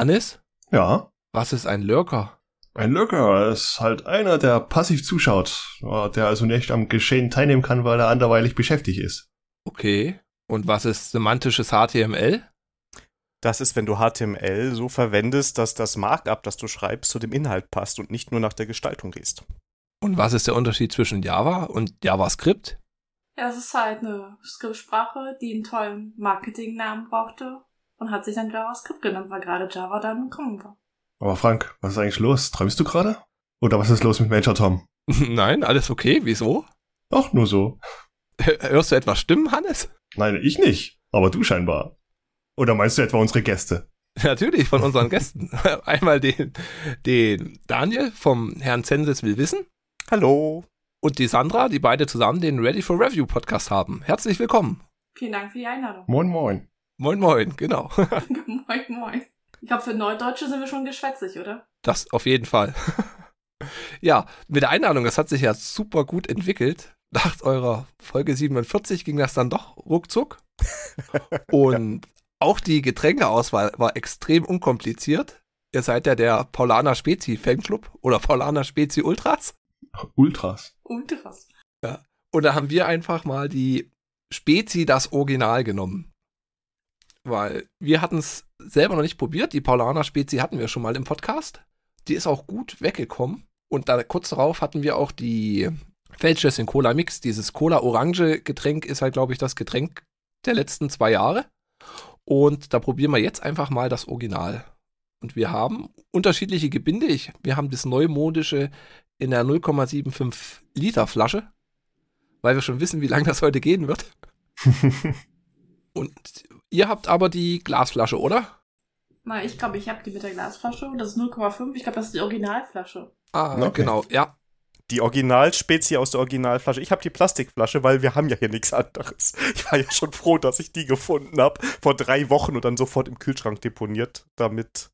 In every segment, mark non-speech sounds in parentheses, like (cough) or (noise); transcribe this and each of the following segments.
Hannes, Ja. was ist ein Lurker? Ein Lurker ist halt einer, der passiv zuschaut, der also nicht am Geschehen teilnehmen kann, weil er anderweitig beschäftigt ist. Okay. Und was ist semantisches HTML? Das ist, wenn du HTML so verwendest, dass das Markup, das du schreibst, zu dem Inhalt passt und nicht nur nach der Gestaltung gehst. Und was ist der Unterschied zwischen Java und JavaScript? Ja, das ist halt eine Skriptsprache, die einen tollen Marketingnamen brauchte und hat sich dann JavaScript genannt, weil gerade Java dann gekommen war. Aber Frank, was ist eigentlich los? Träumst du gerade? Oder was ist los mit Major Tom? (laughs) Nein, alles okay. Wieso? Ach, nur so. Hörst du etwas Stimmen, Hannes? Nein, ich nicht. Aber du scheinbar. Oder meinst du etwa unsere Gäste? (laughs) Natürlich, von unseren Gästen. (laughs) Einmal den, den Daniel vom Herrn Zensis will wissen Hallo. und die Sandra, die beide zusammen den Ready for Review Podcast haben. Herzlich willkommen. Vielen Dank für die Einladung. Moin, moin. Moin, moin, genau. (laughs) moin, moin. Ich glaube, für Neudeutsche sind wir schon geschwätzig, oder? Das auf jeden Fall. (laughs) ja, mit der Einladung, das hat sich ja super gut entwickelt. Nach eurer Folge 47 ging das dann doch ruckzuck. (laughs) Und auch die Getränkeauswahl war extrem unkompliziert. Ihr seid ja der Paulaner Spezi Fanclub oder Paulaner Spezi Ultras. Ultras. Ultras. Und da haben wir einfach mal die Spezi das Original genommen. Weil wir hatten es selber noch nicht probiert. Die Paulaner Spezi hatten wir schon mal im Podcast. Die ist auch gut weggekommen. Und dann kurz darauf hatten wir auch die Feldschlösschen Cola Mix. Dieses Cola-Orange Getränk ist halt, glaube ich, das Getränk der letzten zwei Jahre. Und da probieren wir jetzt einfach mal das Original. Und wir haben unterschiedliche Gebinde. Ich, wir haben das neumodische in der 0,75 Liter Flasche, weil wir schon wissen, wie lange das heute gehen wird. (laughs) Und ihr habt aber die Glasflasche, oder? Na, ich glaube, ich habe die mit der Glasflasche. Das ist 0,5. Ich glaube, das ist die Originalflasche. Ah, Okay. genau, ja. Die Originalspezie aus der Originalflasche. Ich habe die Plastikflasche, weil wir haben ja hier nichts anderes. (laughs) Ich war ja schon froh, dass ich die gefunden habe vor drei Wochen und dann sofort im Kühlschrank deponiert, damit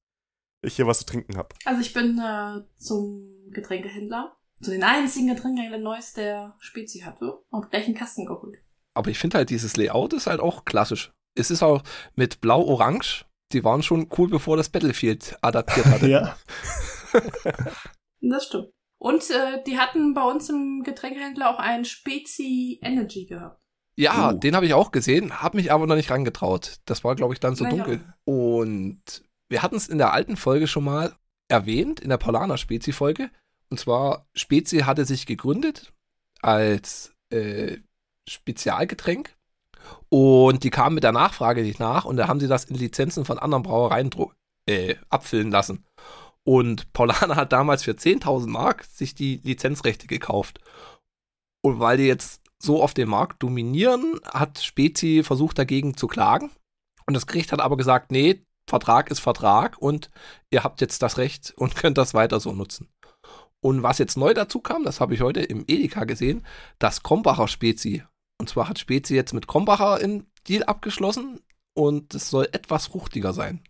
ich hier was zu trinken habe. Also ich bin äh, zum Getränkehändler, zu den einzigen Getränkehändler Neuss, der Spezi hatte und gleich einen Kasten geholt. Aber ich finde halt, dieses Layout ist halt auch klassisch. Es ist auch mit Blau-Orange. Die waren schon cool, bevor das Battlefield adaptiert hatte. (laughs) ja. (laughs) Das stimmt. Und äh, die hatten bei uns im Getränkehändler auch einen Spezi Energy gehabt. Ja, Oh. den habe ich auch gesehen, habe mich aber noch nicht rangetraut. Das war, glaube ich, dann so Naja. dunkel. Und wir hatten es in der alten Folge schon mal erwähnt, in der Paulaner Spezi-Folge. Und zwar, Spezi hatte sich gegründet als äh, Spezialgetränk. Und die kamen mit der Nachfrage nicht nach. Und da haben sie das in Lizenzen von anderen Brauereien äh, abfüllen lassen. Und Paulaner hat damals für 10.000 Mark sich die Lizenzrechte gekauft. Und weil die jetzt so auf dem Markt dominieren, hat Spezi versucht dagegen zu klagen. Und das Gericht hat aber gesagt, nee, Vertrag ist Vertrag und ihr habt jetzt das Recht und (laughs) könnt das weiter so nutzen. Und was jetzt neu dazu kam, das habe ich heute im Edeka gesehen, das Krombacher Spezi. Und zwar hat Spezi jetzt mit Krombacher einen Deal abgeschlossen und es soll etwas fruchtiger sein.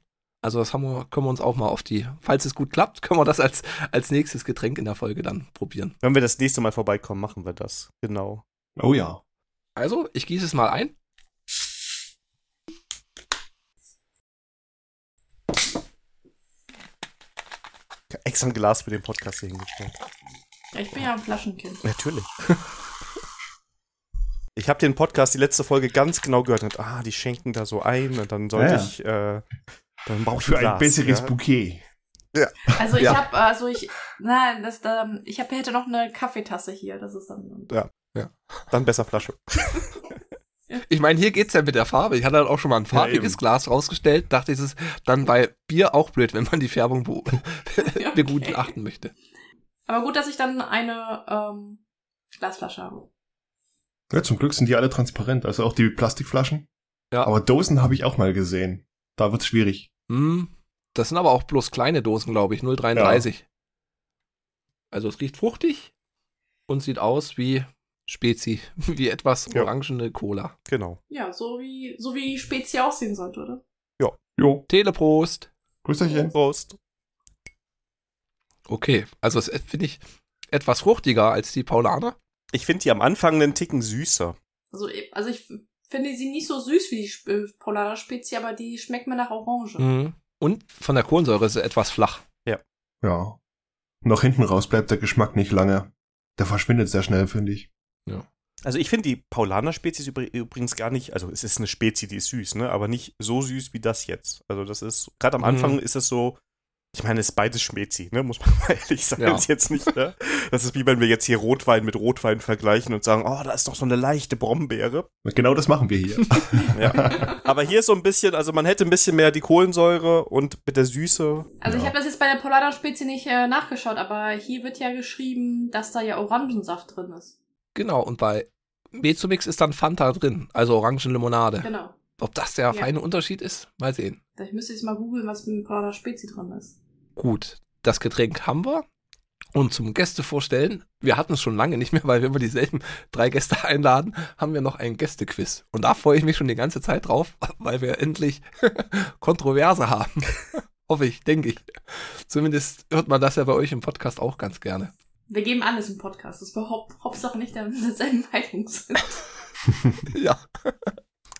Also das haben wir, können wir uns auch mal auf die, falls es gut klappt, (laughs) können wir das als, als nächstes Getränk in der Folge dann probieren. Wenn wir das nächste Mal vorbeikommen, machen wir das. Genau. Oh ja. Also, ich gieße es mal ein. Ich extra ein Glas für den Podcast hier hingestellt. Ich bin ja ein Flaschenkind. Natürlich. (laughs) Ich habe den Podcast, die letzte Folge ganz genau gehört und ah, die schenken da so ein und dann sollte Ja, ja. ich, äh, dann brauche ich Für ein Glas, besseres ja? Bouquet. Also ich Ja. habe, also ich, nein, das, ähm, ich habe hätte noch eine Kaffeetasse hier. Das ist dann. Ja. Dann besser Flasche. (laughs) Ich meine, hier geht's ja mit der Farbe. Ich hatte halt auch schon mal ein farbiges eben. Glas rausgestellt. Dachte ich, es ist dann bei Bier auch blöd, wenn man die Färbung be (laughs) (laughs) Okay. begutachten möchte. Aber gut, dass ich dann eine ähm, Glasflasche habe. Ja, zum Glück sind die alle transparent, also auch die Plastikflaschen. Ja. Aber Dosen habe ich auch mal gesehen. Da wird's schwierig. Hm, das sind aber auch bloß kleine Dosen, glaube ich. 0,33. Also es riecht fruchtig und sieht aus wie Spezi, (laughs) wie etwas Ja. orangene Cola. Genau. Ja, so wie, so wie Spezi aussehen sollte, oder? Jo, Teleprost. Grüßerchen. Prost. Okay, also es finde ich etwas fruchtiger als die Paulaner. Ich finde die am Anfang einen Ticken süßer. Also, also ich finde sie nicht so süß wie die äh, Polare Spezi, aber die schmeckt mir nach Orange. Mhm. Und von der Kohlensäure ist es etwas flach. Ja. Noch hinten raus bleibt der Geschmack nicht lange. Der verschwindet sehr schnell, finde ich. Also ich finde die Paulaner-Spezies übr- übrigens gar nicht, also es ist eine Spezie, die ist süß, ne? Aber nicht so süß wie das jetzt. Also das ist, gerade am Anfang Mhm. ist es so, ich meine, es ist beides Spezi, ne? Muss man (laughs) mal ehrlich sagen. Ja. Ist jetzt nicht, ne? Das ist wie wenn wir jetzt hier Rotwein mit Rotwein vergleichen und sagen, oh, da ist doch so eine leichte Brombeere. Genau das machen wir hier. (laughs) Ja. Aber hier ist so ein bisschen, also man hätte ein bisschen mehr die Kohlensäure und mit der Süße. Also ich Ja. habe das jetzt bei der Polana-Spezie nicht äh, nachgeschaut, aber hier wird ja geschrieben, dass da ja Orangensaft drin ist. Genau, und bei Mezumix ist dann Fanta drin, also Orangenlimonade. Genau. Ob das der Ja. feine Unterschied ist? Mal sehen. Ich müsste jetzt mal googeln, was mit Polana-Spezie drin ist. Gut, das Getränk haben wir. Und zum Gäste vorstellen, wir hatten es schon lange nicht mehr, weil wir immer dieselben drei Gäste (laughs) einladen, haben wir noch einen Gästequiz. Und da freue ich mich schon die ganze Zeit drauf, weil wir endlich (laughs) Kontroverse haben. (laughs) Hoffe ich, denke ich. Zumindest hört man das ja bei euch im Podcast auch ganz gerne. Wir geben alles im Podcast. Das war Haupt, Hauptsache nicht, dass wir derselben Meinung sind. Ja.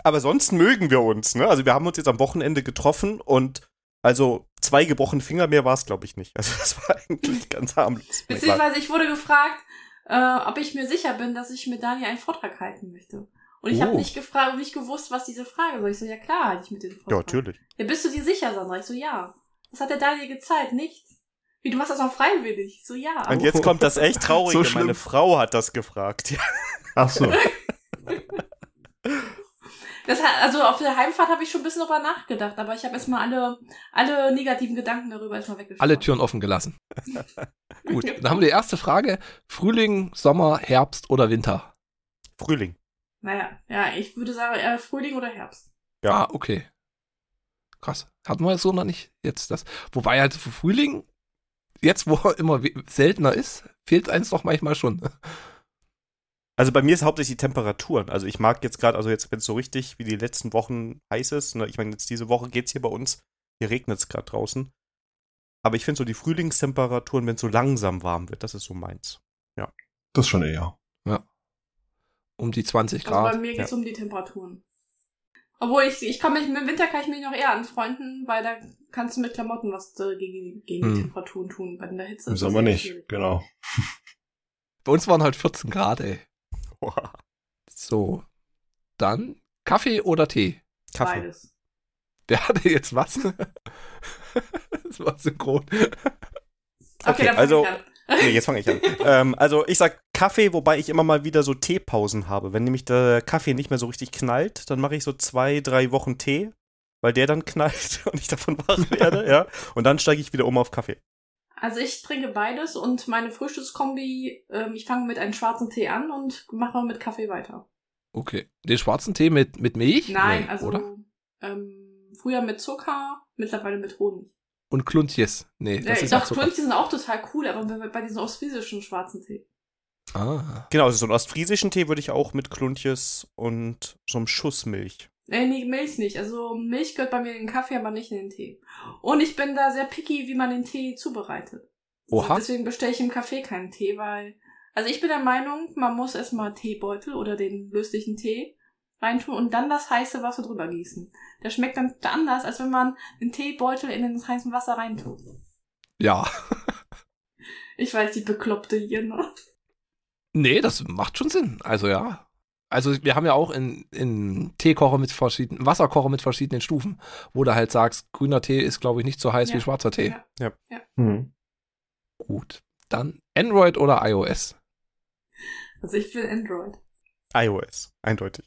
Aber sonst mögen wir uns, ne? Also wir haben uns jetzt am Wochenende getroffen und also zwei gebrochene Finger mehr war es, glaube ich, nicht. Also (laughs) das war eigentlich ganz harmlos. Beziehungsweise ich wurde gefragt, äh, ob ich mir sicher bin, dass ich mit Daniel einen Vortrag halten möchte. Und ich Oh. habe nicht gefragt, nicht gewusst, was diese Frage soll. Ich so, ja klar, halte ich mit dem Vortrag. Ja, natürlich. Ja, bist du dir sicher, Sandra? Ich so, ja. Was hat der Daniel gezeigt? Nichts. Wie, du machst das auch freiwillig? Ich so, ja. Und jetzt kommt das echt (laughs) Traurige. So. Meine Frau hat das gefragt. Ja. Ach so. (laughs) Das hat, also auf der Heimfahrt habe ich schon ein bisschen drüber nachgedacht, aber ich habe erstmal alle, alle negativen Gedanken darüber erstmal weggeschickt. Alle Türen offen gelassen. (laughs) Gut, dann haben wir die erste Frage. Frühling, Sommer, Herbst oder Winter? Frühling. Naja, ja, ich würde sagen, äh, Frühling oder Herbst. Ja. Ah, okay. Krass. Hatten wir so noch nicht jetzt das. Wobei halt für Frühling, jetzt wo er immer seltener ist, fehlt eins doch manchmal schon. Also bei mir ist hauptsächlich die Temperaturen. Also ich mag jetzt gerade, also jetzt, wenn es so richtig wie die letzten Wochen heiß ist, ne, ich meine, jetzt diese Woche geht's hier bei uns, hier regnet es gerade draußen. Aber ich finde so die Frühlingstemperaturen, wenn es so langsam warm wird, das ist so meins. Das schon eher. Um die 20 Also bei Grad. mir geht's um die Temperaturen. Obwohl ich, ich kann mich, im Winter kann ich mich noch eher anfreunden, weil da kannst du mit Klamotten was äh, gegen, gegen die Hm. Temperaturen tun. Bei der Hitze Im Sommer nicht, schwierig. genau. Bei uns waren halt 14 Grad, ey. (laughs) Boah. So. Dann Kaffee oder Tee? Kaffee. Beides. Der hatte jetzt was? (laughs) das war synchron. Okay, Okay, also- ich an. (laughs) Nee, jetzt fange ich an. ähm, also ich sag Kaffee, wobei ich immer mal wieder so Teepausen habe. Wenn nämlich der Kaffee nicht mehr so richtig knallt, dann mache ich so zwei, drei Wochen Tee, weil der dann knallt und ich davon wach werde, ja. Und dann steige ich wieder um auf Kaffee. Also ich trinke beides und meine Frühstückskombi, ähm, ich fange mit einem schwarzen Tee an und mache mit Kaffee weiter. Okay. Den schwarzen Tee mit, mit Milch? Nein, Nee, also Oder? ähm, früher mit Zucker, mittlerweile mit Honig. Und Kluntjes. Nee, das ich ist ja dachte, Zucker. Klunz, die sind auch total cool, aber bei, bei diesem ostfriesischen schwarzen Tee. Ah. Genau, also so einen ostfriesischen Tee würde ich auch mit Kluntjes und so einem Schuss Milch. Äh, nee, Milch nicht. Also Milch gehört bei mir in den Kaffee, aber nicht in den Tee. Und ich bin da sehr picky, wie man den Tee zubereitet. Oha. Deswegen bestelle ich im Kaffee keinen Tee, weil. Also ich bin der Meinung, man muss erstmal Teebeutel oder den löslichen Tee reintun und dann das heiße Wasser drüber gießen. Der schmeckt dann anders, als wenn man den Teebeutel in das heiße Wasser reintut. Ja. Ich weiß, die Bekloppte hier, ne? Nee, das macht schon Sinn. Also ja. Also wir haben ja auch in, in Teekocher mit verschiedenen, Wasserkocher mit verschiedenen Stufen, wo du halt sagst, grüner Tee ist, glaube ich, nicht so heiß Ja. wie schwarzer Tee. Ja. Hm. Gut. Dann Android oder iOS? Also ich will Android. iOS, eindeutig.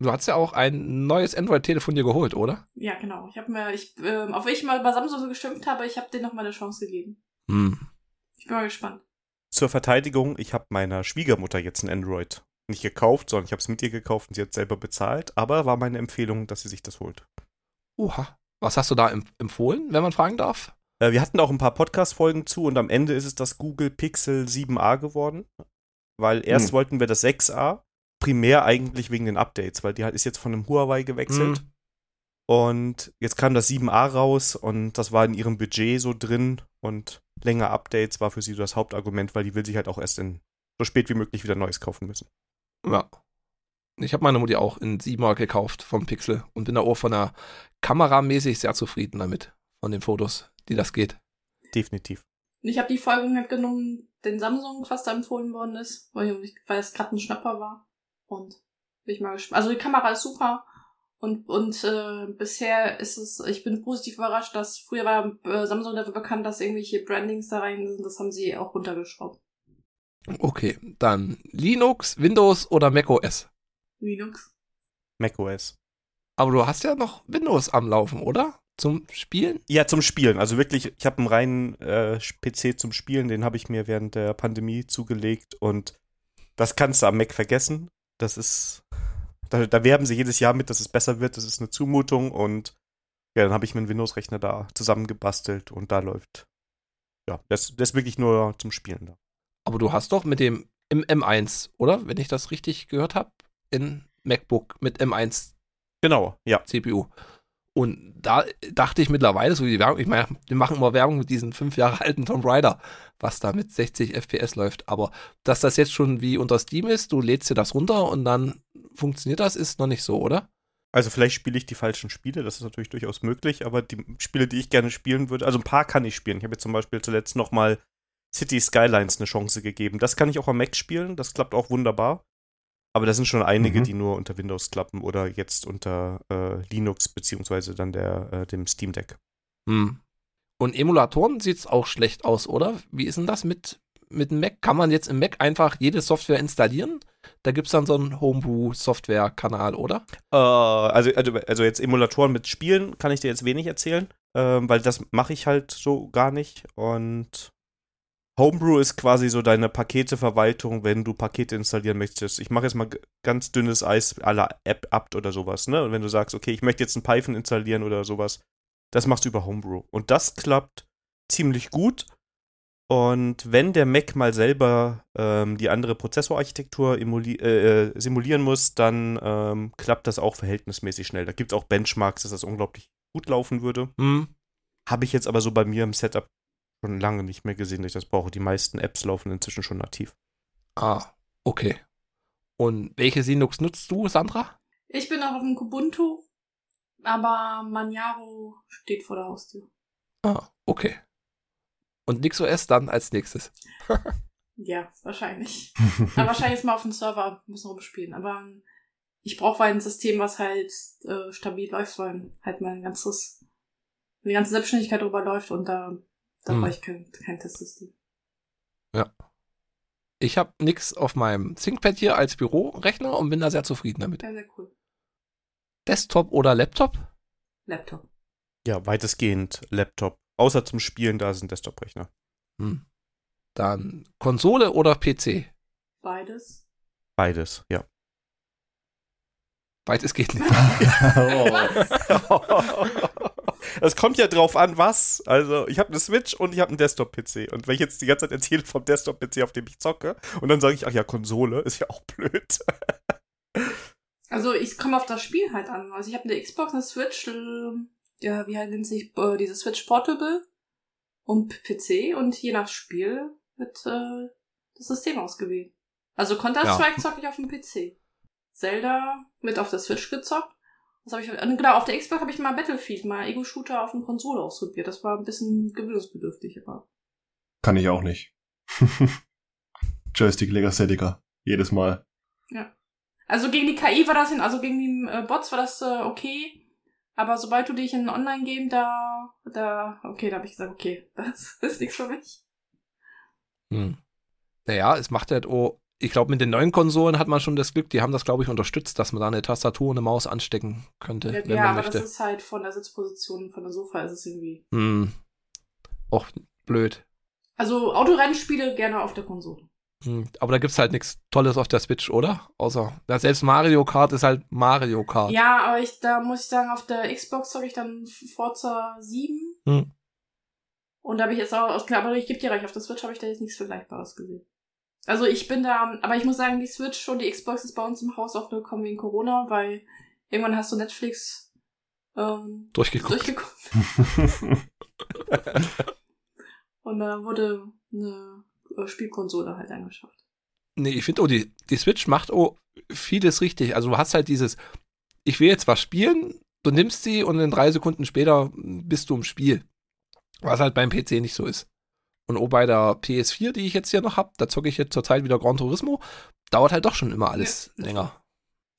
Du hast ja auch ein neues Android-Telefon dir geholt, oder? Ja, genau. Ich habe mir, ich, ähm, auf welchen mal bei Samsung so gestimmt habe, ich habe denen noch mal eine Chance gegeben. Hm. Ich bin mal gespannt. Zur Verteidigung, ich habe meiner Schwiegermutter jetzt ein Android nicht gekauft, sondern ich habe es mit ihr gekauft und sie hat selber bezahlt, aber war meine Empfehlung, dass sie sich das holt. Oha. Was hast du da em empfohlen, wenn man fragen darf? Äh, wir hatten auch ein paar Podcast-Folgen zu und am Ende ist es das Google Pixel 7a geworden, weil erst Hm. wollten wir das 6a, primär eigentlich wegen den Updates, weil die hat, ist jetzt von einem Huawei gewechselt Hm. und jetzt kam das 7a raus und das war in ihrem Budget so drin und länger Updates war für sie so das Hauptargument, weil die will sich halt auch erst in so spät wie möglich wieder Neues kaufen müssen. Ja. Ich habe meine Mutti auch in 7er gekauft vom Pixel und bin da auch von der Kamera mäßig sehr zufrieden damit, von den Fotos, die das geht. Definitiv. Und ich habe die Folge halt genommen, den Samsung, was da empfohlen worden ist, weil, ich, weil es gerade ein Schnapper war. Und bin ich mal gespannt. Also die Kamera ist super. Und, und äh, bisher ist es, ich bin positiv überrascht, dass früher war äh, Samsung dafür bekannt, dass irgendwelche Brandings da rein sind. Das haben sie auch runtergeschraubt. Okay, dann Linux, Windows oder macOS? Linux. macOS. Aber du hast ja noch Windows am Laufen, oder? Zum Spielen? Ja, zum Spielen. Also wirklich, ich habe einen reinen äh, PC zum Spielen, den habe ich mir während der Pandemie zugelegt und das kannst du am Mac vergessen. Das ist, da, da werben sie jedes Jahr mit, dass es besser wird. Das ist eine Zumutung und ja, dann habe ich mir einen Windows-Rechner da zusammengebastelt und da läuft. Ja, das, das ist wirklich nur zum Spielen da. Aber du hast doch mit dem im M1, oder? Wenn ich das richtig gehört habe, in MacBook mit M1 Genau, ja. CPU. Und da dachte ich mittlerweile, so wie die Werbung, ich meine, wir machen immer Werbung mit diesem fünf Jahre (laughs) alten Tomb Raider, was da mit 60 FPS läuft. Aber dass das jetzt schon wie unter Steam ist, du lädst dir das runter und dann funktioniert das, ist noch nicht so, oder? Also vielleicht spiele ich die falschen Spiele, das ist natürlich durchaus möglich, aber die Spiele, die ich gerne spielen würde, also ein paar kann ich spielen. Ich habe jetzt zum Beispiel zuletzt noch mal City Skylines eine Chance gegeben. Das kann ich auch am Mac spielen, das klappt auch wunderbar. Aber da sind schon einige, Mhm. die nur unter Windows klappen oder jetzt unter äh, Linux beziehungsweise dann der, äh, dem Steam Deck. Hm. Und Emulatoren sieht's auch schlecht aus, oder? Wie ist denn das mit, mit Mac? Kann man jetzt im Mac einfach jede Software installieren? Da gibt's dann so einen Homebrew-Software-Kanal, oder? Äh, also, also, also jetzt Emulatoren mit Spielen kann ich dir jetzt wenig erzählen, ähm, weil das mache ich halt so gar nicht. Und Homebrew ist quasi so deine Paketeverwaltung, wenn du Pakete installieren möchtest. Ich mache jetzt mal ganz dünnes Eis à la App-Apt oder sowas, ne? Und wenn du sagst, okay, ich möchte jetzt ein Python installieren oder sowas, das machst du über Homebrew. Und das klappt ziemlich gut. Und wenn der Mac mal selber ähm, die andere Prozessorarchitektur äh, äh, simulieren muss, dann ähm, klappt das auch verhältnismäßig schnell. Da gibt es auch Benchmarks, dass das unglaublich gut laufen würde. Hm. Habe ich jetzt aber so bei mir im Setup schon lange nicht mehr gesehen, dass ich das brauche. Die meisten Apps laufen inzwischen schon nativ. Ah, okay. Und welche Linux nutzt du, Sandra? Ich bin auch auf dem Kubuntu, aber Manjaro steht vor der Haustür. Ah, okay. Und NixOS dann als nächstes. (laughs) Ja, wahrscheinlich. (laughs) aber wahrscheinlich mal auf dem Server müssen rumspielen. Aber ähm, ich brauche ein System, was halt äh, stabil läuft, weil halt mein ganzes, die ganze Selbstständigkeit drüber läuft und da, da Hm. brauche ich kein, kein Testsystem. Ich habe nix auf meinem ThinkPad hier als Bürorechner und bin da sehr zufrieden damit. Sehr, sehr cool. Desktop oder Laptop? Laptop. Ja, weitestgehend Laptop. Außer zum Spielen, da ist ein Desktop-Rechner. Hm. Dann Konsole oder PC? Beides. Beides, ja. Beides geht nicht. (laughs) (laughs) (laughs) Es kommt ja drauf an, was. Also, ich habe eine Switch und ich habe einen Desktop-PC. Und wenn ich jetzt die ganze Zeit erzähle vom Desktop-PC, auf dem ich zocke, und dann sage ich, ach ja, Konsole, ist ja auch blöd. (laughs) Also ich komme auf das Spiel halt an. Also ich habe eine Xbox, eine Switch, äh, ja, wie nennt sich äh, diese Switch Portable und PC und je nach Spiel wird äh, das System ausgewählt. Also Counter-Strike zocke ich auf dem PC. Zelda wird auf der Switch gezockt. Was habe ich äh, genau auf der Xbox habe ich mal Battlefield, mal Ego-Shooter auf der Konsole ausprobiert. Das war ein bisschen gewöhnungsbedürftig, aber Kann ich auch nicht. (laughs) Joystick Legastheniker. Jedes Mal. Also gegen die KI war das hin, also gegen die äh, Bots war das äh, okay. Aber sobald du dich in ein Online-Game da, da, okay, da habe ich gesagt, okay, (laughs) das ist nichts für mich. Hm. Naja, es macht halt, oh, ich glaube, mit den neuen Konsolen hat man schon das Glück, die haben das, glaube ich, unterstützt, dass man da eine Tastatur und eine Maus anstecken könnte, Ja, wenn ja man aber möchte. das ist halt von der Sitzposition, von der Sofa ist es irgendwie. Hm. Och, blöd. Also Autorennspiele gerne auf der Konsole. Hm. Aber da gibt's halt nichts Tolles auf der Switch, oder? Außer, ja, selbst Mario Kart ist halt Mario Kart. Ja, aber ich, da muss ich sagen, auf der Xbox zocke ich dann Forza 7. Hm. Und da habe ich jetzt auch, klar, aber ich gebe dir recht, auf der Switch habe ich da jetzt nichts Vergleichbares gesehen. Also ich bin da, aber ich muss sagen, die Switch und die Xbox ist bei uns im Haus auch nur gekommen wegen Corona, weil irgendwann hast du Netflix ähm, Durchgeguckt. durchgeguckt (laughs) und da wurde eine äh, Spielkonsole halt angeschafft. Nee, ich finde, oh, die, die Switch macht, oh, vieles richtig. Also du hast halt dieses, ich will jetzt was spielen, du nimmst sie und in drei Sekunden später bist du im Spiel. Was halt beim PC nicht so ist. Und auch bei der PS4, die ich jetzt hier noch habe, da zocke ich jetzt zurzeit wieder Gran Turismo, dauert halt doch schon immer alles ja. länger.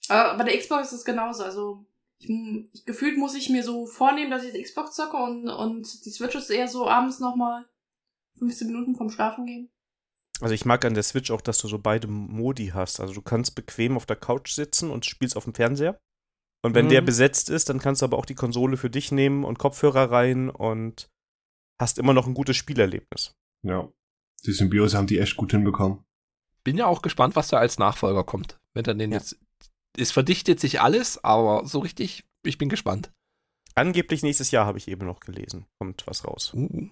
Aber bei der Xbox ist es genauso. Also ich, ich, gefühlt muss ich mir so vornehmen, dass ich die Xbox zocke und, und die Switch ist eher so abends nochmal 15 Minuten vom Schlafen gehen. Also ich mag an der Switch auch, dass du so beide Modi hast. Also du kannst bequem auf der Couch sitzen und spielst auf dem Fernseher. Und wenn mhm. der besetzt ist, dann kannst du aber auch die Konsole für dich nehmen und Kopfhörer rein und hast immer noch ein gutes Spielerlebnis. Ja. Die Symbiose haben die echt gut hinbekommen. Bin ja auch gespannt, was da als Nachfolger kommt. Wenn dann den ja. jetzt. Es verdichtet sich alles, aber so richtig, ich bin gespannt. Angeblich nächstes Jahr habe ich eben noch gelesen. Kommt was raus. Uh.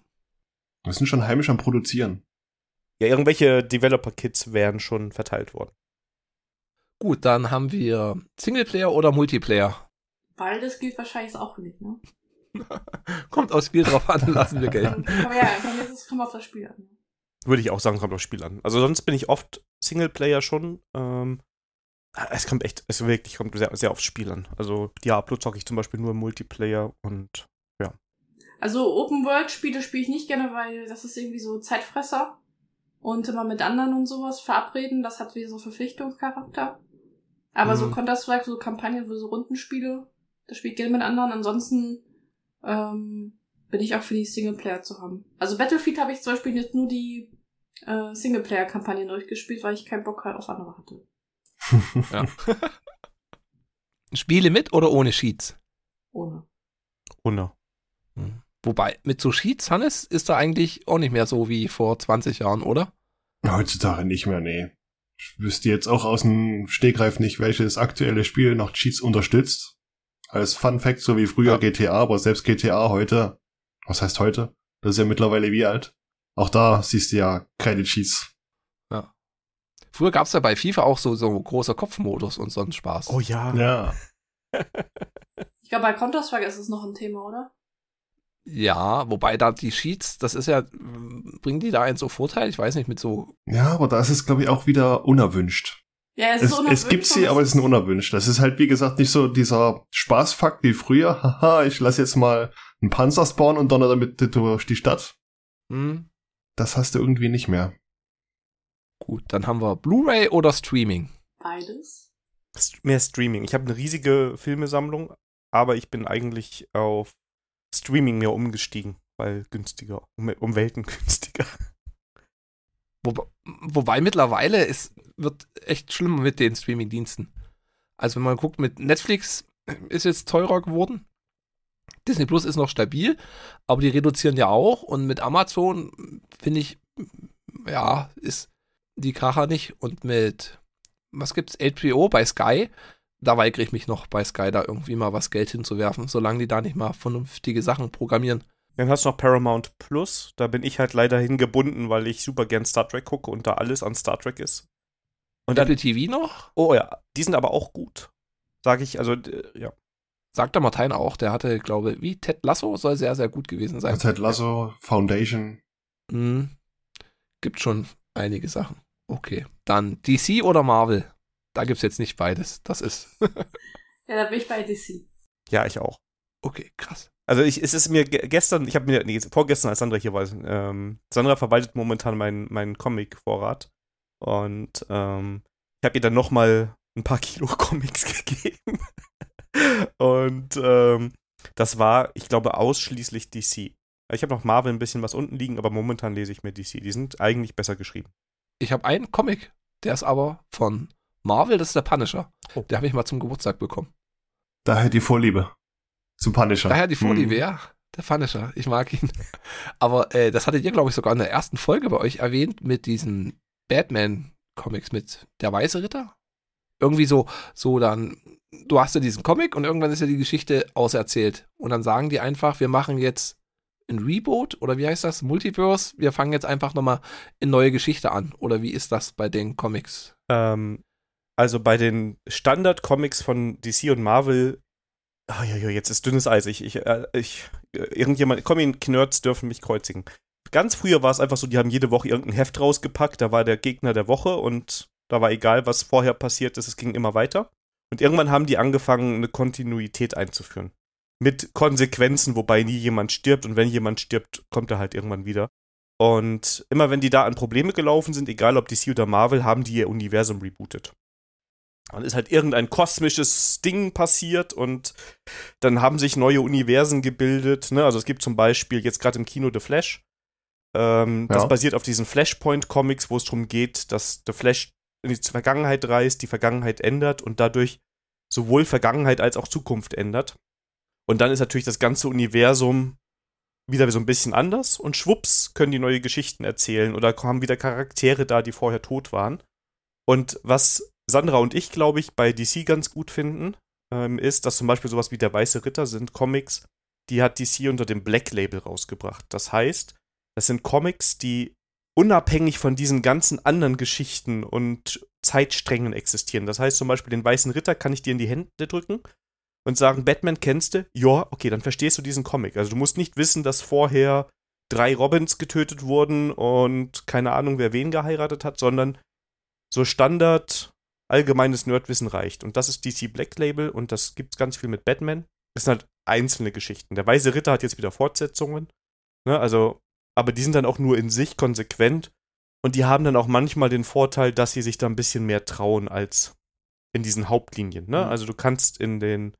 Wir sind schon heimisch am Produzieren. Ja, irgendwelche Developer-Kits wären schon verteilt worden. Gut, dann haben wir Singleplayer oder Multiplayer. Beides gilt wahrscheinlich auch nicht, ne? (laughs) kommt aufs Spiel drauf an, lassen wir gelten. Aber ja, es kommt auf das Spiel an. Würde ich auch sagen, kommt aufs Spiel an. Also sonst bin ich oft Singleplayer schon. Ähm, es kommt echt, es wirklich kommt sehr, sehr aufs Spiel an. Also Diablo zocke ich zum Beispiel nur im Multiplayer und ja. Also Open World Spiele spiele ich nicht gerne, weil das ist irgendwie so Zeitfresser und immer mit anderen und sowas verabreden. Das hat wie so Verpflichtungscharakter. Aber mhm. so Counter-Strike, so Kampagnen, so Rundenspiele, das spielt gerne mit anderen. Ansonsten ähm, bin ich auch für die Singleplayer zu haben. Also Battlefield habe ich zum Beispiel jetzt nur die äh, Singleplayer-Kampagnen durchgespielt, weil ich keinen Bock halt auf andere hatte. (laughs) ja. (laughs) Spiele mit oder ohne Sheets? Ohne. Ohne. Hm. Wobei, mit so Sheets, Hannes, ist da eigentlich auch nicht mehr so wie vor 20 Jahren, oder? Heutzutage nicht mehr, nee. Ich wüsste jetzt auch aus dem Stegreif nicht, welches aktuelle Spiel noch Cheats unterstützt. Als Fun Fact, so wie früher ja. GTA, aber selbst GTA heute, was heißt heute? Das ist ja mittlerweile wie alt? Auch da siehst du ja keine Cheats. Ja. Früher gab es ja bei FIFA auch so, so großer Kopfmodus und so einen Spaß. Oh ja. Ja. (laughs) ich glaube, bei Counter-Strike ist es noch ein Thema, oder? Ja, wobei da die Sheets, das ist ja, bringen die da einen so Vorteil? Ich weiß nicht, mit so. Ja, aber da ist es, glaube ich, auch wieder unerwünscht. Ja, es, es, ist es gibt sie, aber es ist unerwünscht. Das ist halt, wie gesagt, nicht so dieser Spaßfakt wie früher. (laughs) Haha, ich lasse jetzt mal einen Panzer spawnen und donner damit durch die Stadt. Hm. Das hast du irgendwie nicht mehr. Gut, dann haben wir Blu-ray oder Streaming? Beides. Mehr Streaming. Ich habe eine riesige Filmesammlung, aber ich bin eigentlich auf Streaming mehr umgestiegen, weil günstiger, um, um Welten (laughs) günstiger. Wo, wobei mittlerweile es wird echt schlimmer mit den Streaming-Diensten. Also wenn man guckt, mit Netflix ist jetzt teurer geworden. Disney Plus ist noch stabil, aber die reduzieren ja auch. Und mit Amazon finde ich, ja, ist die Kracher nicht. Und mit, was gibt's, HBO bei Sky, da weigere ich mich noch bei Sky da irgendwie mal was Geld hinzuwerfen, solange die da nicht mal vernünftige Sachen programmieren. Dann hast du noch Paramount Plus, da bin ich halt leider hingebunden, weil ich super gern Star Trek gucke und da alles an Star Trek ist. Und Apple dann, TV noch? Oh ja, die sind aber auch gut. Sage ich, also, ja. Sagt der Martin auch, der hatte, glaube ich, wie Ted Lasso soll sehr, sehr gut gewesen sein. Ted Lasso, Foundation. Mhm. Gibt schon einige Sachen. Okay. Dann DC oder Marvel? Da gibt es jetzt nicht beides. Das ist. ja, da bin ich bei DC. Ja, ich auch. Okay, krass. Also ich, es ist mir gestern, ich habe mir, nee, vorgestern, als Sandra hier war, ähm, Sandra verwaltet momentan meinen mein Comic-Vorrat. Und ähm, ich habe ihr dann nochmal ein paar (laughs) Kilo Comics gegeben. und ähm, das war, ich glaube, ausschließlich DC. Ich habe noch Marvel ein bisschen was unten liegen, aber momentan lese ich mir DC. Die sind eigentlich besser geschrieben. Ich habe einen Comic, der ist aber von Marvel, das ist der Punisher. Oh. Der habe ich mal zum Geburtstag bekommen. Daher die Vorliebe zum Punisher. Daher die Vorliebe, hm. ja. Der Punisher, ich mag ihn. (laughs) Aber äh, das hattet ihr, glaube ich, sogar in der ersten Folge bei euch erwähnt mit diesen Batman-Comics mit der Weiße Ritter. Irgendwie so, so dann, du hast ja diesen Comic und irgendwann ist ja die Geschichte auserzählt. Und dann sagen die einfach, wir machen jetzt ein Reboot oder wie heißt das? Multiverse. Wir fangen jetzt einfach nochmal eine neue Geschichte an. Oder wie ist das bei den Comics? Ähm, also bei den Standard-Comics von DC und Marvel, oh, jetzt ist dünnes Eis. Ich, ich, äh, ich äh, irgendjemand, Comic-Nerds dürfen mich kreuzigen. Ganz früher war es einfach so, die haben jede Woche irgendein Heft rausgepackt, da war der Gegner der Woche und Da war egal, was vorher passiert ist, es ging immer weiter. Und irgendwann haben die angefangen, eine Kontinuität einzuführen. Mit Konsequenzen, wobei nie jemand stirbt und wenn jemand stirbt, kommt er halt irgendwann wieder. Und immer wenn die da an Probleme gelaufen sind, egal ob DC oder Marvel, haben die ihr Universum rebootet. Dann ist halt irgendein kosmisches Ding passiert und dann haben sich neue Universen gebildet. Ne? Also es gibt zum Beispiel jetzt gerade im Kino The Flash. Ähm, ja. Das basiert auf diesen Flashpoint-Comics, wo es darum geht, dass The Flash in die Vergangenheit reist, die Vergangenheit ändert und dadurch sowohl Vergangenheit als auch Zukunft ändert. Und dann ist natürlich das ganze Universum wieder so ein bisschen anders und schwupps können die neue Geschichten erzählen oder haben wieder Charaktere da, die vorher tot waren. Und was Sandra und ich, glaube ich, bei DC ganz gut finden, ähm, ist, dass zum Beispiel sowas wie der Weiße Ritter sind Comics, die hat DC unter dem Black Label rausgebracht. Das heißt, das sind Comics, die unabhängig von diesen ganzen anderen Geschichten und Zeitsträngen existieren. Das heißt zum Beispiel, den Weißen Ritter kann ich dir in die Hände drücken und sagen, Batman kennst du? Ja, okay, dann verstehst du diesen Comic. Also du musst nicht wissen, dass vorher drei Robins getötet wurden und keine Ahnung, wer wen geheiratet hat, sondern so Standard allgemeines Nerdwissen reicht. Und das ist DC Black Label und das gibt's ganz viel mit Batman. Das sind halt einzelne Geschichten. Der Weiße Ritter hat jetzt wieder Fortsetzungen. Ne, also, aber die sind dann auch nur in sich konsequent. Und die haben dann auch manchmal den Vorteil, dass sie sich da ein bisschen mehr trauen als in diesen Hauptlinien. Ne? Mhm. Also du kannst in den.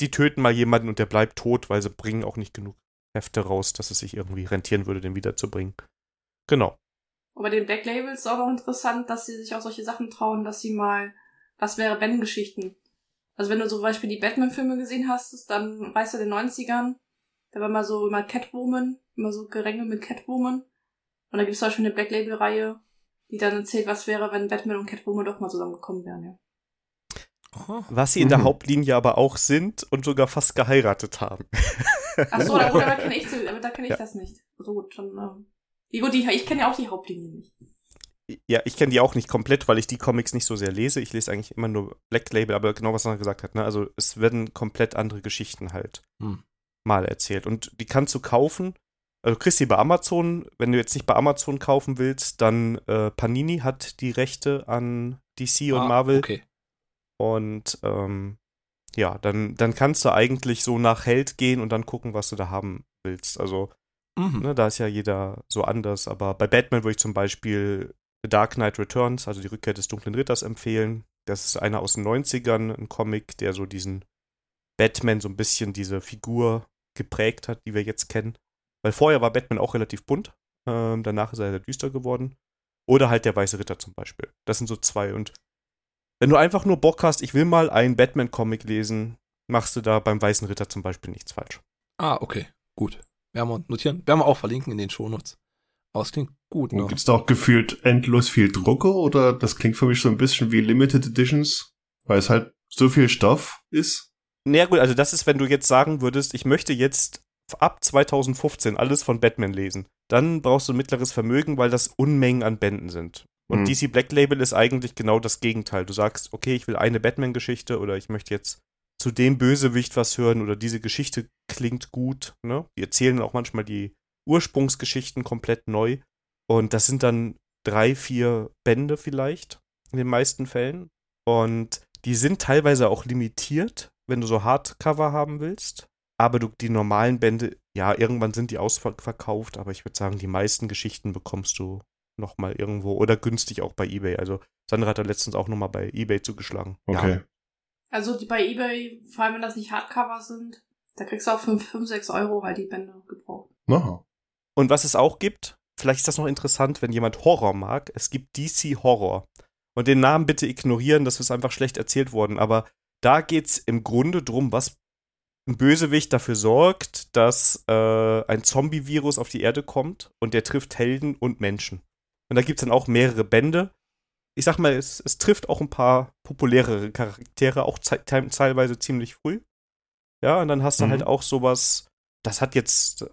Die töten mal jemanden und der bleibt tot, weil sie bringen auch nicht genug Hefte raus, dass es sich irgendwie rentieren würde, den wiederzubringen. Genau. Aber den Black Labels ist auch noch interessant, dass sie sich auch solche Sachen trauen, dass sie mal, was wäre Ben-Geschichten? Also wenn du zum Beispiel die Batman-Filme gesehen hast, dann weißt du, in den 90ern, da war mal so immer Catwoman, immer so Geränge mit Catwoman. Und da gibt es zum Beispiel eine Black Label-Reihe, die dann erzählt, was wäre, wenn Batman und Catwoman doch mal zusammengekommen wären, ja. Was sie in der mhm. Hauptlinie aber auch sind und sogar fast geheiratet haben. Ach so, da, (laughs) da kenne ich, da kenn ich ja. das nicht. So gut, dann ähm, gut, die, ich kenne ja auch die Hauptlinie nicht. Ja, ich kenne die auch nicht komplett, weil ich die Comics nicht so sehr lese. Ich lese eigentlich immer nur Black Label, aber genau was er gesagt hat. Ne? Also es werden komplett andere Geschichten halt hm. mal erzählt. Und die kannst du kaufen. Also du kriegst die bei Amazon. Wenn du jetzt nicht bei Amazon kaufen willst, dann äh, Panini hat die Rechte an DC und ah, Marvel. Okay. Und ähm, ja, dann, dann kannst du eigentlich so nach Held gehen und dann gucken, was du da haben willst. Also Mhm. Ne, da ist ja jeder so anders, aber bei Batman würde ich zum Beispiel The Dark Knight Returns, also die Rückkehr des dunklen Ritters, empfehlen. Das ist einer aus den 90ern, ein Comic, der so diesen Batman, so ein bisschen diese Figur geprägt hat, die wir jetzt kennen. Weil vorher war Batman auch relativ bunt, ähm, danach ist er sehr düster geworden. Oder halt der Weiße Ritter zum Beispiel. Das sind so zwei. Und wenn du einfach nur Bock hast, ich will mal einen Batman-Comic lesen, machst du da beim Weißen Ritter zum Beispiel nichts falsch. Ah, okay, gut. Werden wir notieren. Werden wir auch verlinken in den Shownotes. Aber es klingt gut, ne? Gibt es da auch gefühlt endlos viel Drucker oder das klingt für mich so ein bisschen wie Limited Editions, weil es halt so viel Stoff ist? Naja gut, also das ist, wenn du jetzt sagen würdest, ich möchte jetzt ab 2015 alles von Batman lesen, dann brauchst du ein mittleres Vermögen, weil das Unmengen an Bänden sind. Und hm. DC Black Label ist eigentlich genau das Gegenteil. Du sagst, okay, ich will eine Batman-Geschichte oder ich möchte jetzt zu dem Bösewicht was hören oder diese Geschichte klingt gut. Ne? Die erzählen auch manchmal die Ursprungsgeschichten komplett neu. Und das sind dann drei, vier Bände vielleicht in den meisten Fällen. Und die sind teilweise auch limitiert, wenn du so Hardcover haben willst. Aber du, die normalen Bände, ja, irgendwann sind die ausverkauft, aber ich würde sagen, die meisten Geschichten bekommst du nochmal irgendwo oder günstig auch bei Ebay. Also Sandra hat da letztens auch nochmal bei Ebay zugeschlagen. Okay. Ja, also die bei Ebay, vor allem wenn das nicht Hardcover sind, da kriegst du auch 5, 5 6 Euro halt die Bände gebraucht. Aha. Und was es auch gibt, vielleicht ist das noch interessant, wenn jemand Horror mag, es gibt DC Horror. Und den Namen bitte ignorieren, das ist einfach schlecht erzählt worden, aber da geht's im Grunde drum, was ein Bösewicht dafür sorgt, dass äh, ein Zombie-Virus auf die Erde kommt und der trifft Helden und Menschen. Und da gibt's dann auch mehrere Bände ich sag mal, es, es trifft auch ein paar populärere Charaktere, auch teilweise ziemlich früh. Ja, und dann hast du halt mhm. halt auch sowas, das hat jetzt,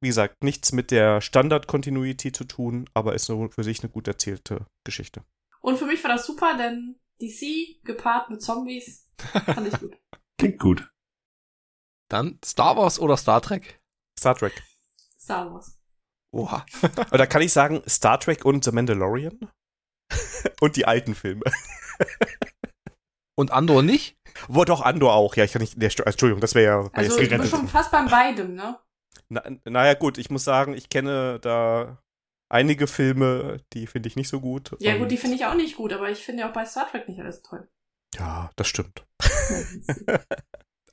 wie gesagt, nichts mit der Standard-Continuity zu tun, aber ist für sich eine gut erzählte Geschichte. Und für mich war das super, denn DC gepaart mit Zombies fand ich gut. (laughs) Klingt gut. Dann Star Wars oder Star Trek? Star Trek. Star Wars. Oha. (laughs) Oder kann ich sagen Star Trek und The Mandalorian? (laughs) Und die alten Filme. (laughs) Und Andor nicht? Wo doch Andor auch, ja, ich kann nicht. Der, Entschuldigung, das wäre ja. Also jetzt du bist schon fast beim beidem, ne? Na, naja, gut, ich muss sagen, ich kenne da einige Filme, die finde ich nicht so gut. Ja gut, die finde ich auch nicht gut, aber ich finde ja auch bei Star Trek nicht alles toll. Ja, das stimmt.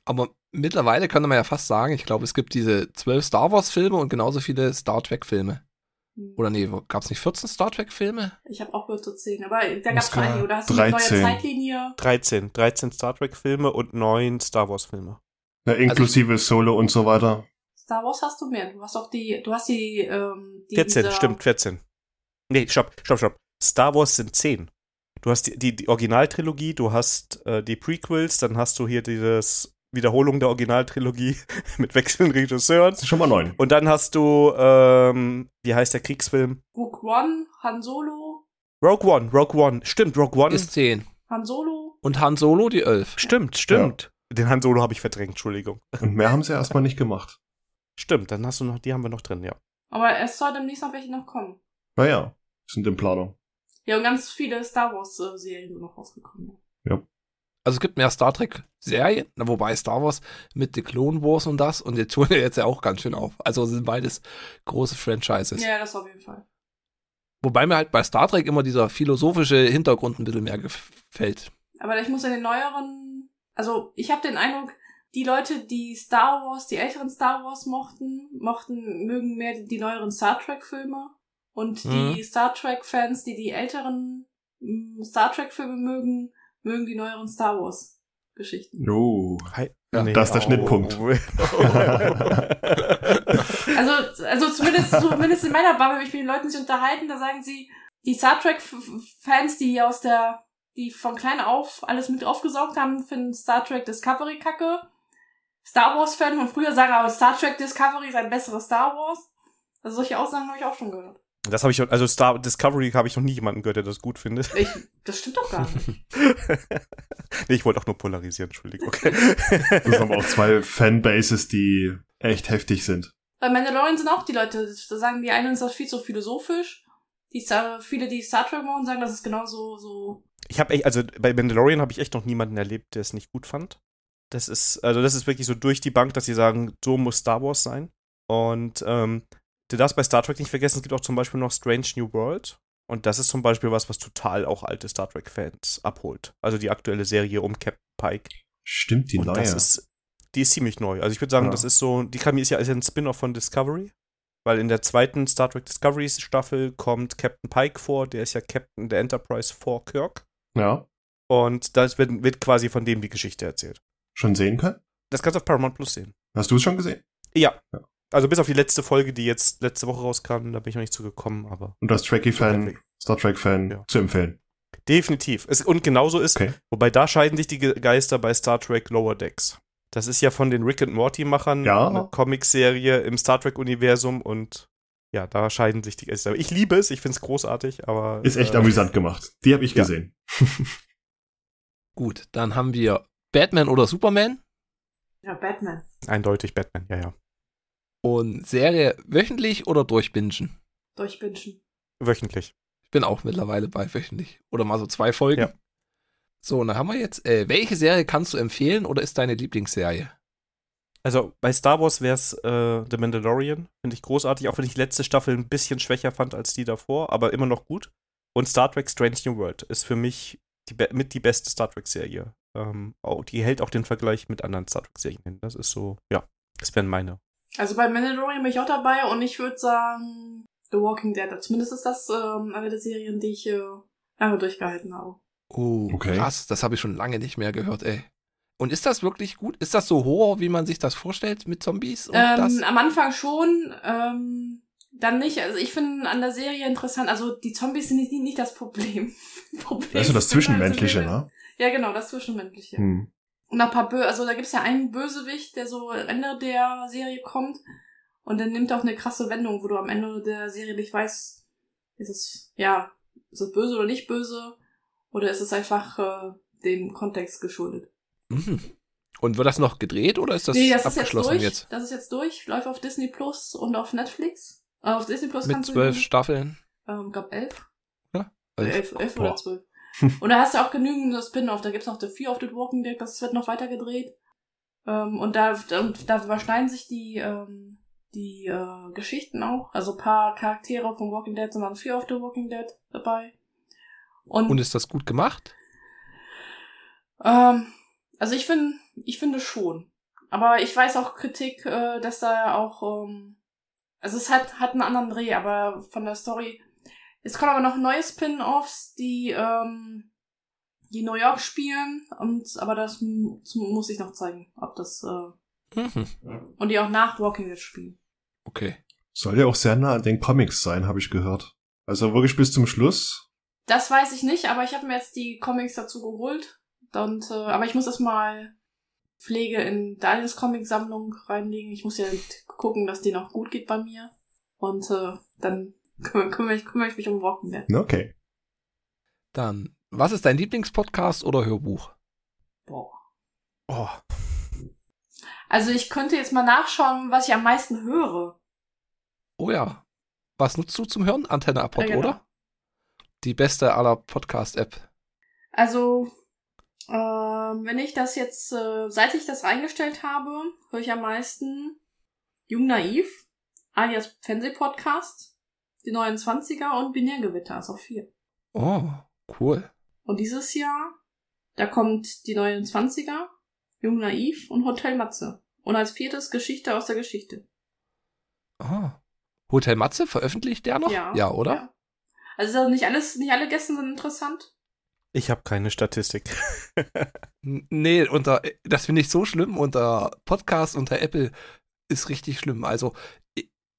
Aber mittlerweile könnte man ja fast sagen, ich glaube, es gibt diese zwölf Star Wars-Filme und genauso viele Star Trek-Filme. Oder nee, gab es nicht 14 Star Trek-Filme? Ich habe auch gehört zu zehn, aber da gab es schon einige. Oder hast du eine neue 13. Zeitlinie? 13. 13 Star Trek-Filme und 9 Star Wars-Filme. Ja, inklusive Solo und so weiter. Star Wars hast du mehr. Du hast auch die, du hast die, ähm, die 14, dieser- stimmt, 14. Nee, stopp, stopp, stopp. Star Wars sind 10. Du hast die, die, die Originaltrilogie, du hast äh, die Prequels, dann hast du hier dieses Wiederholung der Originaltrilogie (laughs) mit wechselnden Regisseuren. Das ist schon mal neun. Und dann hast du, ähm, wie heißt der Kriegsfilm? Rogue One, Han Solo, Rogue One, Rogue One. Stimmt, Rogue One Ist 10. Han Solo. Und Han Solo die 11. Stimmt, stimmt. Den Han Solo habe ich verdrängt, Entschuldigung. Und mehr haben sie erstmal nicht gemacht. Stimmt, dann hast du noch, die haben wir noch drin, ja. Aber es soll demnächst noch welche noch kommen. Naja, sind in Planung. Ja, und ganz viele Star Wars-Serien sind noch rausgekommen. Also es gibt mehr Star Trek-Serien, na, wobei Star Wars mit The Clone Wars und das und jetzt tun wir jetzt ja auch ganz schön auf. Also sind beides große Franchises. Ja, das auf jeden Fall. Wobei mir halt bei Star Trek immer dieser philosophische Hintergrund ein bisschen mehr gefällt. Aber ich muss in den neueren, also ich habe den Eindruck, die Leute, die Star Wars, die älteren Star Wars mochten, mochten, mögen mehr die, die neueren Star Trek Filme. Und die Mhm. Star Trek Fans, die die älteren mm, Star Trek Filme mögen, mögen die neueren Star Wars Geschichten. Oh. Hi. Ja, das ist der Schnittpunkt. (laughs) Also, also zumindest, zumindest in meiner Bubble, wenn ich mit den Leuten sich unterhalten, da sagen sie, die Star Trek Fans, die aus der, die von klein auf alles mit aufgesaugt haben, finden Star Trek Discovery kacke. Star Wars Fan von früher sagen aber Star Trek Discovery ist ein besseres Star Wars. Also solche Aussagen habe ich auch schon gehört. Das habe ich, also Star Discovery habe ich noch nie jemanden gehört, der das gut findet. Ich, das stimmt doch gar nicht. (laughs) nee, ich wollte auch nur polarisieren, Entschuldigung. Okay. (laughs) Das sind aber auch zwei Fanbases, die echt heftig sind. Bei Mandalorian sind auch die Leute, da sagen die einen ist das viel zu philosophisch. Die Star, viele, die Star Trek machen, sagen, das ist genauso so. Ich habe echt, also bei Mandalorian habe ich echt noch niemanden erlebt, der es nicht gut fand. Das ist, also das ist wirklich so durch die Bank, dass sie sagen, so muss Star Wars sein. Und ähm, du darfst bei Star Trek nicht vergessen, es gibt auch zum Beispiel noch Strange New World. Und das ist zum Beispiel was, was total auch alte Star Trek-Fans abholt. Also die aktuelle Serie um Captain Pike. Stimmt, die Und neue. ist, die ist ziemlich neu. Also ich würde sagen, Ja. das ist so, die Kami ist ja ist ja ein Spin-off von Discovery. Weil in der zweiten Star Trek Discovery Staffel kommt Captain Pike vor, der ist ja Captain der Enterprise vor Kirk. ja, Und da wird, wird quasi von dem die Geschichte erzählt. schon sehen können. Das kannst du auf Paramount Plus sehen. Hast du es schon gesehen? Ja. Ja. Also bis auf die letzte Folge, die jetzt letzte Woche rauskam, da bin ich noch nicht zugekommen, aber Und als Trekkie-Fan. Star Trek-Fan Ja. zu empfehlen. definitiv. Es, und genauso ist, Okay. wobei da scheiden sich die Ge- Geister bei Star Trek Lower Decks. Das ist ja von den Rick and Morty-Machern Ja. eine Comicserie im Star Trek-Universum und ja, da scheiden sich die Geister. Ich liebe es, ich finde es großartig, aber. Ist echt äh, amüsant gemacht. Die habe ich ja. gesehen. (laughs) Gut, dann haben wir Batman oder Superman Ja, Batman. Eindeutig Batman, ja, ja. Und Serie wöchentlich oder durchbingen. Durchbingen. Wöchentlich. Ich bin auch mittlerweile bei wöchentlich. Oder mal so zwei Folgen. Ja. So, und dann haben wir jetzt, äh, welche Serie kannst du empfehlen oder ist deine Lieblingsserie? Also bei Star Wars wäre es äh, The Mandalorian. Finde ich großartig, auch wenn ich die letzte Staffel ein bisschen schwächer fand als die davor, aber immer noch gut. Und Star Trek Strange New World ist für mich die, mit die beste Star Trek-Serie. Ähm, oh, die hält auch den Vergleich mit anderen Star Trek-Serien hin. Das ist so, ja, das wären meine. Also bei Mandalorian bin ich auch dabei und ich würde sagen The Walking Dead. Zumindest ist das ähm, eine der Serien, die ich äh, lange durchgehalten habe. Oh, Okay. krass, das habe ich schon lange nicht mehr gehört, ey. Und ist das wirklich gut? Ist das so Horror, wie man sich das vorstellt mit Zombies und das? Ähm, am Anfang schon, ähm, dann nicht. Also ich finde an der Serie interessant, also die Zombies sind nicht, nicht das Problem. (laughs) Problem Also das Zwischenmenschliche, ne? Ja, genau, das Zwischenmenschliche. Hm. Und ein paar Bö also da gibt's ja einen Bösewicht, der so Ende der Serie kommt und dann nimmt auch eine krasse Wendung, wo du am Ende der Serie nicht weißt, ist es, ja, ist es böse oder nicht böse oder ist es einfach äh, dem Kontext geschuldet. Mhm. Und wird das noch gedreht oder ist das, nee, das ist jetzt abgeschlossen durch. jetzt? Das ist jetzt durch, läuft auf Disney Plus und auf Netflix. Äh, auf Disney Plus Mit kannst zwölf du, Staffeln? ähm, glaub elf. elf, elf Boah. oder zwölf. (laughs) Und da hast du auch genügend Spin-off. Da gibt's noch The Fear of the Walking Dead, das wird noch weiter gedreht. Ähm, und da, da, da überschneiden sich die, ähm, die äh, Geschichten auch. Also ein paar Charaktere von Walking Dead sind dann Fear of the Walking Dead dabei. Und, Und ist das gut gemacht? ähm, also ich finde, ich finde schon. Aber ich weiß auch Kritik, äh, dass da auch, ähm, also es hat, hat einen anderen Dreh, aber von der Story. Es kommen aber noch neue Spin-offs, die, ähm, die New York spielen, und, aber das, muss ich noch zeigen, ob das, äh, Mhm. und die auch nach Walking Dead spielen. Okay. Soll ja auch sehr nah an den Comics sein, habe ich gehört. Also wirklich bis zum Schluss. Das weiß ich nicht, aber ich habe mir jetzt die Comics dazu geholt. Und, äh, aber ich muss das mal Pflege in Daniels Comic-Sammlung reinlegen. Ich muss ja gucken, dass die noch gut geht bei mir. Und äh, dann kümmere, kümmere, ich, kümmere ich mich um Walking Dead. Okay. Dann, was ist dein Lieblingspodcast oder Hörbuch? Boah. Oh, Also ich könnte jetzt mal nachschauen, was ich am meisten höre. Oh ja. Was nutzt du zum Hören? Antenne Apod, Ja, genau. oder? Die beste aller Podcast-App. Also, ähm, wenn ich das jetzt, äh, seit ich das eingestellt habe, höre ich am meisten Jung Naiv, alias Fernsehpodcast, die 29er und Binärgewitter, also vier. Oh, cool. Und dieses Jahr, da kommt die 29er, Jung Naiv und Hotel Matze. Und als viertes Geschichte aus der Geschichte. Ah. Hotel Matze, veröffentlicht der noch? Ja. Ja, oder? Ja. Also nicht alles, nicht alle Gäste sind interessant. ich habe keine Statistik. (laughs) Nee, unter, das finde ich so schlimm. Unter Podcast, unter Apple ist richtig schlimm. Also,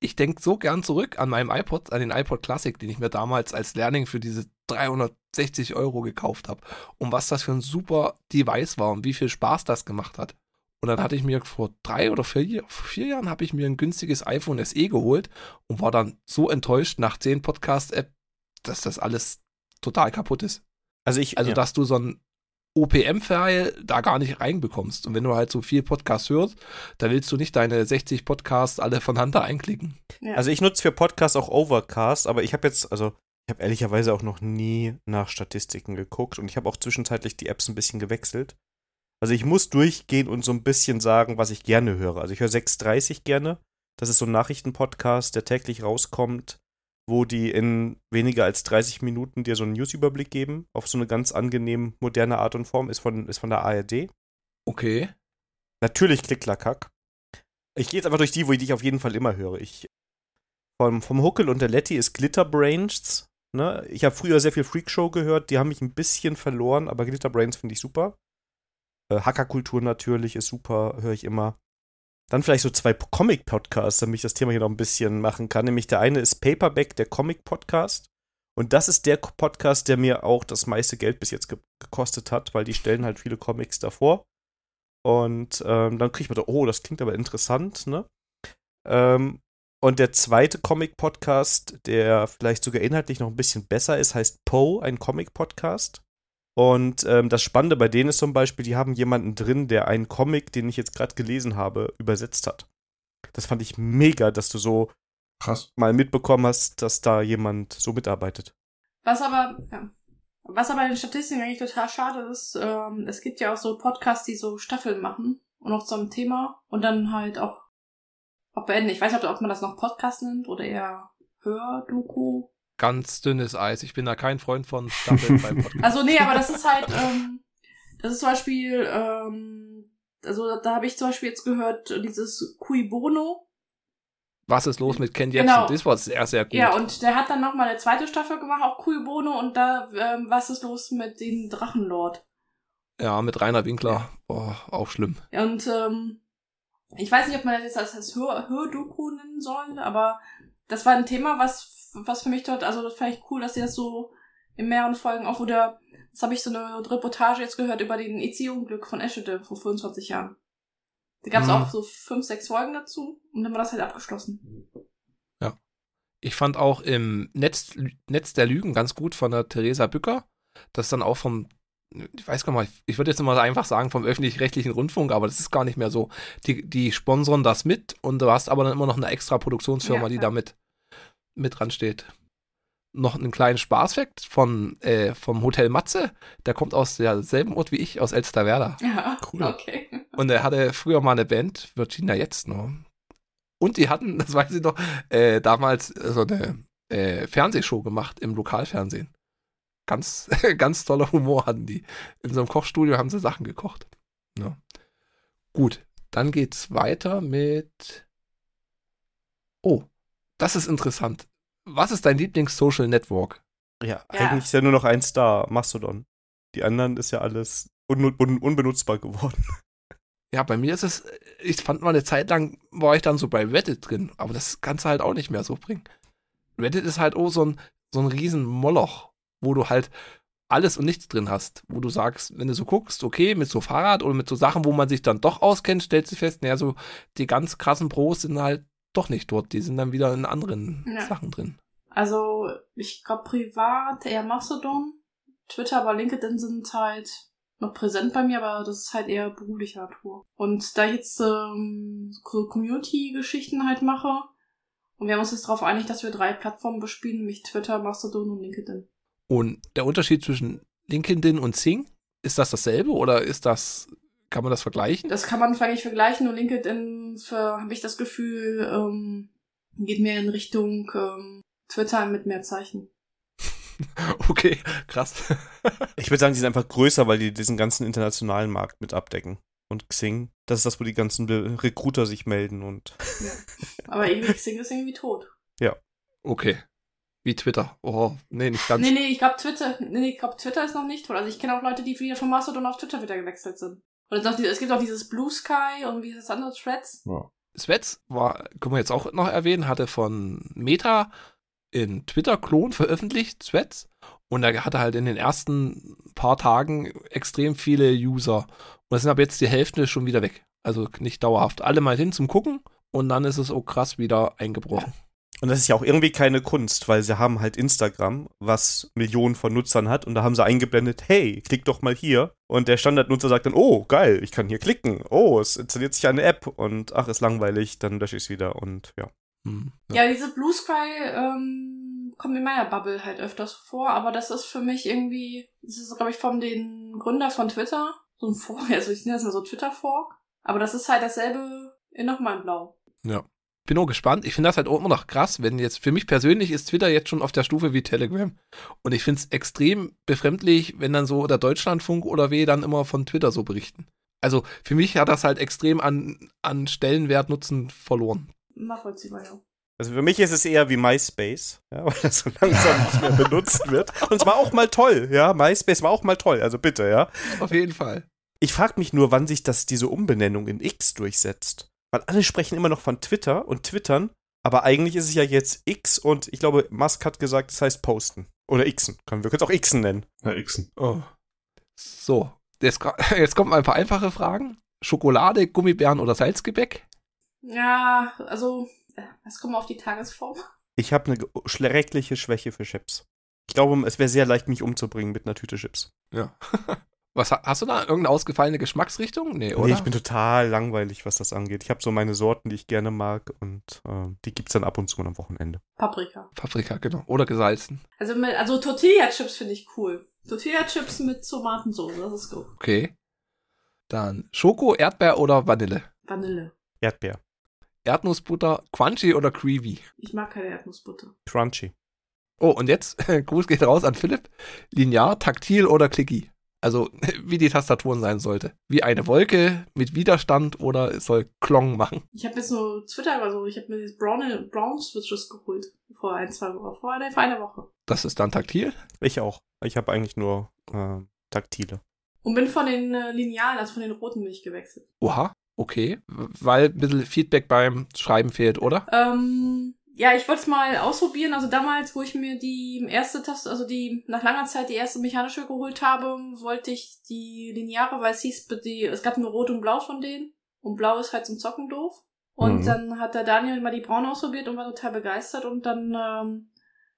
ich, denke so gern zurück an meinem iPod, an den iPod Classic, den ich mir damals als Learning für diese 360 Euro gekauft habe. Und was das für ein super Device war und wie viel Spaß das gemacht hat. Und dann hatte ich mir vor drei oder vier, vier Jahren habe ich mir ein günstiges iPhone SE geholt und war dann so enttäuscht nach zehn Podcast-App, dass das alles total kaputt ist. Also ich, Also, ja. dass du so ein OPM-File da gar nicht reinbekommst. Und wenn du halt so viel Podcast hörst, dann willst du nicht deine 60 Podcasts alle von Hand da einklicken. Ja. Also ich nutze für Podcasts auch Overcast, aber ich habe jetzt, also ich habe ehrlicherweise auch noch nie nach Statistiken geguckt und ich habe auch zwischenzeitlich die Apps ein bisschen gewechselt. Also ich muss durchgehen und so ein bisschen sagen, was ich gerne höre. Also ich höre 630 gerne. Das ist so ein Nachrichtenpodcast, der täglich rauskommt, wo die in weniger als 30 Minuten dir so einen Newsüberblick geben, auf so eine ganz angenehm moderne Art und Form, ist von, ist von der ARD. Okay. Natürlich Klicklackack. Ich gehe jetzt einfach durch die, wo ich dich auf jeden Fall immer höre. Ich, vom, vom Huckel und der Letty ist Glitterbrains. Ne? Ich habe früher sehr viel Freakshow gehört, die haben mich ein bisschen verloren, aber Glitterbrains finde ich super. Äh, Hackerkultur natürlich ist super, höre ich immer. Dann vielleicht so zwei Comic-Podcasts, damit ich das Thema hier noch ein bisschen machen kann. Nämlich der eine ist Paperback, der Comic-Podcast. Und das ist der Podcast, der mir auch das meiste Geld bis jetzt ge gekostet hat, weil die stellen halt viele Comics davor. Und ähm, dann kriegt man da, oh, das klingt aber interessant, ne? Ähm, und der zweite Comic-Podcast, der vielleicht sogar inhaltlich noch ein bisschen besser ist, heißt Poe, ein Comic-Podcast. Und ähm, das Spannende bei denen ist zum Beispiel, die haben jemanden drin, der einen Comic, den ich jetzt gerade gelesen habe, übersetzt hat. Das fand ich mega, dass du so Krass. mal mitbekommen hast, dass da jemand so mitarbeitet. Was aber, ja. Was aber in den Statistiken eigentlich total schade ist, ähm, es gibt ja auch so Podcasts, die so Staffeln machen und auch so ein Thema und dann halt auch, auch beenden. Ich weiß nicht, ob man das noch Podcast nennt oder eher Hördoku. Ganz dünnes Eis. Ich bin da kein Freund von Staffeln beim (laughs) Podcast. Also nee, aber das ist halt, ähm, das ist zum Beispiel, ähm, also da habe ich zum Beispiel jetzt gehört, dieses Cui Bono. Was ist los mit Ken Genau. Jebsen? Das war sehr, sehr gut. Ja, und der hat dann nochmal eine zweite Staffel gemacht, auch Cui Bono und da, ähm, was ist los mit dem Drachenlord? Ja, mit Rainer Winkler. Boah, auch schlimm. Und ähm, ich weiß nicht, ob man das jetzt als, als Hör Hördoku nennen soll, aber das war ein Thema, was, was für mich dort, also das fand ich cool, dass sie das so in mehreren Folgen auch, oder das habe ich so eine Reportage jetzt gehört über den EC-Unglück von Eschede vor 25 Jahren. Da gab es Mhm. auch so fünf, sechs Folgen dazu und dann war das halt abgeschlossen. Ich fand auch im Netz, Netz der Lügen ganz gut von der Theresa Bücker. Das dann auch vom, ich weiß gar nicht, ich würde jetzt mal einfach sagen vom öffentlich-rechtlichen Rundfunk, aber das ist gar nicht mehr so. Die, die sponsern das mit und du hast aber dann immer noch eine extra Produktionsfirma, Ja, die ja. da mit, dran steht. noch einen kleinen Spaßfakt von, äh, vom Hotel Matze. Der kommt aus derselben Ort wie ich, aus Elsterwerda. (laughs) Ja, Cool. okay. Und er hatte früher mal eine Band, Virginia jetzt noch. Und die hatten, (laughs) das weiß ich noch, äh, damals so eine äh, Fernsehshow gemacht im Lokalfernsehen. Ganz, (laughs) ganz toller Humor hatten die. In so einem Kochstudio haben sie Sachen gekocht. Ja. Gut, dann geht's weiter mit. Oh, das ist interessant. Was ist dein Lieblings-Social Network? Ja, Ja. eigentlich ist ja nur noch ein Star, Mastodon. Die anderen ist ja alles un un unbenutzbar geworden. (laughs) Ja, bei mir ist es, ich fand mal eine Zeit lang, war ich dann so bei Reddit drin, aber das kannst du halt auch nicht mehr so bringen. Reddit ist halt auch so ein, so ein riesen Moloch, wo du halt alles und nichts drin hast, wo du sagst, wenn du so guckst, okay, mit so Fahrrad oder mit so Sachen, wo man sich dann doch auskennt, stellst du fest, naja, so die ganz krassen Pros sind halt doch nicht dort, die sind dann wieder in anderen Ja. Sachen drin. Also, ich glaube privat eher Mastodon. Twitter, aber LinkedIn sind halt noch präsent bei mir, aber das ist halt eher beruflicher Natur. Und da ich jetzt ähm, so Community-Geschichten halt mache, und wir haben uns jetzt darauf einig, dass wir drei Plattformen bespielen, nämlich Twitter, Mastodon und LinkedIn. Und der Unterschied zwischen LinkedIn und Sing, ist das dasselbe oder ist das, kann man das vergleichen? Das kann man vielleicht vergleichen, nur LinkedIn habe ich das Gefühl, ähm, geht mehr in Richtung ähm, Twitter mit mehr Zeichen. (laughs) Okay, krass. (laughs) Ich würde sagen, die sind einfach größer, weil die diesen ganzen internationalen Markt mit abdecken. Und Xing, das ist das, wo die ganzen Be Recruiter sich melden und Ja. Aber irgendwie (laughs) Xing ist irgendwie tot. Okay. Wie Twitter. Oh, nee, nicht ganz. Nee, nee, ich glaube Twitter, nee, nee, ich glaube Twitter ist noch nicht tot. Also ich kenne auch Leute, die wieder von Mastodon auf Twitter wieder gewechselt sind. Oder noch, es gibt auch dieses Blue Sky und wie ist das andere Threads? Svets war, können wir jetzt auch noch erwähnen, hatte von Meta in Twitter-Klon veröffentlicht, Threads. Und er hatte halt in den ersten paar Tagen extrem viele User. Und es sind aber jetzt die Hälfte schon wieder weg. Also nicht dauerhaft. Alle mal hin zum Gucken und dann ist es auch krass wieder eingebrochen. Und das ist ja auch irgendwie keine Kunst, weil sie haben halt Instagram, was Millionen von Nutzern hat, und da haben sie eingeblendet, hey, klick doch mal hier. Und der Standardnutzer sagt dann, oh, geil, ich kann hier klicken. Oh, es installiert sich eine App und ach, ist langweilig, dann lösche ich es wieder und ja. Hm, Ja, diese Blue Sky ähm, kommt in meiner Bubble halt öfters vor, aber das ist für mich irgendwie, das ist, glaube ich, von den Gründer von Twitter, so ein Fork, (laughs) also ich nenne das mal so Twitter-Fork, aber das ist halt dasselbe in nochmal in Blau. Bin auch gespannt. Ich finde das halt auch immer noch krass, wenn jetzt, für mich persönlich ist Twitter jetzt schon auf der Stufe wie Telegram. Und ich finde es extrem befremdlich, wenn dann so der Deutschlandfunk oder W dann immer von Twitter so berichten. Also für mich hat das halt extrem an, an Stellenwert Nutzen verloren. Nachvollziehbar, ja. Also für mich ist es eher wie MySpace, ja, (laughs) weil das so langsam nicht mehr benutzt wird. Und es war auch mal toll, ja. MySpace war auch mal toll, also bitte, ja. Auf jeden Fall. Ich frage mich nur, wann sich das diese Umbenennung in X durchsetzt. Weil alle sprechen immer noch von Twitter und Twittern, aber eigentlich ist es ja jetzt X und ich glaube, Musk hat gesagt, es heißt Posten. Oder Xen. Können wir können es auch Xen nennen. Ja, Xen. Oh. So, jetzt, (laughs) jetzt kommen ein paar einfache Fragen. Schokolade, Gummibären oder Salzgebäck? Ja, also, äh, es kommt auf die Tagesform. Ich habe eine schreckliche Schwäche für Chips. Ich glaube, es wäre sehr leicht, mich umzubringen mit einer Tüte Chips. Ja. (laughs) Was ha- hast du da irgendeine ausgefallene Geschmacksrichtung? Nee, oder? Nee, ich bin total langweilig, was das angeht. Ich habe so meine Sorten, die ich gerne mag und ähm, die gibt's dann ab und zu am Wochenende. Paprika. Paprika, genau. Oder gesalzen. Also, mit, also Tortilla-Chips finde ich cool. Tortilla-Chips mit Tomatensauce, das ist gut. Okay. Dann Schoko, Erdbeer oder Vanille? Vanille. Erdbeer. Erdnussbutter, Crunchy oder Creamy? Ich mag keine Erdnussbutter. Crunchy. Oh, und jetzt, (laughs) Gruß geht raus an Philipp. Linear, taktil oder clicky? Also, (laughs) wie die Tastaturen sein sollte. Wie eine Wolke mit Widerstand oder es soll Klong machen. Ich habe jetzt nur Twitter oder so, ich habe mir dieses Brown, Brown Switches geholt. Vor ein, zwei Wochen. Vor einer, vor einer Woche. Das ist dann taktil. Ich auch. Ich habe eigentlich nur äh, taktile. Und bin von den äh, Linealen, also von den roten Milch gewechselt. Oha, okay. Weil ein bisschen Feedback beim Schreiben fehlt, oder? Ähm, ja, ich wollte es mal ausprobieren. Also damals, wo ich mir die erste Taste, also die nach langer Zeit die erste mechanische geholt habe, wollte ich die lineare, weil es hieß, die, es gab nur Rot und Blau von denen. Und Blau ist halt zum Zocken doof. Und Mhm. dann hat der Daniel mal die braune ausprobiert und war total begeistert. Und dann ähm,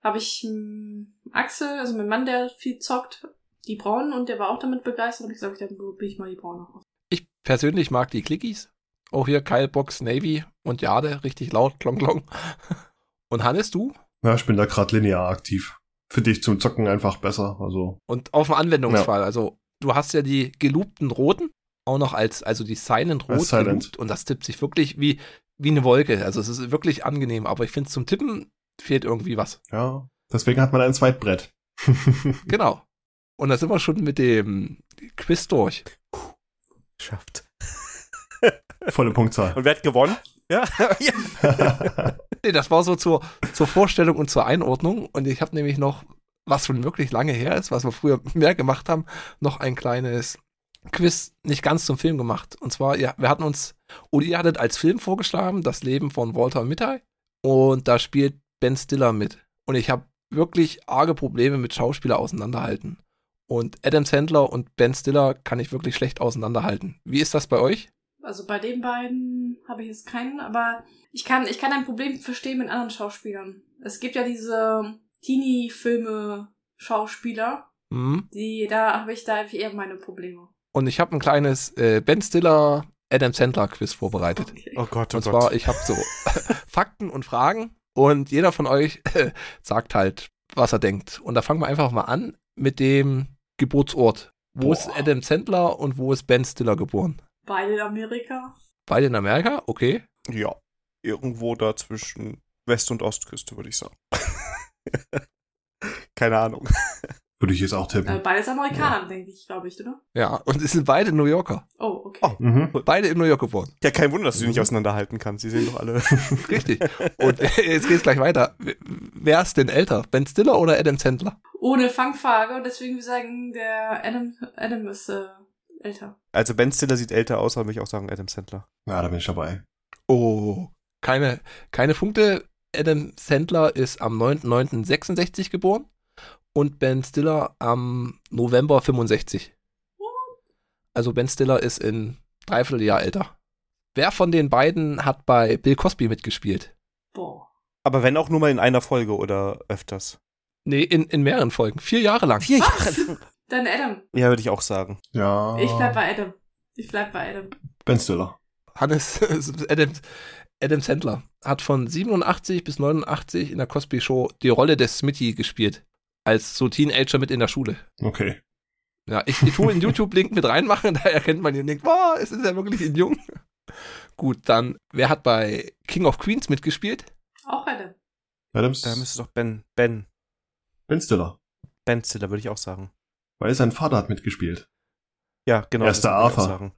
habe ich ähm, Axel, also mein Mann, der viel zockt, die braunen und der war auch damit begeistert. Und ich gesagt, dann probiere ich mal die braune aus. Ich persönlich mag die Clickies. Auch hier Kyle Box Navy und Jade, richtig laut, klong klong. (laughs) Und Hannes, du? Ja, ich bin da gerade linear aktiv. finde ich zum Zocken einfach besser. Also, Und auf dem Anwendungsfall, also du hast ja die gelobten Roten, auch noch als, also die Silent Rot Silent. und das tippt sich wirklich wie, wie eine Wolke. Also es ist wirklich angenehm, aber ich finde zum Tippen fehlt irgendwie was. ja. Deswegen hat man ein Zweitbrett. (laughs) Genau. Und da sind wir schon mit dem Quiz durch. Schafft. Volle Punktzahl. Und wer hat gewonnen? Ja. ja. Nee, das war so zur, zur Vorstellung und zur Einordnung. Und ich habe nämlich noch, was schon wirklich lange her ist, was wir früher mehr gemacht haben, noch ein kleines Quiz nicht ganz zum Film gemacht. Und zwar, ja, wir hatten uns, oder ihr hattet als Film vorgeschlagen, das Leben von Walter Mitty. Und da spielt Ben Stiller mit. Und ich habe wirklich arge Probleme mit Schauspieler auseinanderhalten. Und Adam Sandler und Ben Stiller kann ich wirklich schlecht auseinanderhalten. Wie ist das bei euch? Also bei den beiden habe ich jetzt keinen, aber ich kann, ich kann ein Problem verstehen mit anderen Schauspielern. Es gibt ja diese Teenie-Filme-Schauspieler, Hm? die, da habe ich da eher meine Probleme. Und ich habe ein kleines äh, Ben Stiller Adam Sandler Quiz vorbereitet. Okay. Oh Gott, oh Und Gott. zwar, ich habe so (laughs) Fakten und Fragen und jeder von euch (laughs) sagt halt, was er denkt. Und da fangen wir einfach mal an mit dem Geburtsort. Wo Boah. ist Adam Sandler und wo ist Ben Stiller geboren? Beide in Amerika. Beide in Amerika? Okay. ja. Irgendwo da zwischen West- und Ostküste, würde ich sagen. (laughs) Keine Ahnung. Würde ich jetzt auch Äh, tippen. beides Amerikaner, denke ich, glaube ich, oder? Ja, und es sind beide New Yorker. Oh, okay. Oh. Mhm. Beide in New York geboren. Ja, kein Wunder, dass du die nicht auseinanderhalten kannst. Sie sehen doch alle. (laughs) Richtig. Und (laughs) jetzt geht's gleich weiter. Wer ist denn älter? Ben Stiller oder Adam Sandler? Ohne Fangfrage und deswegen wir sagen, der Adam, Adam ist äh, älter. Also Ben Stiller sieht älter aus, aber würde ich auch sagen Adam Sandler. Ja, da bin ich dabei. Oh, keine, keine Punkte. Adam Sandler ist am 9.9.66 geboren und Ben Stiller am November 65. Also Ben Stiller ist in dreiviertel Jahr älter. Wer von den beiden hat bei Bill Cosby mitgespielt? Boah. Aber wenn auch nur mal in einer Folge oder öfters. Nee, in, in mehreren Folgen. Vier Jahre lang. Vier Was? Dann Adam. Ja, würde ich auch sagen. Ja. Ich bleib bei Adam. Ich bleib bei Adam. Ben Stiller. Hannes, (laughs) Adam, Adam Sandler hat von 87 bis 89 in der Cosby Show die Rolle des Smitty gespielt. Als so Teenager mit in der Schule. Okay. Ja, ich, ich tue einen (laughs) YouTube-Link mit reinmachen, (laughs) da erkennt man ihn und denkt, boah, es ist ja wirklich ein Jung. Gut, dann, wer hat bei King of Queens mitgespielt? Auch Adam. Adams. Da müsste doch Ben, Ben, ben Stiller. Ben Stiller, würde ich auch sagen. Weil sein Vater hat mitgespielt. Ja, genau. Er auch Arthur. sagen.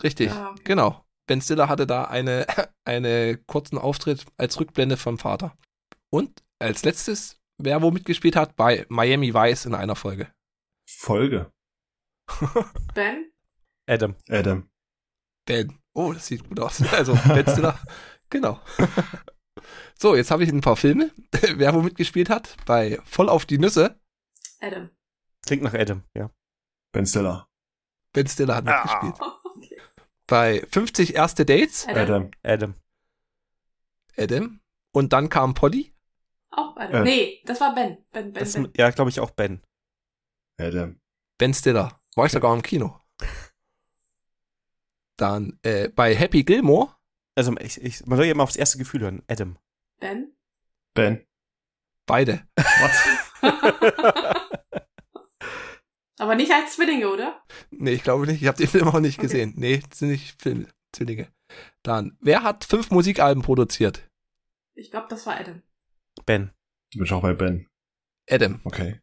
Richtig, okay. genau. Ben Stiller hatte da eine, (laughs) eine kurzen Auftritt als Rückblende vom Vater. Und als letztes, wer wo mitgespielt hat, bei Miami Vice in einer Folge. Folge. (laughs) Ben? Adam. Adam. Ben. Oh, das sieht gut aus. Also, Ben Stiller. (laughs) genau. So, jetzt habe ich ein paar Filme. Wer wo mitgespielt hat? Bei Voll auf die Nüsse. Adam. Klingt nach Adam, ja. Ben Stiller. Ben Stiller hat Ah. mitgespielt. (laughs) Okay. Bei 50 erste Dates. Adam. Adam. Adam. Und dann kam Polly. Auch Adam. Äh. Nee, das war Ben. Ben, Ben, Das, Ben. ja, glaube ich auch Ben. Adam. Ben Stiller. War ich sogar im Kino. Dann äh, bei Happy Gilmore. Also ich, ich, man soll ja immer aufs erste Gefühl hören. Adam. Ben? Ben. Beide. What? (laughs) (laughs) Aber nicht als Zwillinge, oder? Nee, ich glaube nicht. Ich habe den Film auch nicht gesehen. Nee, das sind nicht Film Zwillinge. Dann, wer hat fünf Musikalben produziert? Ich glaube, das war Adam. Ben. Du bist auch bei Ben. Adam. Okay.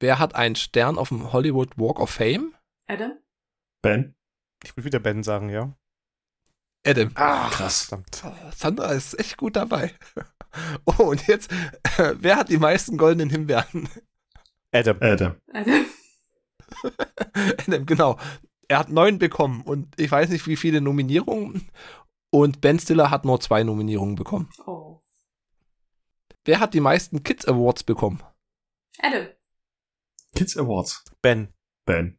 Wer hat einen Stern auf dem Hollywood Walk of Fame? Adam? Ben. Ich will wieder Ben sagen, ja. Adam. Ah, Krass. Verdammt. Oh, Sandra ist echt gut dabei. (laughs) Oh, und jetzt, (laughs) wer hat die meisten goldenen Himbeeren? Adam. Adam. Adam. (laughs) Adam, genau. Er hat neun bekommen und ich weiß nicht, wie viele Nominierungen. Und Ben Stiller hat nur zwei Nominierungen bekommen. Oh. Wer hat die meisten Kids Awards bekommen? Adam. Kids Awards. Ben. Ben.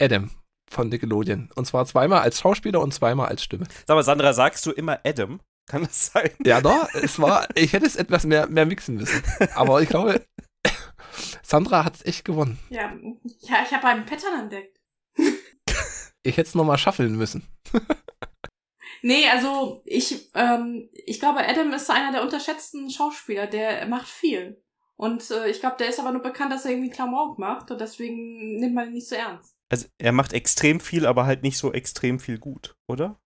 Adam von Nickelodeon. Und zwar zweimal als Schauspieler und zweimal als Stimme. Sag mal, Sandra, sagst du immer Adam? Kann das sein? Ja, doch, es war, ich hätte es etwas mehr, mehr mixen müssen. (laughs) Aber ich glaube, Sandra hat es echt gewonnen. Ja, (laughs) ja ich habe einen Pattern entdeckt. Ich hätte es nochmal schaffeln müssen. (laughs) Nee, also ich, ähm, ich glaube, Adam ist einer der unterschätzten Schauspieler. Der macht viel. Und äh, ich glaube, der ist aber nur bekannt, dass er irgendwie Klamauk macht. Und deswegen nimmt man ihn nicht so ernst. Also er macht extrem viel, aber halt nicht so extrem viel gut, oder?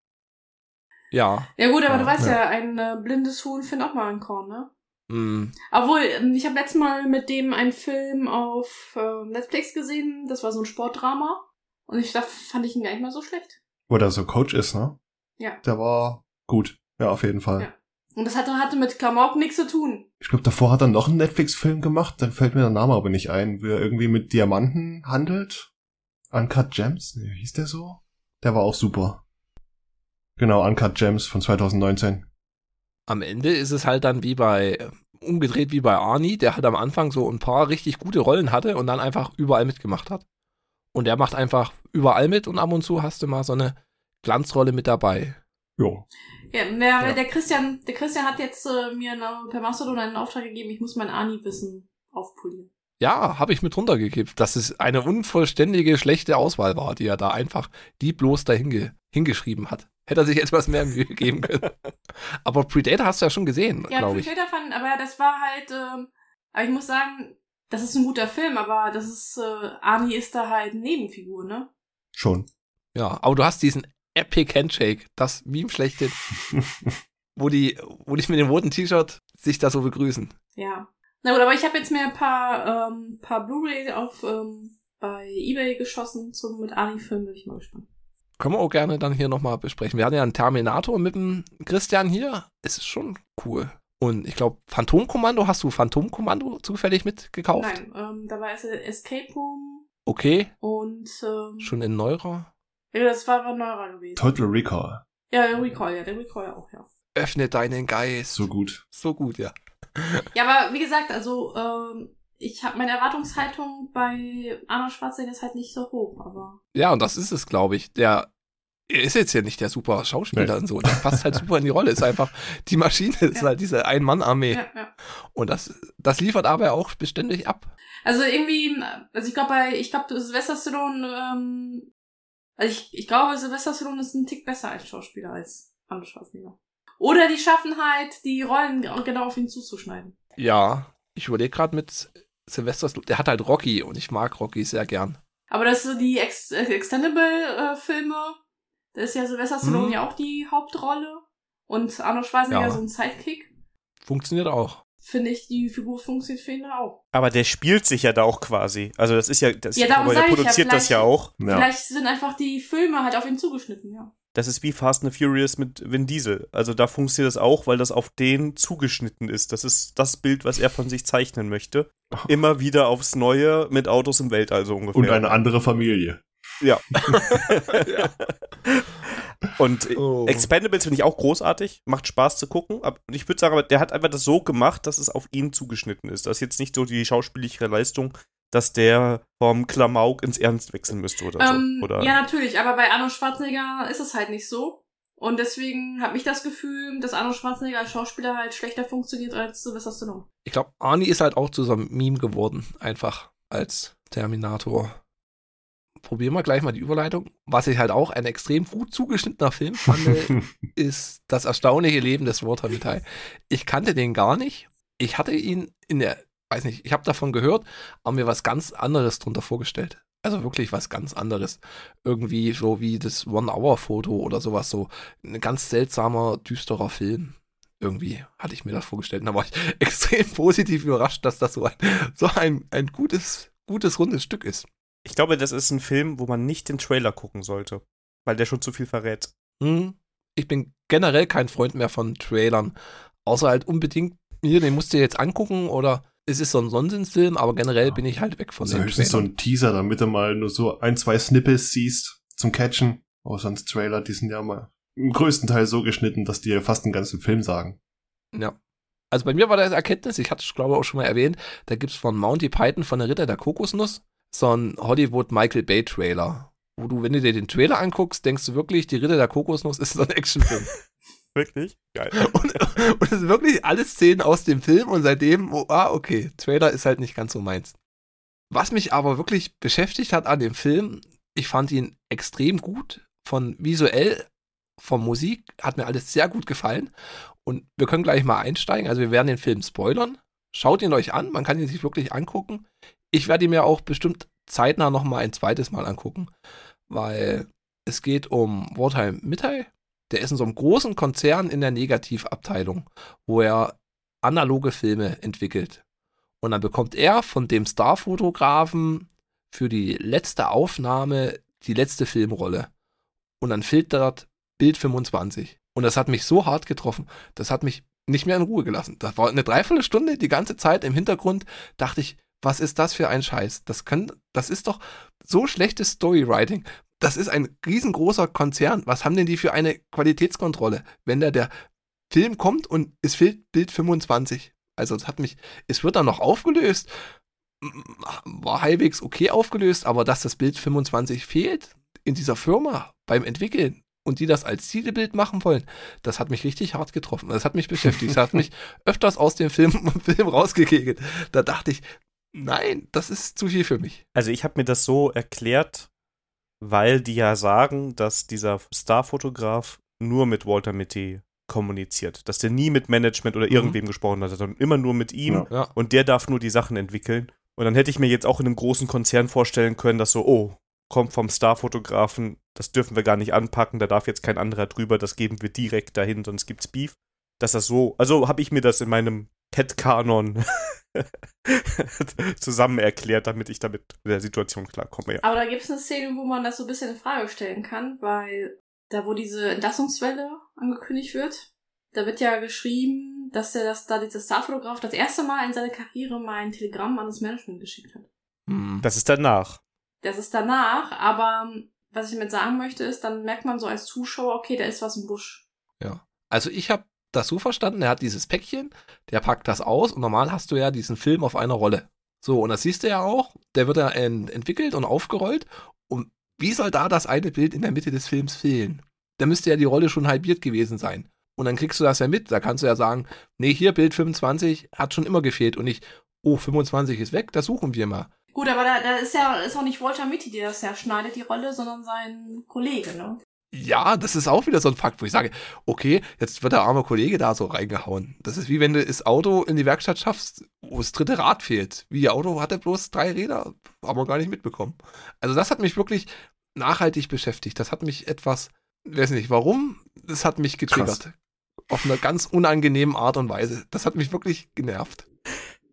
Ja. Ja gut, aber Ja, du weißt ja, ja. ein äh, blindes Huhn findet auch mal ein Korn, ne? Mm, Obwohl, ähm, ich habe letztes Mal mit dem einen Film auf äh, Netflix gesehen. Das war so ein Sportdrama. Und ich dachte, fand ich ihn gar nicht mal so schlecht. Wo der so Coach ist, ne? Ja. Der war gut. Ja, auf jeden Fall. Ja. Und das hatte, hatte mit Klamauk nichts zu tun. Ich glaube, davor hat er noch einen Netflix-Film gemacht, da fällt mir der Name aber nicht ein, wo er irgendwie mit Diamanten handelt. Uncut Gems? Nee, hieß der so? Der war auch super. Genau, Uncut Gems von 2019. am Ende ist es halt dann wie bei, umgedreht wie bei Arnie, der halt am Anfang so ein paar richtig gute Rollen hatte und dann einfach überall mitgemacht hat. Und der macht einfach überall mit und ab und zu hast du mal so eine Glanzrolle mit dabei. Jo. Ja, der, Ja. der Christian, der Christian hat jetzt äh, mir eine, per Mastodon einen Auftrag gegeben, ich muss mein Ani-Wissen aufpolieren. Ja, habe ich mit runtergekippt, dass es eine unvollständige, schlechte Auswahl war, die er da einfach die bloß dahin ge hingeschrieben hat. Hätte er sich etwas mehr Mühe geben können. Aber Predator hast du ja schon gesehen, Ja, glaube ich. Predator fand, aber das war halt, ähm, aber ich muss sagen, das ist ein guter Film, aber das ist, äh, Ani ist da halt eine Nebenfigur, ne? Schon. Ja, aber du hast diesen Epic Handshake, das Meme schlechthin, (laughs) wo die, wo die mit dem roten T-Shirt sich da so begrüßen. Ja. Na gut, aber ich habe jetzt mir ein paar, ähm, paar Blu-ray auf, ähm, bei Ebay geschossen zum mit Ani-Film, bin ich mal gespannt. Können wir auch gerne dann hier nochmal besprechen. Wir hatten ja einen Terminator mit dem Christian hier. Es ist schon cool. Und ich glaube, Phantomkommando, hast du Phantomkommando zufällig mitgekauft? Nein, ähm, da war es Escape Room Okay, und, ähm, schon in neurer. ja, das war aber neuer gewesen. Total Recall. Ja, der Recall, ja, der Recall auch, ja. Öffne deinen Geist. So gut. So gut, ja. Ja, aber wie gesagt, also ähm, ich habe meine Erwartungshaltung bei Arnold Schwarzenegger ist halt nicht so hoch, aber Ja, und das ist es, glaube ich. Der er ist jetzt ja nicht der super Schauspieler Nee. und so. Der passt halt (laughs) super in die Rolle. Ist einfach die Maschine, ist Ja. halt diese Ein-Mann-Armee. ja, ja. Und das, das liefert aber auch beständig ab. Also irgendwie, also ich glaube bei, ich glaube Sylvester Stallone, ähm, also ich, ich glaube Sylvester Stallone ist ein Tick besser als Schauspieler als Arnold Schwarzenegger. Oder die schaffen halt, die Rollen genau auf ihn zuzuschneiden. Ja, ich überlege gerade mit Sylvester, der hat halt Rocky und ich mag Rocky sehr gern. Aber das so die Ex äh, Extendable-Filme, da ist ja Sylvester Stallone Mhm. ja auch die Hauptrolle und Arnold Schwarzenegger Ja. so ein Sidekick. Funktioniert auch. Finde ich, die Figur funktioniert für ihn da auch. Aber der spielt sich ja da auch quasi. Also das ist ja, das, Ja, aber der ich ja, produziert das ja vielleicht- auch. Ja. Vielleicht sind einfach die Filme halt auf ihn zugeschnitten, ja. Das ist wie Fast and Furious mit Vin Diesel. Also da funktioniert das auch, weil das auf den zugeschnitten ist. Das ist das Bild, was er von sich zeichnen möchte. Immer wieder aufs Neue mit Autos im Weltall so ungefähr. Und eine andere Familie. Ja. (laughs) Und äh, Oh. Expendables finde ich auch großartig, macht Spaß zu gucken. Und ich würde sagen, der hat einfach das so gemacht, dass es auf ihn zugeschnitten ist. Das ist jetzt nicht so die schauspielliche Leistung, dass der vom Klamauk ins Ernst wechseln müsste oder Ähm, so. Oder ja, natürlich, aber bei Arnold Schwarzenegger ist es halt nicht so. Und deswegen habe ich das Gefühl, dass Arnold Schwarzenegger als Schauspieler halt schlechter funktioniert als Sylvester Stallone. Ich glaube, Arnie ist halt auch zu so einem Meme geworden. Einfach als Terminator. Probieren wir gleich mal die Überleitung. Was ich halt auch ein extrem gut zugeschnittener Film fand, (laughs) ist das erstaunliche Leben des Walter Mitty. Ich kannte den gar nicht. Ich hatte ihn in der, weiß nicht, ich habe davon gehört, aber mir was ganz anderes drunter vorgestellt. Also wirklich was ganz anderes. Irgendwie so wie das One-Hour-Foto oder sowas. So ein ganz seltsamer, düsterer Film. Irgendwie hatte ich mir das vorgestellt. Und da war ich (laughs) extrem positiv überrascht, dass das so ein, so ein, ein gutes, gutes, rundes Stück ist. ich glaube, das ist ein Film, wo man nicht den Trailer gucken sollte, weil der schon zu viel verrät. Hm. Ich bin generell kein Freund mehr von Trailern. Außer halt unbedingt, hier, den musst du dir jetzt angucken oder es ist so ein Sonnensinnsfilm, aber generell Ja. bin ich halt weg von Also den höchstens so Trailern. ein Teaser, damit du mal nur so ein, zwei Snippets siehst zum Catchen. Aber sonst Trailer, die sind ja mal im größten Teil so geschnitten, dass die ja fast einen ganzen Film sagen. Ja. Also bei mir war das Erkenntnis, ich hatte es glaube ich auch schon mal erwähnt, da gibt es von Monty Python von der Ritter der Kokosnuss so ein Hollywood Michael Bay Trailer. Wo du, wenn du dir den Trailer anguckst, denkst du wirklich, die Ritter der Kokosnuss ist so ein Actionfilm. (laughs) Wirklich? Geil. (laughs) und, und es sind wirklich alle Szenen aus dem Film und seitdem, oh, ah, okay, Trailer ist halt nicht ganz so meins. Was mich aber wirklich beschäftigt hat an dem Film, ich fand ihn extrem gut, von visuell von Musik hat mir alles sehr gut gefallen. Und wir können gleich mal einsteigen. Also wir werden den Film spoilern. Schaut ihn euch an, man kann ihn sich wirklich angucken. Ich werde ihn mir auch bestimmt zeitnah noch mal ein zweites Mal angucken, weil es geht um Walter Mittai. Der ist in so einem großen Konzern in der Negativabteilung, wo er analoge Filme entwickelt. Und dann bekommt er von dem Starfotografen für die letzte Aufnahme die letzte Filmrolle. Und dann filtert Bild 25. Und das hat mich so hart getroffen, das hat mich nicht mehr in Ruhe gelassen. Das war eine Dreiviertelstunde, die ganze Zeit im Hintergrund dachte ich, was ist das für ein Scheiß? Das können, das ist doch so schlechtes Storywriting. Das ist ein riesengroßer Konzern. Was haben denn die für eine Qualitätskontrolle? Wenn da der Film kommt und es fehlt Bild 25. Also es hat mich, es wird dann noch aufgelöst, war halbwegs okay aufgelöst, aber dass das Bild 25 fehlt in dieser Firma beim Entwickeln und die das als Zielbild machen wollen, das hat mich richtig hart getroffen. Das hat mich beschäftigt. Das hat mich (laughs) öfters aus dem Film, (laughs) Film rausgekegelt. Da dachte ich, nein, das ist zu viel für mich. Also ich habe mir das so erklärt, weil die ja sagen, dass dieser Starfotograf nur mit Walter Mitty kommuniziert. Dass der nie mit Management oder mhm. irgendwem mhm. gesprochen hat, sondern immer nur mit ihm ja. und der darf nur die Sachen entwickeln. Und dann hätte ich mir jetzt auch in einem großen Konzern vorstellen können, dass so, oh, kommt vom Starfotografen, das dürfen wir gar nicht anpacken, da darf jetzt kein anderer drüber, das geben wir direkt dahin, sonst gibt's Beef. Dass das so, also habe ich mir das in meinem Cat-Kanon (laughs) zusammen erklärt, damit ich damit mit der Situation klarkomme. Ja. Aber da gibt es eine Szene, wo man das so ein bisschen in Frage stellen kann, weil da, wo diese Entlassungswelle angekündigt wird, da wird ja geschrieben, dass er das, da dieser Starfotograf das erste Mal in seiner Karriere mal ein Telegramm an das Management geschickt hat. Hm. Das ist danach. Das ist danach, aber was ich damit sagen möchte, ist, dann merkt man so als Zuschauer, okay, da ist was im Busch. Ja. Also ich habe das so verstanden, er hat dieses Päckchen, der packt das aus und normal hast du ja diesen Film auf einer Rolle. So, und das siehst du ja auch, der wird ja ent entwickelt und aufgerollt. Und wie soll da das eine Bild in der Mitte des Films fehlen? Da müsste ja die Rolle schon halbiert gewesen sein. Und dann kriegst du das ja mit. Da kannst du ja sagen, nee, hier Bild 25 hat schon immer gefehlt und nicht, oh, 25 ist weg, das suchen wir mal. Gut, aber da, da ist ja ist auch nicht Walter Mitty, der das ja schneidet, die Rolle, sondern sein Kollege, ne? Ja, das ist auch wieder so ein Fakt, wo ich sage, okay, jetzt wird der arme Kollege da so reingehauen. Das ist wie wenn du das Auto in die Werkstatt schaffst, wo das dritte Rad fehlt. Wie ihr Auto hatte bloß drei Räder, haben wir gar nicht mitbekommen. Also das hat mich wirklich nachhaltig beschäftigt. Das hat mich etwas, weiß nicht warum, das hat mich getriggert. Krass. Auf eine ganz unangenehme Art und Weise. Das hat mich wirklich genervt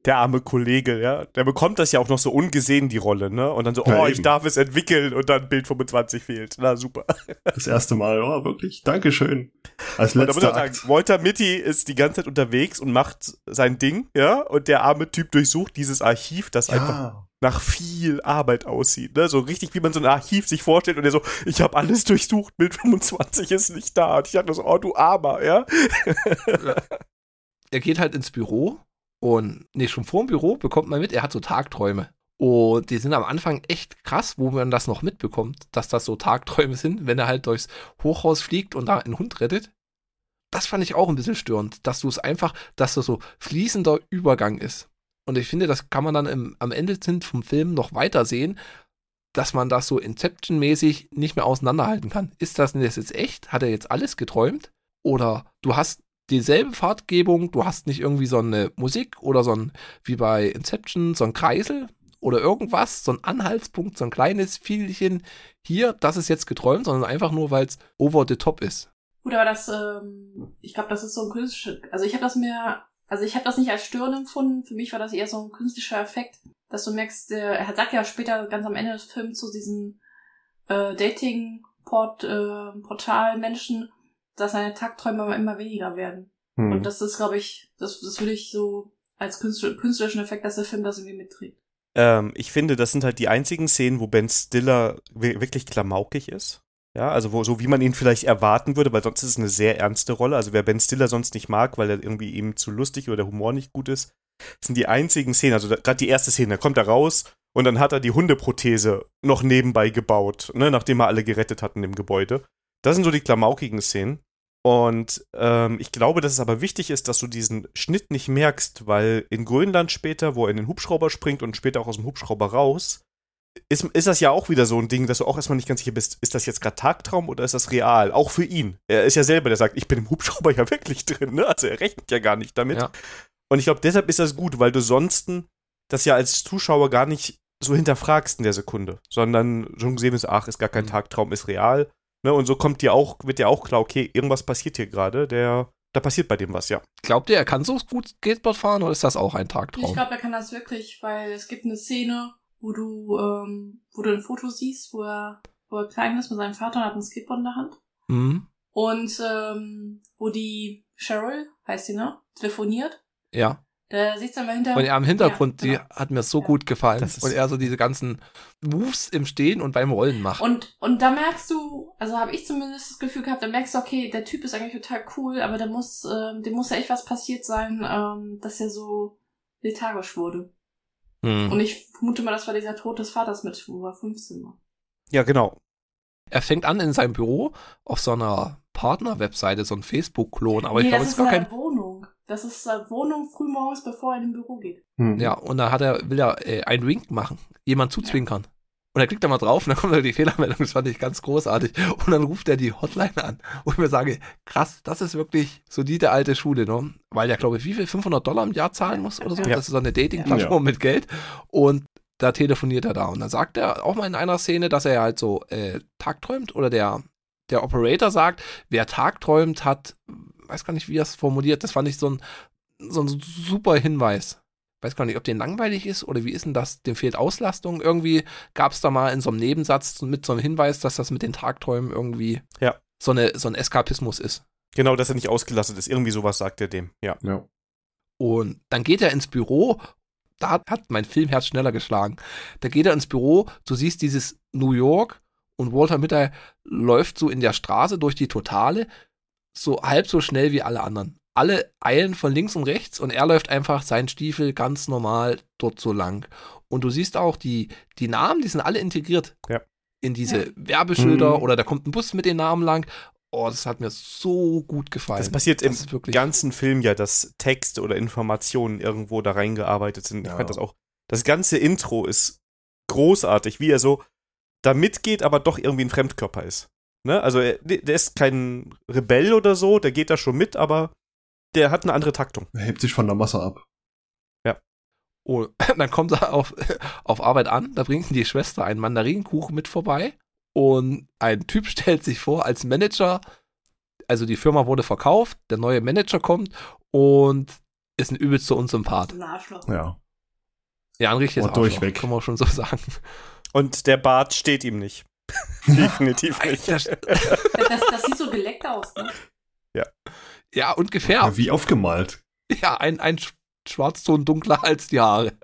der arme Kollege, ja, der bekommt das ja auch noch so ungesehen, die Rolle, ne? Und dann so, ja, oh, eben. ich darf es entwickeln und dann Bild 25 fehlt. Na, super. (laughs) Das erste Mal, oh, wirklich, Dankeschön. Als letzter und da muss man sagen, Walter Mitty ist die ganze Zeit unterwegs und macht sein Ding, ja? Und der arme Typ durchsucht dieses Archiv, das ja. einfach nach viel Arbeit aussieht, ne? So richtig, wie man so ein Archiv sich vorstellt und der so, ich habe alles durchsucht, Bild 25 ist nicht da. Und ich dachte so, oh, du Armer, ja? ja. Er geht halt ins Büro und nee, schon vor dem Büro bekommt man mit, er hat so Tagträume. Und die sind am Anfang echt krass, wo man das noch mitbekommt, dass das so Tagträume sind, wenn er halt durchs Hochhaus fliegt und da einen Hund rettet. Das fand ich auch ein bisschen störend, dass du es einfach, dass das so fließender Übergang ist. Und ich finde, das kann man dann im, am Ende vom Film noch weiter sehen, dass man das so Inception-mäßig nicht mehr auseinanderhalten kann. Ist das denn jetzt echt? Hat er jetzt alles geträumt? Oder du hast dieselbe Fahrtgebung, du hast nicht irgendwie so eine Musik oder so ein, wie bei Inception, so ein Kreisel oder irgendwas, so ein Anhaltspunkt, so ein kleines Vielchen hier, das ist jetzt geträumt, sondern einfach nur, weil es over the top ist. Gut, aber das, ähm, ich glaube, das ist so ein künstlicher, also ich habe das mir, also ich habe das nicht als störend empfunden, für mich war das eher so ein künstlicher Effekt, dass du merkst, der, er sagt ja später ganz am Ende des Films zu diesen äh, Dating-Portal äh, Menschen, dass seine Tagträume immer weniger werden. Hm. Und das ist, glaube ich, das, das würde ich so als künstlerischen Effekt, dass der Film das irgendwie mitträgt. Ähm, ich finde, das sind halt die einzigen Szenen, wo Ben Stiller wirklich klamaukig ist. Ja, also wo, so wie man ihn vielleicht erwarten würde, weil sonst ist es eine sehr ernste Rolle. Also wer Ben Stiller sonst nicht mag, weil er irgendwie ihm zu lustig oder der Humor nicht gut ist, sind die einzigen Szenen. Also gerade die erste Szene, da kommt er raus und dann hat er die Hundeprothese noch nebenbei gebaut, ne, nachdem er alle gerettet hatten im Gebäude. Das sind so die klamaukigen Szenen. Und ähm, ich glaube, dass es aber wichtig ist, dass du diesen Schnitt nicht merkst, weil in Grönland später, wo er in den Hubschrauber springt und später auch aus dem Hubschrauber raus, ist, ist das ja auch wieder so ein Ding, dass du auch erstmal nicht ganz sicher bist, ist das jetzt gerade Tagtraum oder ist das real? Auch für ihn. Er ist ja selber, der sagt, ich bin im Hubschrauber ja (laughs) wirklich drin, ne? Also er rechnet ja gar nicht damit. Ja. Und ich glaube, deshalb ist das gut, weil du sonst das ja als Zuschauer gar nicht so hinterfragst in der Sekunde, sondern schon gesehen ist, ach, ist gar kein Mhm. Tagtraum, ist real. Ne? Und so kommt dir auch, wird dir auch klar, okay, irgendwas passiert hier gerade, der, da passiert bei dem was, ja. Glaubt ihr, er kann so gut Skateboard fahren oder ist das auch ein Ich Tagtraum? glaube, er kann das wirklich, weil es gibt eine Szene, wo du, ähm, wo du ein Foto siehst, wo er, wo er klein ist mit seinem Vater und hat ein Skateboard in der Hand. Mhm. Und ähm, wo die Cheryl, heißt sie, ne? Telefoniert. Ja. Da siehst du dann mal hinter. Und er im Hintergrund, Ja, genau. die hat mir so Ja. gut gefallen. Und er so diese ganzen Moves im Stehen und beim Rollen macht. Und, und da merkst du, also habe ich zumindest das Gefühl gehabt, da merkst du, okay, der Typ ist eigentlich total cool, aber da muss, ähm, dem muss ja echt was passiert sein, ähm, dass er so lethargisch wurde. Hm. Und ich vermute mal, das war dieser Tod des Vaters mit, wo er 15 war. Ja, genau. Er fängt an in seinem Büro auf so einer Partner-Webseite, so ein Facebook-Klon, aber ich nee, glaube, das es ist gar kein. Wohnung. Das ist seine Wohnung frühmorgens, bevor er in den Büro geht. Hm. Ja, und da hat er, will er äh, einen Wink machen, jemand zuzwinkern. Und er klickt da mal drauf und (laughs) dann kommt da die Fehlermeldung, das fand ich ganz großartig. Und dann ruft er die Hotline an, ich mir sage, krass, das ist wirklich solide alte Schule, ne? Weil der, glaube ich, wie viel, 500 Dollar im Jahr zahlen muss oder so? Ja. Das ist so eine Dating-Plattform mit Geld. Und da telefoniert er da. Und dann sagt er auch mal in einer Szene, dass er halt so äh, tagträumt oder der, der Operator sagt, wer tagträumt, hat, weiß gar nicht, wie er es formuliert, das fand ich so ein, so ein super Hinweis. Weiß gar nicht, ob den langweilig ist oder wie ist denn das? Dem fehlt Auslastung. Irgendwie gab es da mal in so einem Nebensatz mit so einem Hinweis, dass das mit den Tagträumen irgendwie Ja. so, eine, so ein Eskapismus ist. Genau, dass er nicht ausgelastet ist. Irgendwie sowas sagt er dem, ja. Ja. Und dann geht er ins Büro. Da hat, hat mein Filmherz schneller geschlagen. Da geht er ins Büro, du siehst dieses New York und Walter Mitty läuft so in der Straße durch die Totale, so halb so schnell wie alle anderen. Alle eilen von links und rechts und er läuft einfach seinen Stiefel ganz normal dort so lang. Und du siehst auch, die, die Namen, die sind alle integriert Ja. in diese Ja. Werbeschilder Mhm. oder da kommt ein Bus mit den Namen lang. Oh, das hat mir so gut gefallen. Das passiert im ist wirklich ganzen Film ja, dass Texte oder Informationen irgendwo da reingearbeitet sind. Ich Ja. fand das auch. Das ganze Intro ist großartig, wie er so da mitgeht, aber doch irgendwie ein Fremdkörper ist. Ne? Also er, der ist kein Rebell oder so, der geht da schon mit, aber der hat eine andere Taktung. Er hebt sich von der Masse ab. Oh, (laughs) dann kommt er auf, (laughs) auf Arbeit an, da bringt die Schwester einen Mandarinenkuchen mit vorbei und ein Typ (laughs) stellt sich vor als Manager, also die Firma wurde verkauft, der neue Manager kommt und ist ein übelster Unsympath. Ein Arschloch. Ja. Ja, ein richtiges Oh, Arschloch, durchweg. kann man schon so sagen. Und der Bart steht ihm nicht. Definitiv nicht. Das, das, das sieht so geleckt aus, ne? Ja, und ja. gefärbt. Wie aufgemalt. Ja, ein, ein Sch- Schwarzton dunkler als die Haare.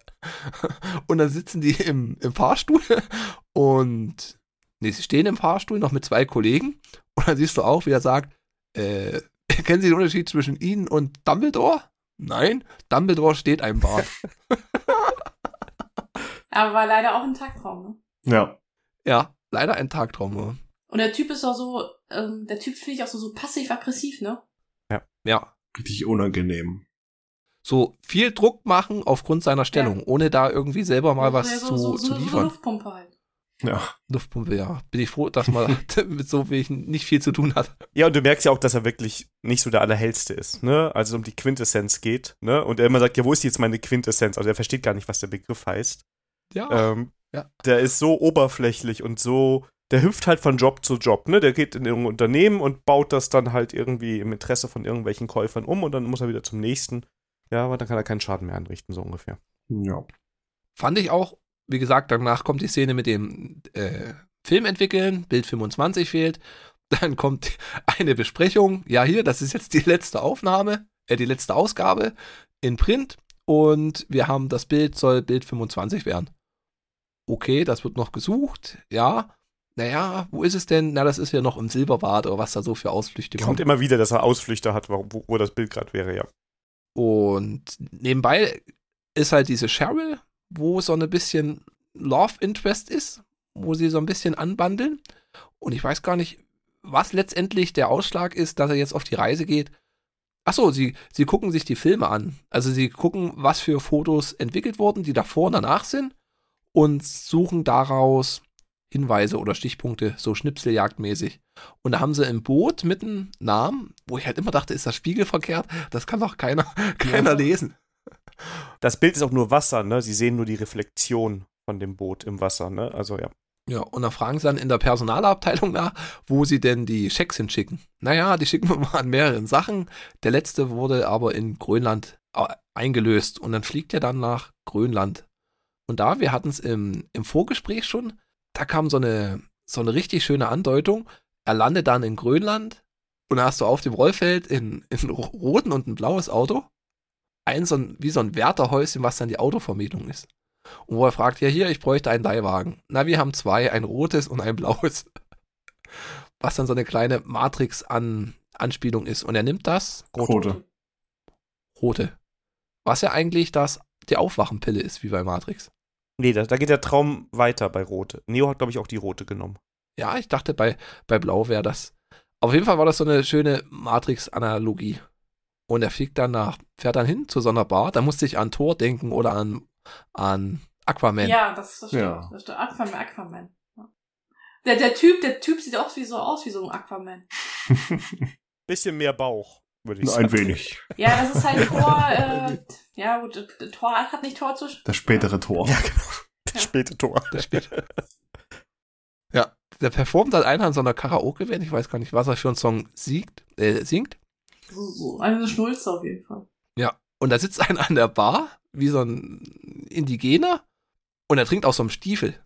Und dann sitzen die im, im Fahrstuhl und nee, sie stehen im Fahrstuhl noch mit zwei Kollegen und dann siehst du auch, wie er sagt, äh, (laughs) kennen Sie den Unterschied zwischen Ihnen und Dumbledore? Nein, Dumbledore steht einem Bart. (laughs) Aber war leider auch ein Tagtraum, ne? Ja. ja, leider ein Tagtraum. nur. Und der Typ ist auch so, ähm, der Typ finde ich auch so, so passiv-aggressiv, ne? Ja, Richtig unangenehm. so viel Druck machen aufgrund seiner Stellung, ohne da irgendwie selber mal was Ja, zu, so, so, zu so, so liefern. Luftpumpe halt. Ja. Luftpumpe, ja. Bin ich froh, dass man (laughs) (laughs) mit so wenig nicht viel zu tun hat. Ja, und du merkst ja auch, dass er wirklich nicht so der Allerhellste ist, ne? Also es um die Quintessenz geht, ne? Und er immer sagt, ja, wo ist jetzt meine Quintessenz? Also er versteht gar nicht, was der Begriff heißt. Ja. Ähm, Ja. Der ist so oberflächlich und so, der hüpft halt von Job zu Job, ne? Der geht in irgendein Unternehmen und baut das dann halt irgendwie im Interesse von irgendwelchen Käufern um und dann muss er wieder zum nächsten. Ja, aber dann kann er keinen Schaden mehr anrichten, so ungefähr. Ja. Fand ich auch, wie gesagt, danach kommt die Szene mit dem äh, Film entwickeln, Bild 25 fehlt. (laughs) Dann kommt eine Besprechung. Ja, hier, das ist jetzt die letzte Aufnahme, äh, die letzte Ausgabe in Print. Und wir haben das Bild, soll Bild 25 werden. Okay, das wird noch gesucht. Ja. Naja, wo ist es denn? Na, das ist ja noch im Silberbad oder was da so für Ausflüchte Kommt kommt. immer wieder, dass er Ausflüchte hat, wo, wo das Bild gerade wäre, ja. Und nebenbei ist halt diese Cheryl, wo so ein bisschen Love Interest ist, wo sie so ein bisschen anbandeln. Und ich weiß gar nicht, was letztendlich der Ausschlag ist, dass er jetzt auf die Reise geht. Achso, sie, sie gucken sich die Filme an. Also sie gucken, was für Fotos entwickelt wurden, die davor und danach sind. Und suchen daraus Hinweise oder Stichpunkte, so schnipseljagdmäßig. Und da haben sie ein Boot mit einem Namen, wo ich halt immer dachte, ist das spiegelverkehrt? Das kann doch keiner, (laughs) keiner lesen. Das Bild ist auch nur Wasser, ne? Sie sehen nur die Reflexion von dem Boot im Wasser, ne? Also ja. Ja, und dann fragen sie dann in der Personalabteilung nach, wo sie denn die Schecks hinschicken. Naja, die schicken wir mal an mehreren Sachen. Der letzte wurde aber in Grönland äh, eingelöst und dann fliegt er dann nach Grönland. Und da, wir hatten es im, im Vorgespräch schon, da kam so eine, so eine richtig schöne Andeutung. Er landet dann in Grönland und da hast du auf dem Rollfeld in, in roten und ein blaues Auto. Ein so ein, wie so ein Wärterhäuschen, was dann die Autovermietung ist. Und wo er fragt, ja hier, ich bräuchte einen Leihwagen. Na, wir haben zwei, ein rotes und ein blaues. Was dann so eine kleine Matrix-Anspielung ist. Und er nimmt das Rote. rote. Was ja eigentlich das, die Aufwachenpille ist, wie bei Matrix. Nee, da, da geht der Traum weiter bei Rot. Neo hat, glaube ich, auch die rote genommen. Ja, ich dachte, bei, bei Blau wäre das. Auf jeden Fall war das so eine schöne Matrix-Analogie. Und er fliegt dann nach, fährt dann hin zu so einer Bar. Da musste ich an Thor denken oder an, an Aquaman. Ja, das, das stimmt. Ja. Das stimmt. Aquaman, Aquaman. Der, der Typ, der Typ sieht auch wie so aus wie so ein Aquaman. (laughs) Bisschen mehr Bauch, würde ich sagen. ein wenig. Ja, das ist halt Tor, äh, ja gut, Tor hat nicht Tor zu. Das spätere Tor. Ja, genau. Der späte Tor. Der spielt. (laughs) ja, der performt halt einer in so einer Karaoke-Band. Ich weiß gar nicht, was er für einen Song siegt, äh, singt. So, so. Eine Schnulze auf jeden Fall. Ja, und da sitzt (laughs) einer an der Bar, wie so ein Indigener, und er trinkt aus so einem Stiefel.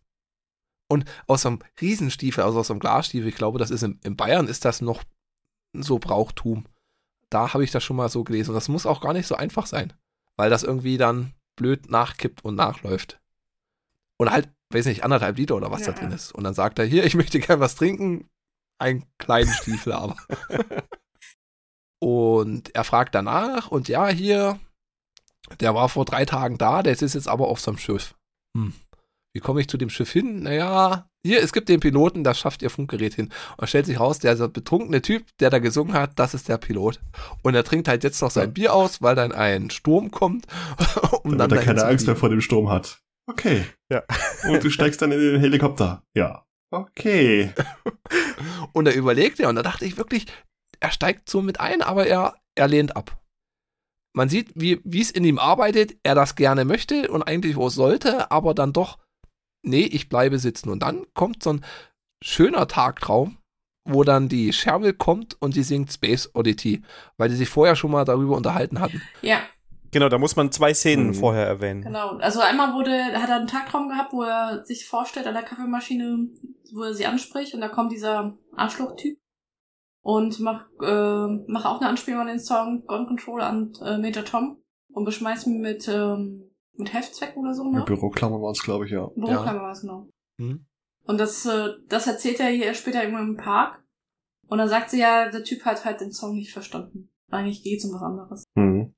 Und aus so einem Riesenstiefel, also aus so einem Glasstiefel, ich glaube, das ist in, in Bayern, ist das noch so Brauchtum. Da habe ich das schon mal so gelesen. Und das muss auch gar nicht so einfach sein, weil das irgendwie dann blöd nachkippt und nachläuft. Und halt, weiß nicht, anderthalb Liter oder was Ja, da drin ist. Und dann sagt er, hier, ich möchte gern was trinken. Einen kleinen Stiefel aber. (laughs) und er fragt danach und ja, hier, der war vor drei Tagen da, der ist jetzt aber auf seinem Schiff. Hm. Wie komme ich zu dem Schiff hin? Naja, hier, es gibt den Piloten, das schafft ihr Funkgerät hin. Und stellt sich raus, der betrunkene Typ, der da gesungen hat, das ist der Pilot. Und er trinkt halt jetzt noch sein. Bier aus, weil dann ein Sturm kommt. (laughs) um Damit er dahin keine Angst mehr vor dem Sturm hat. Okay. Ja. Und du steigst dann in den Helikopter. Ja. Okay. (laughs) Und er überlegt ja, und da dachte ich wirklich, er steigt so mit ein, aber er, er lehnt ab. Man sieht, wie wie es in ihm arbeitet, er das gerne möchte und eigentlich wo sollte, aber dann doch, nee, ich bleibe sitzen. Und dann kommt so ein schöner Tagtraum, wo dann die Cheryl kommt und sie singt Space Oddity, weil die sich vorher schon mal darüber unterhalten hatten. Ja, Genau, da muss man zwei Szenen Mhm. vorher erwähnen. genau. Also einmal wurde, hat er einen Tagtraum gehabt, wo er sich vorstellt an der Kaffeemaschine, wo er sie anspricht und da kommt dieser Arschloch-Typ und macht, äh, macht auch eine Anspielung an den Song Gun Control an äh, Major Tom und beschmeißt ihn mit, ähm, mit Heftzwecken oder so, ne? Mit Büroklammer war es, glaube ich, ja. Büroklammer war es, genau. Hm? Und das, äh, das erzählt er hier später irgendwann im Park. Und dann sagt sie ja, der Typ hat halt den Song nicht verstanden. Eigentlich geht's um was anderes. Mhm.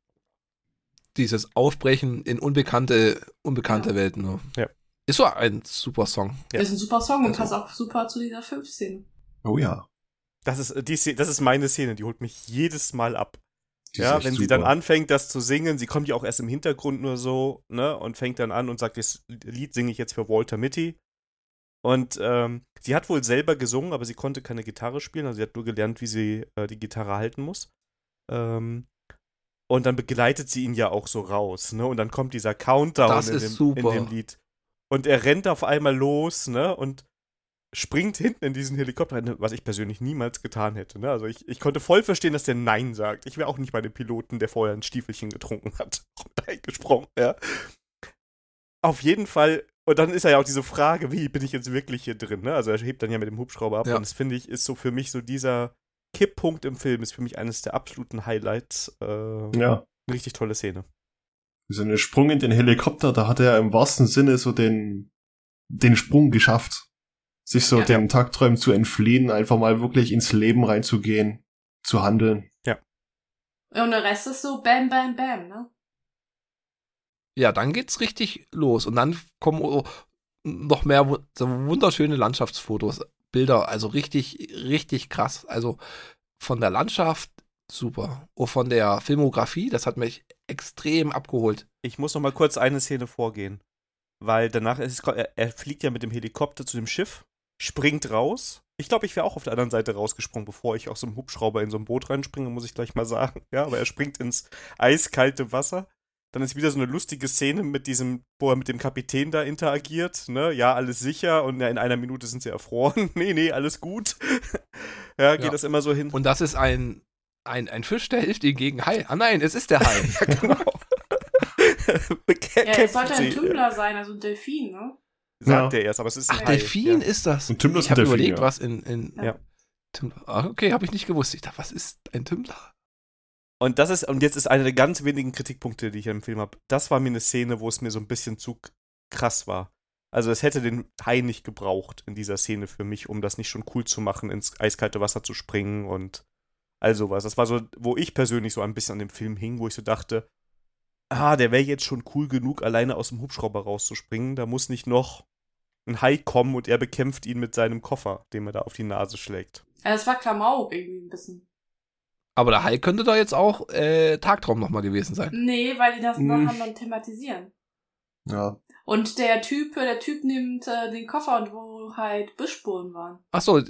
Dieses Aufbrechen in unbekannte, unbekannte Ja. Welten. Ne? Ja. Ist so ein super Song. Ja. Ist ein super Song und Also- passt auch super zu dieser Filmszene. Oh ja. Das ist, äh, die, Szene- das ist meine Szene, die holt mich jedes Mal ab. Ja, wenn sie super. dann anfängt, das zu singen, sie kommt ja auch erst im Hintergrund nur so, ne, und fängt dann an und sagt, das Lied singe ich jetzt für Walter Mitty. Und ähm, sie hat wohl selber gesungen, aber sie konnte keine Gitarre spielen, also sie hat nur gelernt, wie sie äh, die Gitarre halten muss. Ähm, und dann begleitet sie ihn ja auch so raus, ne, und dann kommt dieser Countdown in, dem, in dem Lied. Und er rennt auf einmal los, ne, und springt hinten in diesen Helikopter rein, was ich persönlich niemals getan hätte. Ne? Also ich, ich konnte voll verstehen, dass der Nein sagt. Ich wäre auch nicht bei dem Piloten, der vorher ein Stiefelchen getrunken hat, (laughs) mit eingesprungen. Ja. Auf jeden Fall, und dann ist ja auch diese Frage, wie bin ich jetzt wirklich hier drin? Ne? Also er hebt dann ja mit dem Hubschrauber ab Ja. und das finde ich, ist so für mich so dieser Kipppunkt im Film, ist für mich eines der absoluten Highlights. Äh, Ja. Eine richtig tolle Szene. So ein Sprung in den Helikopter, da hat er im wahrsten Sinne so den, den Sprung geschafft. Sich so Ja. den Tagträumen zu entfliehen, einfach mal wirklich ins Leben reinzugehen, zu handeln. Und der Rest ist so bam, bam, bam, ne? Ja, dann geht's richtig los. Und dann kommen noch mehr wunderschöne Landschaftsfotos, Bilder, also richtig, richtig krass. Also von der Landschaft super. Und von der Filmografie, das hat mich extrem abgeholt. Ich muss noch mal kurz eine Szene vorgehen. weil danach ist es, er, er fliegt ja mit dem Helikopter zu dem Schiff, springt raus. Ich glaube, ich wäre auch auf der anderen Seite rausgesprungen, bevor ich aus so einem Hubschrauber in so ein Boot reinspringe, muss ich gleich mal sagen. Ja, aber er springt ins eiskalte Wasser. Dann ist wieder so eine lustige Szene mit diesem, wo er mit dem Kapitän da interagiert. Ne? Ja, alles sicher und ja, in einer Minute sind sie erfroren. (laughs) nee, nee, alles gut. (laughs) ja, geht Ja. das immer so hin. Und das ist ein, ein, ein Fisch, der hilft ihnen gegen Hai. Ah nein, es ist der Hai. (laughs) ja, genau. Ja, es sollte ein Tümmler sein, also ein Delfin, ne? Sagt Ja. er erst, aber es ist ein Ach, Hai, Delfin ja. ist das. Ein Tümmler ist ich habe überlegt, ja. was in, in Ja. Tümmler. Ah, okay, habe ich nicht gewusst. Ich dachte, was ist ein Tümmler? Und das ist, und jetzt ist einer der ganz wenigen Kritikpunkte, die ich im Film habe. Das war mir eine Szene, wo es mir so ein bisschen zu krass war. Also es hätte den Hai nicht gebraucht in dieser Szene für mich, um das nicht schon cool zu machen, ins eiskalte Wasser zu springen und all sowas. Das war so, wo ich persönlich so ein bisschen an dem Film hing, wo ich so dachte, ah, der wäre jetzt schon cool genug, alleine aus dem Hubschrauber rauszuspringen. Da muss nicht noch ein Hai kommen und er bekämpft ihn mit seinem Koffer, den er da auf die Nase schlägt. Ja, das war Klamauk irgendwie ein bisschen. Aber der Hai könnte da jetzt auch äh, Tagtraum nochmal gewesen sein. Nee, weil die das Hm. nachher dann thematisieren. Ja. Und der Typ, der Typ nimmt äh, den Koffer und wo halt Buschspuren waren. Ach so,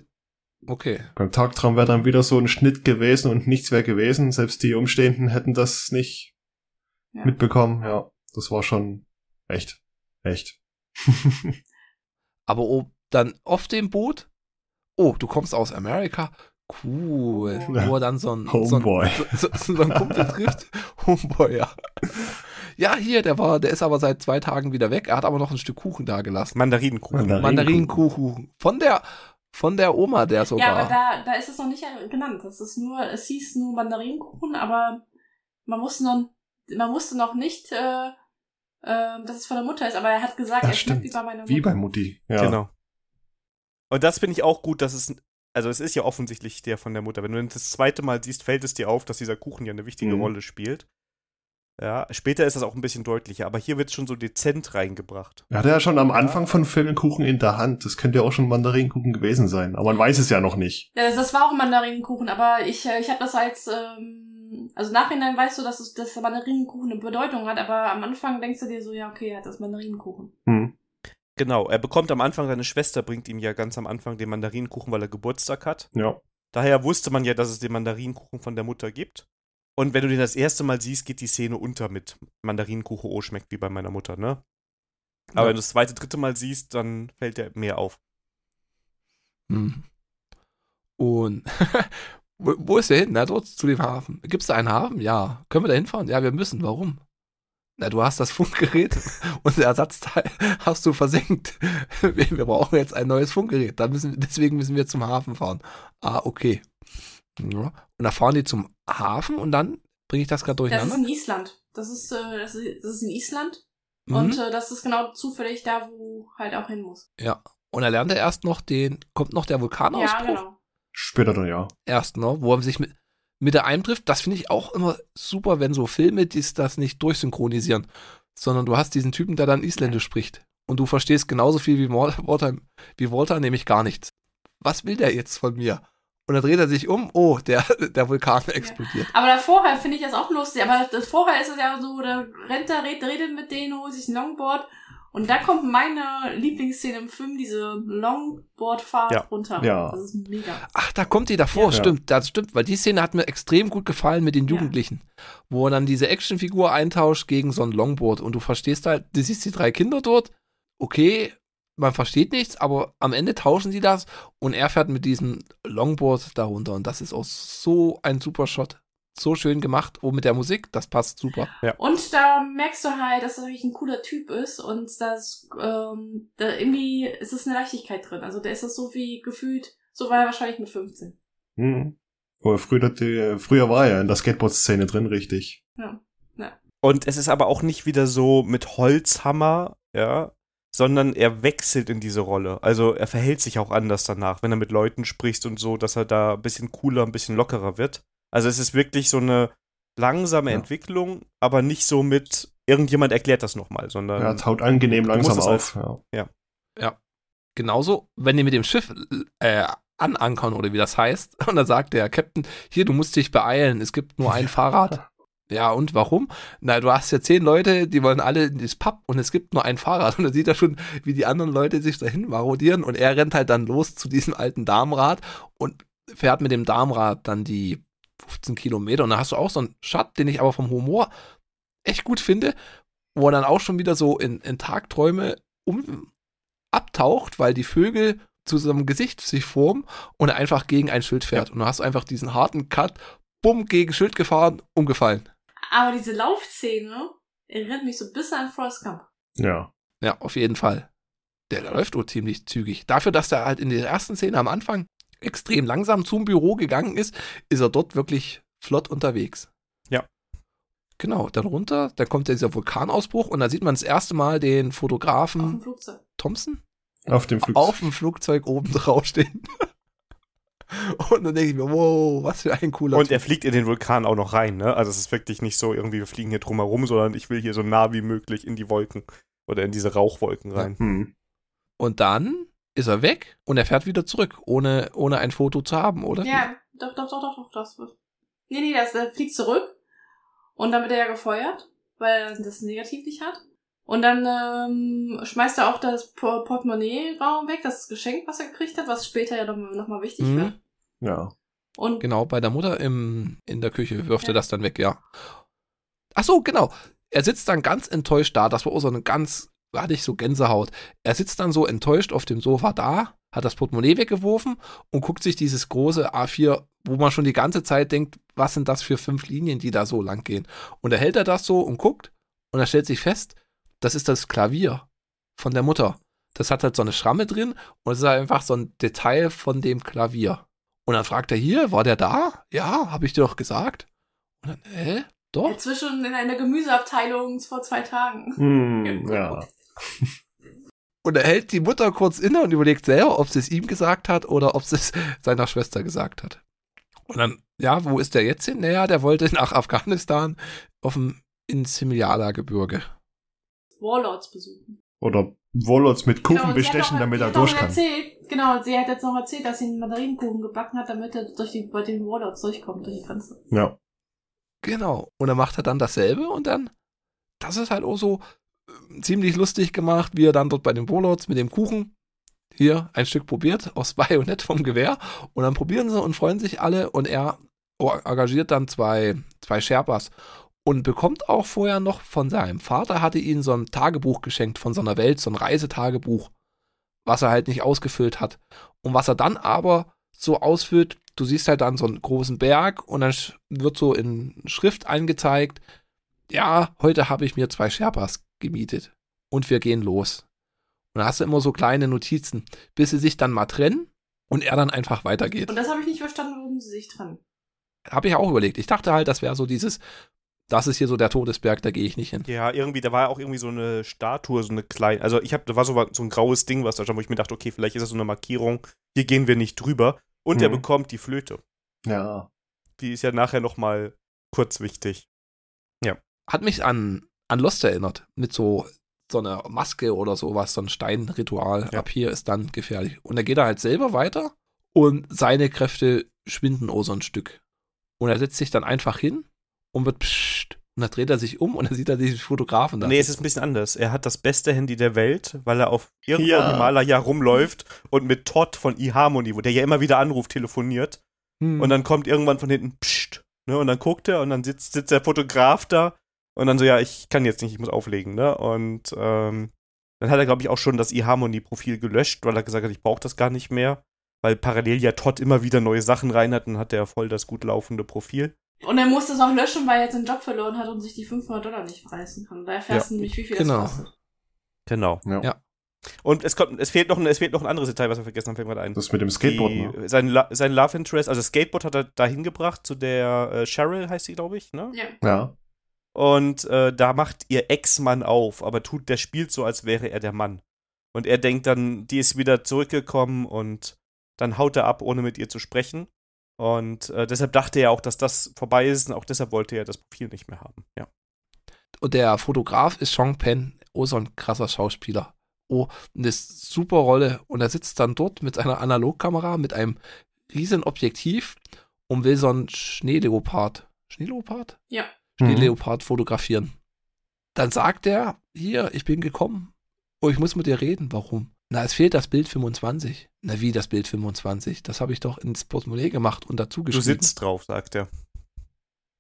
okay. Beim Tagtraum wäre dann wieder so ein Schnitt gewesen und nichts wäre gewesen. Selbst die Umstehenden hätten das nicht Ja. mitbekommen. Ja, das war schon echt. Echt. (laughs) Aber ob dann auf dem Boot, oh, du kommst aus Amerika, cool. Wo er dann so ein, Homeboy. So, so, so ein Kumpel (laughs) trifft. Homeboy, ja. Ja, hier, der war, der ist aber seit zwei Tagen wieder weg. Er hat aber noch ein Stück Kuchen da gelassen. Mandarinenkuchen. Mandarin- Mandarinenkuchen. Von der, von der Oma, der sogar. Ja, aber da, da ist es noch nicht genannt. Das ist nur, es hieß nur Mandarinenkuchen, aber man musste noch, man musste noch nicht, äh, äh, dass es von der Mutter ist, aber er hat gesagt, Das er schmeckt stimmt. wie bei meiner Mutter. Wie bei Mutti. Ja. Genau. Und das finde ich auch gut, dass es, also es ist ja offensichtlich der von der Mutter. Wenn du das zweite Mal siehst, fällt es dir auf, dass dieser Kuchen ja eine wichtige Mhm. Rolle spielt. Ja, später ist das auch ein bisschen deutlicher, aber hier wird es schon so dezent reingebracht. Er hatte ja schon am Anfang von Film Kuchen in der Hand. Das könnte ja auch schon Mandarinenkuchen gewesen sein. Aber man weiß es ja noch nicht. Ja, das, war auch Mandarinenkuchen, aber ich, äh, ich habe das als, ähm, also nachhinein weißt du, dass, es, dass der Mandarinenkuchen eine Bedeutung hat, aber am Anfang denkst du dir so, ja, okay, er hat das Mandarinenkuchen. Hm. Genau, er bekommt am Anfang, seine Schwester bringt ihm ja ganz am Anfang den Mandarinenkuchen, weil er Geburtstag hat. Ja. Daher wusste man ja, dass es den Mandarinenkuchen von der Mutter gibt. Und wenn du den das erste Mal siehst, geht die Szene unter mit Mandarinenkuchen, oh, schmeckt wie bei meiner Mutter, ne? Aber Ja. wenn du das zweite, dritte Mal siehst, dann fällt der mehr auf. Hm. Und (laughs) wo, wo ist der hin? Na, dort zu dem Hafen. Gibt es da einen Hafen? Ja. Können wir da hinfahren? Ja, wir müssen. Warum? Na, du hast das (laughs) Funkgerät und das Ersatzteil hast du versenkt. (laughs) Wir, wir brauchen jetzt ein neues Funkgerät. Dann müssen, deswegen müssen wir zum Hafen fahren. Ah, okay. Ja. Und da fahren die zum Hafen und dann bringe ich das gerade Das ist durcheinander. in Island. Das ist, äh, das ist, das ist in Island. Mhm. Und äh, das ist genau zufällig da, wo halt auch hin muss. ja. Und er lernt er erst noch den, kommt noch der Vulkanausbruch. Ja, genau. Später dann ja. erst noch, wo er sich mit, mit der eintrifft. Das finde ich auch immer super, wenn so Filme dies, das nicht durchsynchronisieren, sondern du hast diesen Typen, der dann Isländisch spricht. Und du verstehst genauso viel wie Wal- Walter, wie Walter, nämlich gar nichts. Was will der jetzt von mir? Und dann dreht er sich um, oh, der, (laughs) der Vulkan explodiert. Aber da vorher finde ich das auch lustig. Aber das, vorher ist es ja so, da rennt er, redet, redet mit denen, holt sich ein Longboard. Und da kommt meine Lieblingsszene im Film, diese Longboardfahrt Ja. runter. Ja. Das ist mega. Ach, da kommt die davor, Ja. stimmt, das stimmt, weil die Szene hat mir extrem gut gefallen mit den Ja. Jugendlichen, wo er dann diese Actionfigur eintauscht gegen so ein Longboard und du verstehst halt, du siehst die drei Kinder dort, okay, man versteht nichts, aber am Ende tauschen die das und er fährt mit diesem Longboard darunter und das ist auch so ein super Shot. So schön gemacht, oh, mit der Musik, das passt super. Und da merkst du halt, dass er wirklich ein cooler Typ ist und das, ähm, da irgendwie ist es eine Leichtigkeit drin. Also der ist das so wie gefühlt, so war er wahrscheinlich mit 15. Hm. Aber früher, die, früher war er in der Skateboard-Szene drin, richtig. Und es ist aber auch nicht wieder so mit Holzhammer, ja, sondern er wechselt in diese Rolle. Also er verhält sich auch anders danach, wenn er mit Leuten spricht und so, dass er da ein bisschen cooler, ein bisschen lockerer wird. Also es ist wirklich so eine langsame Ja. Entwicklung, aber nicht so mit irgendjemand erklärt das nochmal, sondern Er taut angenehm Ähm, du musst langsam es auf. Ja. Genauso, wenn die mit dem Schiff äh, anankern oder wie das heißt, (laughs) und dann sagt der Captain, hier, du musst dich beeilen, es gibt nur ein (laughs) Fahrrad. Ja, und warum? Na, du hast ja zehn Leute, die wollen alle in das Pub und es gibt nur ein Fahrrad. Und dann sieht er schon, wie die anderen Leute sich dahin marodieren und er rennt halt dann los zu diesem alten Darmrad und fährt mit dem Darmrad dann die 15 Kilometer. Und da hast du auch so einen Shot, den ich aber vom Humor echt gut finde, wo er dann auch schon wieder so in, in Tagträume um, abtaucht, weil die Vögel zu seinem Gesicht sich formen und er einfach gegen ein Schild fährt. Und du hast einfach diesen harten Cut, bumm, gegen Schild gefahren, umgefallen. Aber diese Laufszene erinnert mich so ein bisschen an Forrest Gump. Ja. Ja, auf jeden Fall. Der läuft auch ziemlich zügig. Dafür, dass er halt in der ersten Szene am Anfang extrem langsam zum Büro gegangen ist, ist er dort wirklich flott unterwegs. Ja. Genau, dann runter, da kommt dieser Vulkanausbruch und da sieht man das erste Mal den Auf dem Fotografen Flugzeug. Thompson Auf dem Flug. auf dem Flugzeug oben drauf stehen. (laughs) Und dann denke ich mir, wow, was für ein cooler Und er Typ. fliegt in den Vulkan auch noch rein, ne? Also es ist wirklich nicht so, irgendwie, wir fliegen hier drum herum, sondern ich will hier so nah wie möglich in die Wolken oder in diese Rauchwolken rein. Hm. Und dann ist er weg und er fährt wieder zurück, ohne, ohne ein Foto zu haben, oder? Ja, doch, doch, doch, doch, doch, das wird. Nee, nee, das, der fliegt zurück. Und dann wird er ja gefeuert, weil er das negativ nicht hat. Und dann ähm, schmeißt er auch das Por- Portemonnaie-Raum weg, das Geschenk, was er gekriegt hat, was später ja nochmal noch mal wichtig Mhm. wird. Ja. Und Genau, bei der Mutter im, in der Küche wirft Ja. er das dann weg, ja. Ach so, genau. Er sitzt dann ganz enttäuscht da. Das war auch so eine ganz, hatte ich so Gänsehaut. Er sitzt dann so enttäuscht auf dem Sofa da, hat das Portemonnaie weggeworfen und guckt sich dieses große A4, wo man schon die ganze Zeit denkt, was sind das für fünf Linien, die da so lang gehen. Und da hält er das so und guckt und er stellt sich fest, das ist das Klavier von der Mutter. Das hat halt so eine Schramme drin und es ist halt einfach so ein Detail von dem Klavier. Und dann fragt er hier, war der da? Ja, habe ich dir doch gesagt. Und dann, hä? Doch? inzwischen in einer Gemüseabteilung vor zwei Tagen. Hm, (laughs) ja. Und er hält die Mutter kurz inne und überlegt selber, ob sie es ihm gesagt hat oder ob sie es (laughs) seiner Schwester gesagt hat. Und dann, ja, wo ist der jetzt hin? Naja, der wollte nach Afghanistan auf dem ins Himalaya-Gebirge. Warlords besuchen. Oder Warlords mit Kuchen Genau, bestechen, auch- damit er durch kann. Erzählt, genau, sie hat jetzt noch erzählt, dass sie einen Mandarinenkuchen gebacken hat, damit er durch die, bei den Warlords durchkommt, durch die Grenze. Ja. Genau. Und dann macht er dann dasselbe und dann, das ist halt auch so äh, ziemlich lustig gemacht, wie er dann dort bei den Warlords mit dem Kuchen hier ein Stück probiert aus (laughs) Bajonett vom Gewehr und dann probieren sie und freuen sich alle und er engagiert dann zwei, zwei Sherpas und bekommt auch vorher noch von seinem Vater, hatte ihn so ein Tagebuch geschenkt von so einer Welt, so ein Reisetagebuch, was er halt nicht ausgefüllt hat. Und was er dann aber so ausfüllt, du siehst halt dann so einen großen Berg und dann wird so in Schrift angezeigt, ja, heute habe ich mir zwei Sherpas gemietet und wir gehen los. Und da hast du immer so kleine Notizen, bis sie sich dann mal trennen und er dann einfach weitergeht. Und das habe ich nicht verstanden, warum sie sich trennen. Habe ich auch überlegt. Ich dachte halt, das wäre so dieses, das ist hier so der Todesberg, da gehe ich nicht hin. Ja, irgendwie, da war auch irgendwie so eine Statue, so eine kleine, also ich habe, da war so, so ein graues Ding, was da stand, wo ich mir dachte, okay, vielleicht ist das so eine Markierung, hier gehen wir nicht drüber. Und er Mhm. bekommt die Flöte. Ja. Die ist ja nachher nochmal kurz wichtig. Hat mich an, an Lost erinnert, mit so, so einer Maske oder sowas, so ein Steinritual. Ja. Ab hier ist dann gefährlich. Und er geht da halt selber weiter und seine Kräfte schwinden auch so ein Stück. Und er setzt sich dann einfach hin und wird pssst. Und dann dreht er sich um und dann sieht er diesen Fotografen da. nee, es ist ein bisschen anders. Er hat das beste Handy der Welt, weil er auf irgendwo Ja. im Himalaya rumläuft und mit Todd von eHarmony, wo der ja immer wieder anruft, telefoniert. Hm. Und dann kommt irgendwann von hinten, psst, ne, und dann guckt er und dann sitzt, sitzt der Fotograf da und dann so, ja, ich kann jetzt nicht, ich muss auflegen, ne, und ähm, dann hat er, glaube ich, auch schon das eHarmony-Profil gelöscht, weil er gesagt hat, ich brauche das gar nicht mehr, weil parallel ja Todd immer wieder neue Sachen rein hat und hat er voll das gut laufende Profil. Und er musste es auch löschen, weil er jetzt seinen Job verloren hat und sich die 500 Dollar nicht reißen kann. Da erfährst du nämlich, wie viel Genau. das kostet. Genau. ja. Ja. Und es kommt, es fehlt noch, ein- es fehlt noch ein anderes Detail, was wir vergessen haben, fällt mir gerade ein. Das mit dem Skateboard, Die, ne? sein, La- sein Love Interest, also Skateboard hat er dahin gebracht zu der äh, Cheryl, heißt sie, glaube ich, ne? Ja. Ja. Und äh, da macht ihr Ex-Mann auf, aber tut, der spielt so, als wäre er der Mann. Und er denkt dann, die ist wieder zurückgekommen und dann haut er ab, ohne mit ihr zu sprechen. Und äh, deshalb dachte er auch, dass das vorbei ist und auch deshalb wollte er das Profil nicht mehr haben. Ja. Und der Fotograf ist Sean Penn, oh, so ein krasser Schauspieler. Oh, eine super Rolle. Und er sitzt dann dort mit seiner Analogkamera, mit einem riesen Objektiv und will so einen Schneeleopard. Schneeleopard? Ja. Schneeleopard fotografieren. Dann sagt er, hier, ich bin gekommen. Oh, ich muss mit dir reden. Warum? Na, es fehlt das Bild 25. Na, wie das Bild 25? Das habe ich doch ins Portemonnaie gemacht und dazu Du geschrieben. sitzt drauf, sagt er.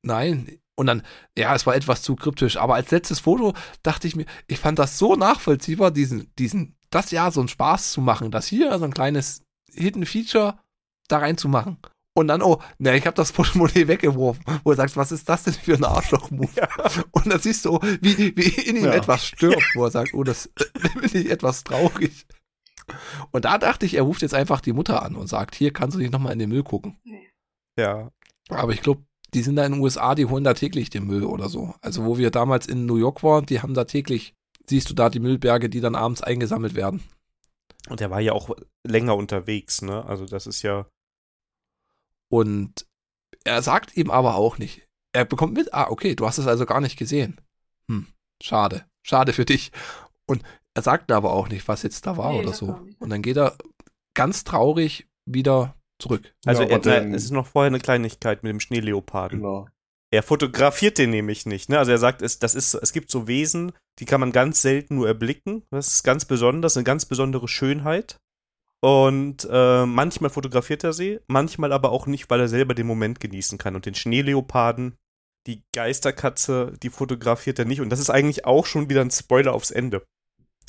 Nein. Und dann, ja, es war etwas zu kryptisch. Aber als letztes Foto dachte ich mir, ich fand das so nachvollziehbar, diesen, diesen, das ja so einen Spaß zu machen, das hier so ein kleines Hidden Feature da reinzumachen. Und dann, oh, ne, ich habe das (laughs) Portemonnaie weggeworfen. Wo er sagt, was ist das denn für ein Arschloch-Move? Und dann siehst du, wie, wie in ihm Ja. etwas stirbt, wo er sagt, oh, das (laughs) bin ich etwas traurig. Und da dachte ich, er ruft jetzt einfach die Mutter an und sagt, hier kannst du nicht nochmal in den Müll gucken. Ja. Aber ich glaube, die sind da in den USA, die holen da täglich den Müll oder so. Also wo wir damals in New York waren, die haben da täglich, siehst du da die Müllberge, die dann abends eingesammelt werden. Und er war ja auch länger unterwegs, ne? Also das ist ja. Und er sagt ihm aber auch nicht. Er bekommt mit, ah, okay, du hast es also gar nicht gesehen. Hm, schade. Schade für dich. Und er sagt aber auch nicht, was jetzt da war Nee, oder so. Und dann geht er ganz traurig wieder zurück. Also Ja, er, es ist noch vorher eine Kleinigkeit mit dem Schneeleoparden. Genau. Er fotografiert den nämlich nicht. Ne? Also er sagt, es, das ist, es gibt so Wesen, die kann man ganz selten nur erblicken. Das ist ganz besonders, eine ganz besondere Schönheit. Und äh, manchmal fotografiert er sie, manchmal aber auch nicht, weil er selber den Moment genießen kann. Und den Schneeleoparden, die Geisterkatze, die fotografiert er nicht. Und das ist eigentlich auch schon wieder ein Spoiler aufs Ende.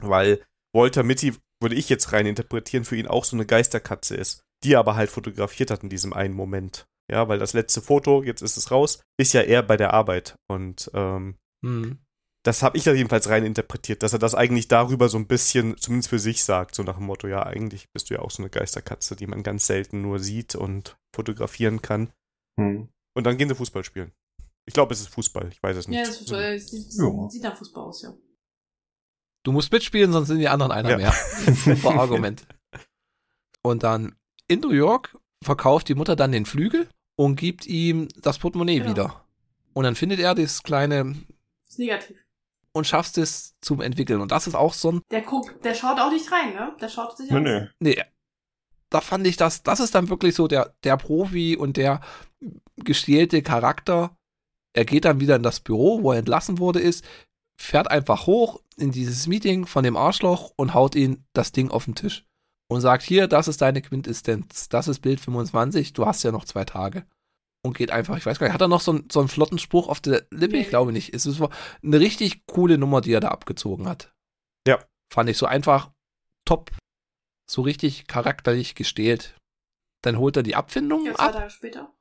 Weil Walter Mitty, würde ich jetzt rein interpretieren, für ihn auch so eine Geisterkatze ist, die er aber halt fotografiert hat in diesem einen Moment. Ja, weil das letzte Foto, jetzt ist es raus, ist ja eher bei der Arbeit. Und ähm, Hm. das habe ich da jedenfalls rein interpretiert, dass er das eigentlich darüber so ein bisschen, zumindest für sich sagt, so nach dem Motto, ja, eigentlich bist du ja auch so eine Geisterkatze, die man ganz selten nur sieht und fotografieren kann. Hm. Und dann gehen sie Fußball spielen. Ich glaube, es ist Fußball, ich weiß es nicht. Ja, das äh, sieht, Ja. sieht nach Fußball aus, ja. Du musst mitspielen, sonst sind die anderen einer Ja. mehr. (laughs) Super Argument. Und dann in New York verkauft die Mutter dann den Flügel und gibt ihm das Portemonnaie Genau. wieder. Und dann findet er das kleine Ist negativ. und schafft es zum Entwickeln. Und das ist auch so ein, Der guckt, der schaut auch nicht rein, ne? Der schaut sich Nee, an. nee. nee, da fand ich das, das ist dann wirklich so der, der Profi und der gestählte Charakter. Er geht dann wieder in das Büro, wo er entlassen wurde, ist, fährt einfach hoch in dieses Meeting von dem Arschloch und haut ihn das Ding auf den Tisch. Und sagt, hier, das ist deine Quintessenz, das ist Bild 25, du hast ja noch zwei Tage. Und geht einfach, ich weiß gar nicht, hat er noch so, einen- so einen flotten Spruch auf der Lippe? Ich glaube nicht. Es ist eine richtig coole Nummer, die er da abgezogen hat. Ja. Fand ich so einfach top, so richtig charakterlich gestählt. Dann holt er die Abfindung Ja, zwei ab Tage später.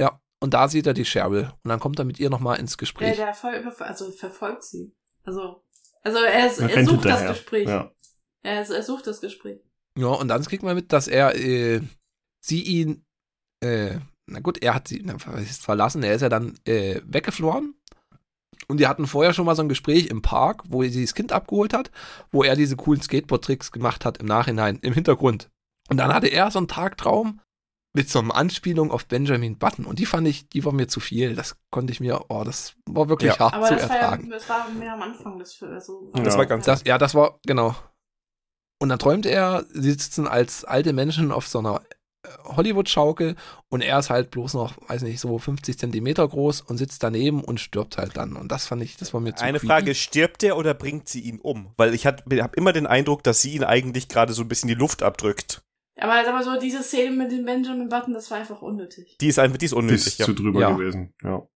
ja, und da sieht er die Cheryl. Und dann kommt er mit ihr nochmal ins Gespräch. der ver also verfolgt sie. Also, also er, Er er sucht das hinterher. Gespräch. Ja. Er, er sucht das Gespräch. Ja, und dann kriegt man mit, dass er äh, sie ihn, äh, na gut, er hat sie na, verlassen, er ist ja dann äh, weggeflohen. Und die hatten vorher schon mal so ein Gespräch im Park, wo sie das Kind abgeholt hat, wo er diese coolen Skateboard-Tricks gemacht hat im Nachhinein, im Hintergrund. Und dann hatte er so einen Tagtraum mit so einer Anspielung auf Benjamin Button. Und die fand ich, die war mir zu viel. Das konnte ich mir, oh, das war wirklich Ja. hart Aber zu das war, ja, ertragen. das war mehr am Anfang des Films. Also, Das war ganz- Das, ja, das war, genau. Und dann träumt er, sie sitzen als alte Menschen auf so einer äh, Hollywood-Schaukel und er ist halt bloß noch, weiß nicht, so 50 Zentimeter groß und sitzt daneben und stirbt halt dann. Und das fand ich, das war mir zu Eine creepy. Frage, stirbt der oder bringt sie ihn um? Weil ich habe immer den Eindruck, dass sie ihn eigentlich gerade so ein bisschen die Luft abdrückt. Aber sag mal so, diese Szene mit dem Benjamin Button, das war einfach unnötig. Die ist einfach, die ist Die unnötig, ist ja. zu drüber Ja. gewesen. Ja.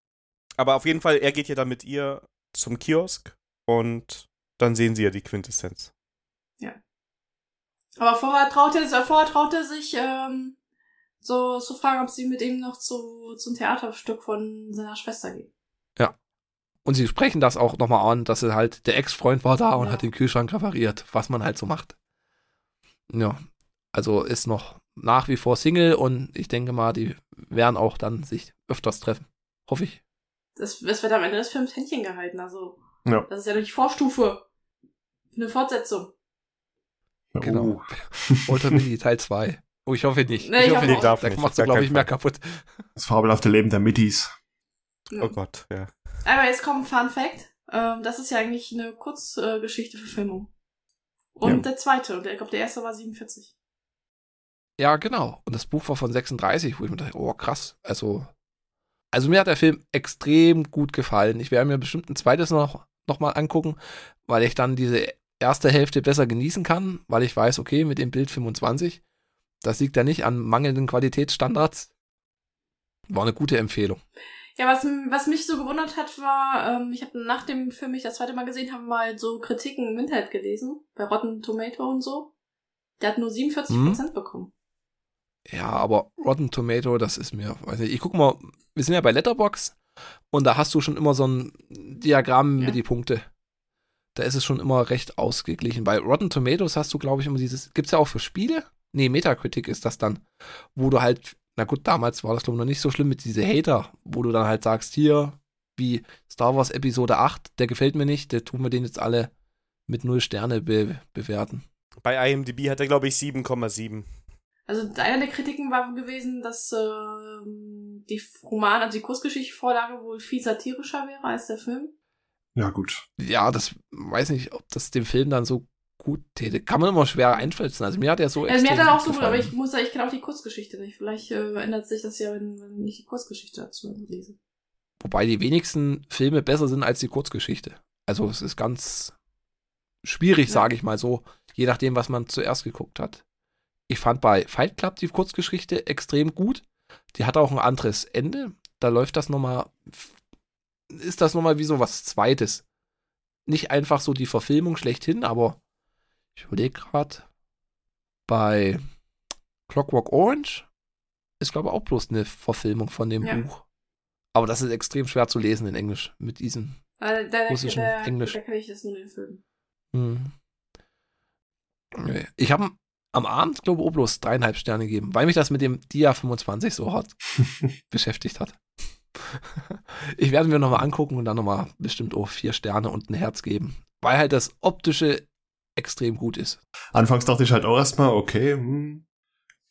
Aber auf jeden Fall, er geht ja dann mit ihr zum Kiosk und dann sehen sie ja die Quintessenz. Aber vorher traut er, vorher traut er sich, ähm, so zu fragen, ob sie mit ihm noch zu, zum Theaterstück von seiner Schwester geht. Und sie sprechen das auch nochmal an, dass er halt, der Ex-Freund war da und Ja. hat den Kühlschrank repariert, was man halt so macht. Ja, also ist noch nach wie vor Single und ich denke mal, die werden auch dann sich öfters treffen. Hoffe ich. Das, das wird am Ende des Films Händchen gehalten, also. Ja. Das ist ja die Vorstufe. Eine Fortsetzung. Genau. Uh, (laughs) Walter Mitty Teil 2. Oh, ich hoffe nicht. Nee, ich hoffe hoffe nicht. Da nicht, machst du, glaube ich, mehr kaputt. das fabelhafte Leben der Mitties. Oh Gott, ja. Aber jetzt kommt ein Fun Fact. Ähm, das ist ja eigentlich eine Kurzgeschichte-Verfilmung. Und Ja. der zweite, und ich glaube, der erste war 47. Ja, genau. Und das Buch war von 36, wo ich mir dachte, oh krass. Also, Also mir hat der Film extrem gut gefallen. Ich werde mir bestimmt ein zweites noch, noch mal angucken, weil ich dann diese erste Hälfte besser genießen kann, weil ich weiß, okay, mit dem Bild 25, das liegt ja nicht an mangelnden Qualitätsstandards. War eine gute Empfehlung. Ja, was, was mich so gewundert hat, war, ähm, ich habe nach dem Film, ich das zweite Mal gesehen habe, mal so Kritiken im Internet gelesen, bei Rotten Tomato und so. Der hat nur 47% hm? bekommen. Ja, aber Rotten Tomato, das ist mir, weiß nicht, ich guck mal, wir sind ja bei Letterbox und da hast du schon immer so ein Diagramm ja. mit die Punkte. Da ist es schon immer recht ausgeglichen. Bei Rotten Tomatoes hast du, glaube ich, immer dieses, gibt's ja auch für Spiele? Nee, Metacritic ist das dann, wo du halt, na gut, damals war das, glaube ich, noch nicht so schlimm mit diese Hater, wo du dann halt sagst, hier, wie Star Wars Episode 8, der gefällt mir nicht, der tun wir den jetzt alle mit 0 Sterne be bewerten. Bei IMDb hat er, glaube ich, 7,7. Also einer der Kritiken war gewesen, dass äh, die Roman, also die Kurzgeschichte-Vorlage wohl viel satirischer wäre als der Film. Ja, gut. Ja, das weiß nicht, ob das dem Film dann so gut täte. Kann man immer schwer einschätzen. Also mir hat er so also Mir hat er auch so gut, aber ich muss sagen, ich kenne auch die Kurzgeschichte nicht. Vielleicht äh, ändert sich das ja, wenn, wenn ich die Kurzgeschichte dazu lese. Wobei die wenigsten Filme besser sind als die Kurzgeschichte. Also es ist ganz schwierig, ja. sage ich mal so, je nachdem, was man zuerst geguckt hat. Ich fand bei Fight Club die Kurzgeschichte extrem gut. Die hat auch ein anderes Ende. Da läuft das nochmal, ist das nochmal wie so was Zweites. Nicht einfach so die Verfilmung schlechthin, aber ich überlege gerade, bei Clockwork Orange ist, glaube ich, auch bloß eine Verfilmung von dem ja. Buch. Aber das ist extrem schwer zu lesen in Englisch, mit diesem also, da, russischen da, Englisch. Da kann ich das nur in den Film. Hm. Ich habe am Abend, glaube ich, auch bloß dreieinhalb Sterne gegeben, weil mich das mit dem Dia 25 so hart (laughs) beschäftigt hat. ich werde mir nochmal angucken und dann nochmal bestimmt auch vier Sterne und ein Herz geben. Weil halt das optische extrem gut ist. Anfangs dachte ich halt auch erstmal, okay, hm,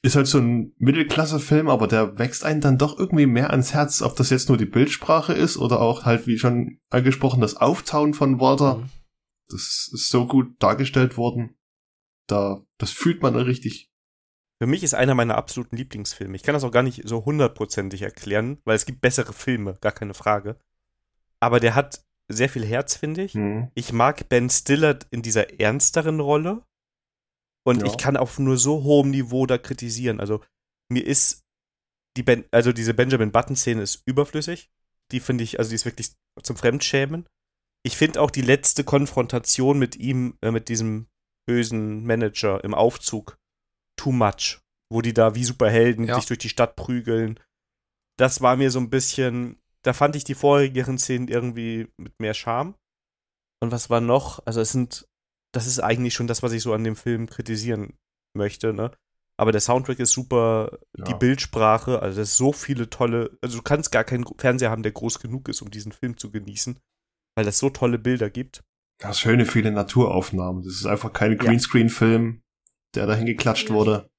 ist halt so ein Mittelklasse-Film, aber der wächst einen dann doch irgendwie mehr ans Herz, ob das jetzt nur die Bildsprache ist oder auch halt, wie schon angesprochen, das Auftauen von Walter. Mhm. Das ist so gut dargestellt worden. Da, das fühlt man richtig. Für mich ist einer meiner absoluten Lieblingsfilme. Ich kann das auch gar nicht so hundertprozentig erklären, weil es gibt bessere Filme, gar keine Frage. Aber der hat sehr viel Herz, finde ich. Mhm. Ich mag Ben Stiller in dieser ernsteren Rolle. Und ja. ich kann auf nur so hohem Niveau da kritisieren. Also, mir ist die ben also diese Benjamin Button-Szene ist überflüssig. Die finde ich, also die ist wirklich zum Fremdschämen. Ich finde auch die letzte Konfrontation mit ihm, äh, mit diesem bösen Manager im Aufzug, too much. Wo die da wie Superhelden ja. sich durch die Stadt prügeln. Das war mir so ein bisschen, da fand ich die vorherigen Szenen irgendwie mit mehr Charme. Und was war noch? Also es sind, das ist eigentlich schon das, was ich so an dem Film kritisieren möchte, ne? Aber der Soundtrack ist super, ja. die Bildsprache, also das ist so viele tolle, also du kannst gar keinen Fernseher haben, der groß genug ist, um diesen Film zu genießen, weil es so tolle Bilder gibt. Ja, schöne viele Naturaufnahmen. Das ist einfach kein Greenscreen-Film, der dahin geklatscht ja. wurde.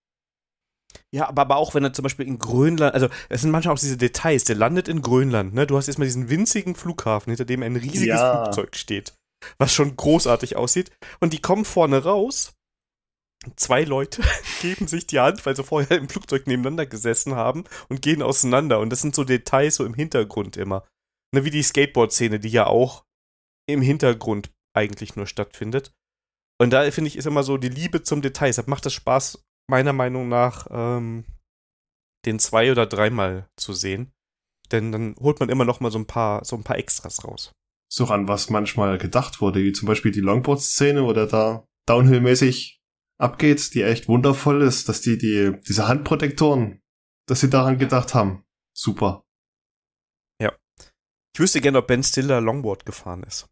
Ja, aber, aber auch wenn er zum Beispiel in Grönland, also es sind manchmal auch diese Details, der landet in Grönland, ne? Du hast erstmal diesen winzigen Flughafen, hinter dem ein riesiges ja. Flugzeug steht, was schon großartig aussieht. Und die kommen vorne raus. Zwei Leute (laughs) geben sich die Hand, weil sie vorher im Flugzeug nebeneinander gesessen haben und gehen auseinander. Und das sind so Details so im Hintergrund immer. Ne, wie die Skateboard-Szene, die ja auch im Hintergrund eigentlich nur stattfindet. Und da finde ich, ist immer so die Liebe zum Detail. Deshalb macht es Spaß, meiner Meinung nach, ähm, den zwei- oder dreimal zu sehen. Denn dann holt man immer noch mal so ein paar, so ein paar Extras raus. So an was manchmal gedacht wurde, wie zum Beispiel die Longboard-Szene, wo der da Downhill-mäßig abgeht, die echt wundervoll ist, dass die, die, diese Handprotektoren, dass sie daran gedacht haben. Super. Ja. Ich wüsste gerne, ob Ben Stiller Longboard gefahren ist.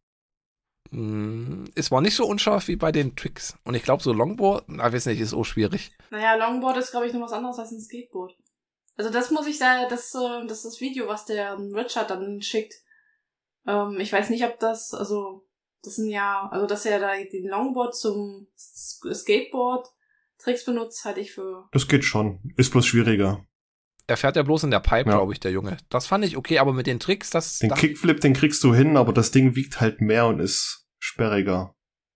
Mm, es war nicht so unscharf wie bei den Tricks. Und ich glaube, so Longboard, na, weiß nicht, ist auch schwierig. Naja, Longboard ist, glaube ich, noch was anderes als ein Skateboard. Also das muss ich sagen, das, äh, das ist das Video, was der ähm, Richard dann schickt. Ähm, ich weiß nicht, ob das, also, das sind ja, also dass er da den Longboard zum Skateboard Tricks benutzt, halte ich für. Das geht schon. Ist bloß schwieriger. Er fährt ja bloß in der Pipe, ja. glaube ich, der Junge. Das fand ich okay, aber mit den Tricks, das. Den Kickflip, den kriegst du hin, aber das Ding wiegt halt mehr und ist sperriger.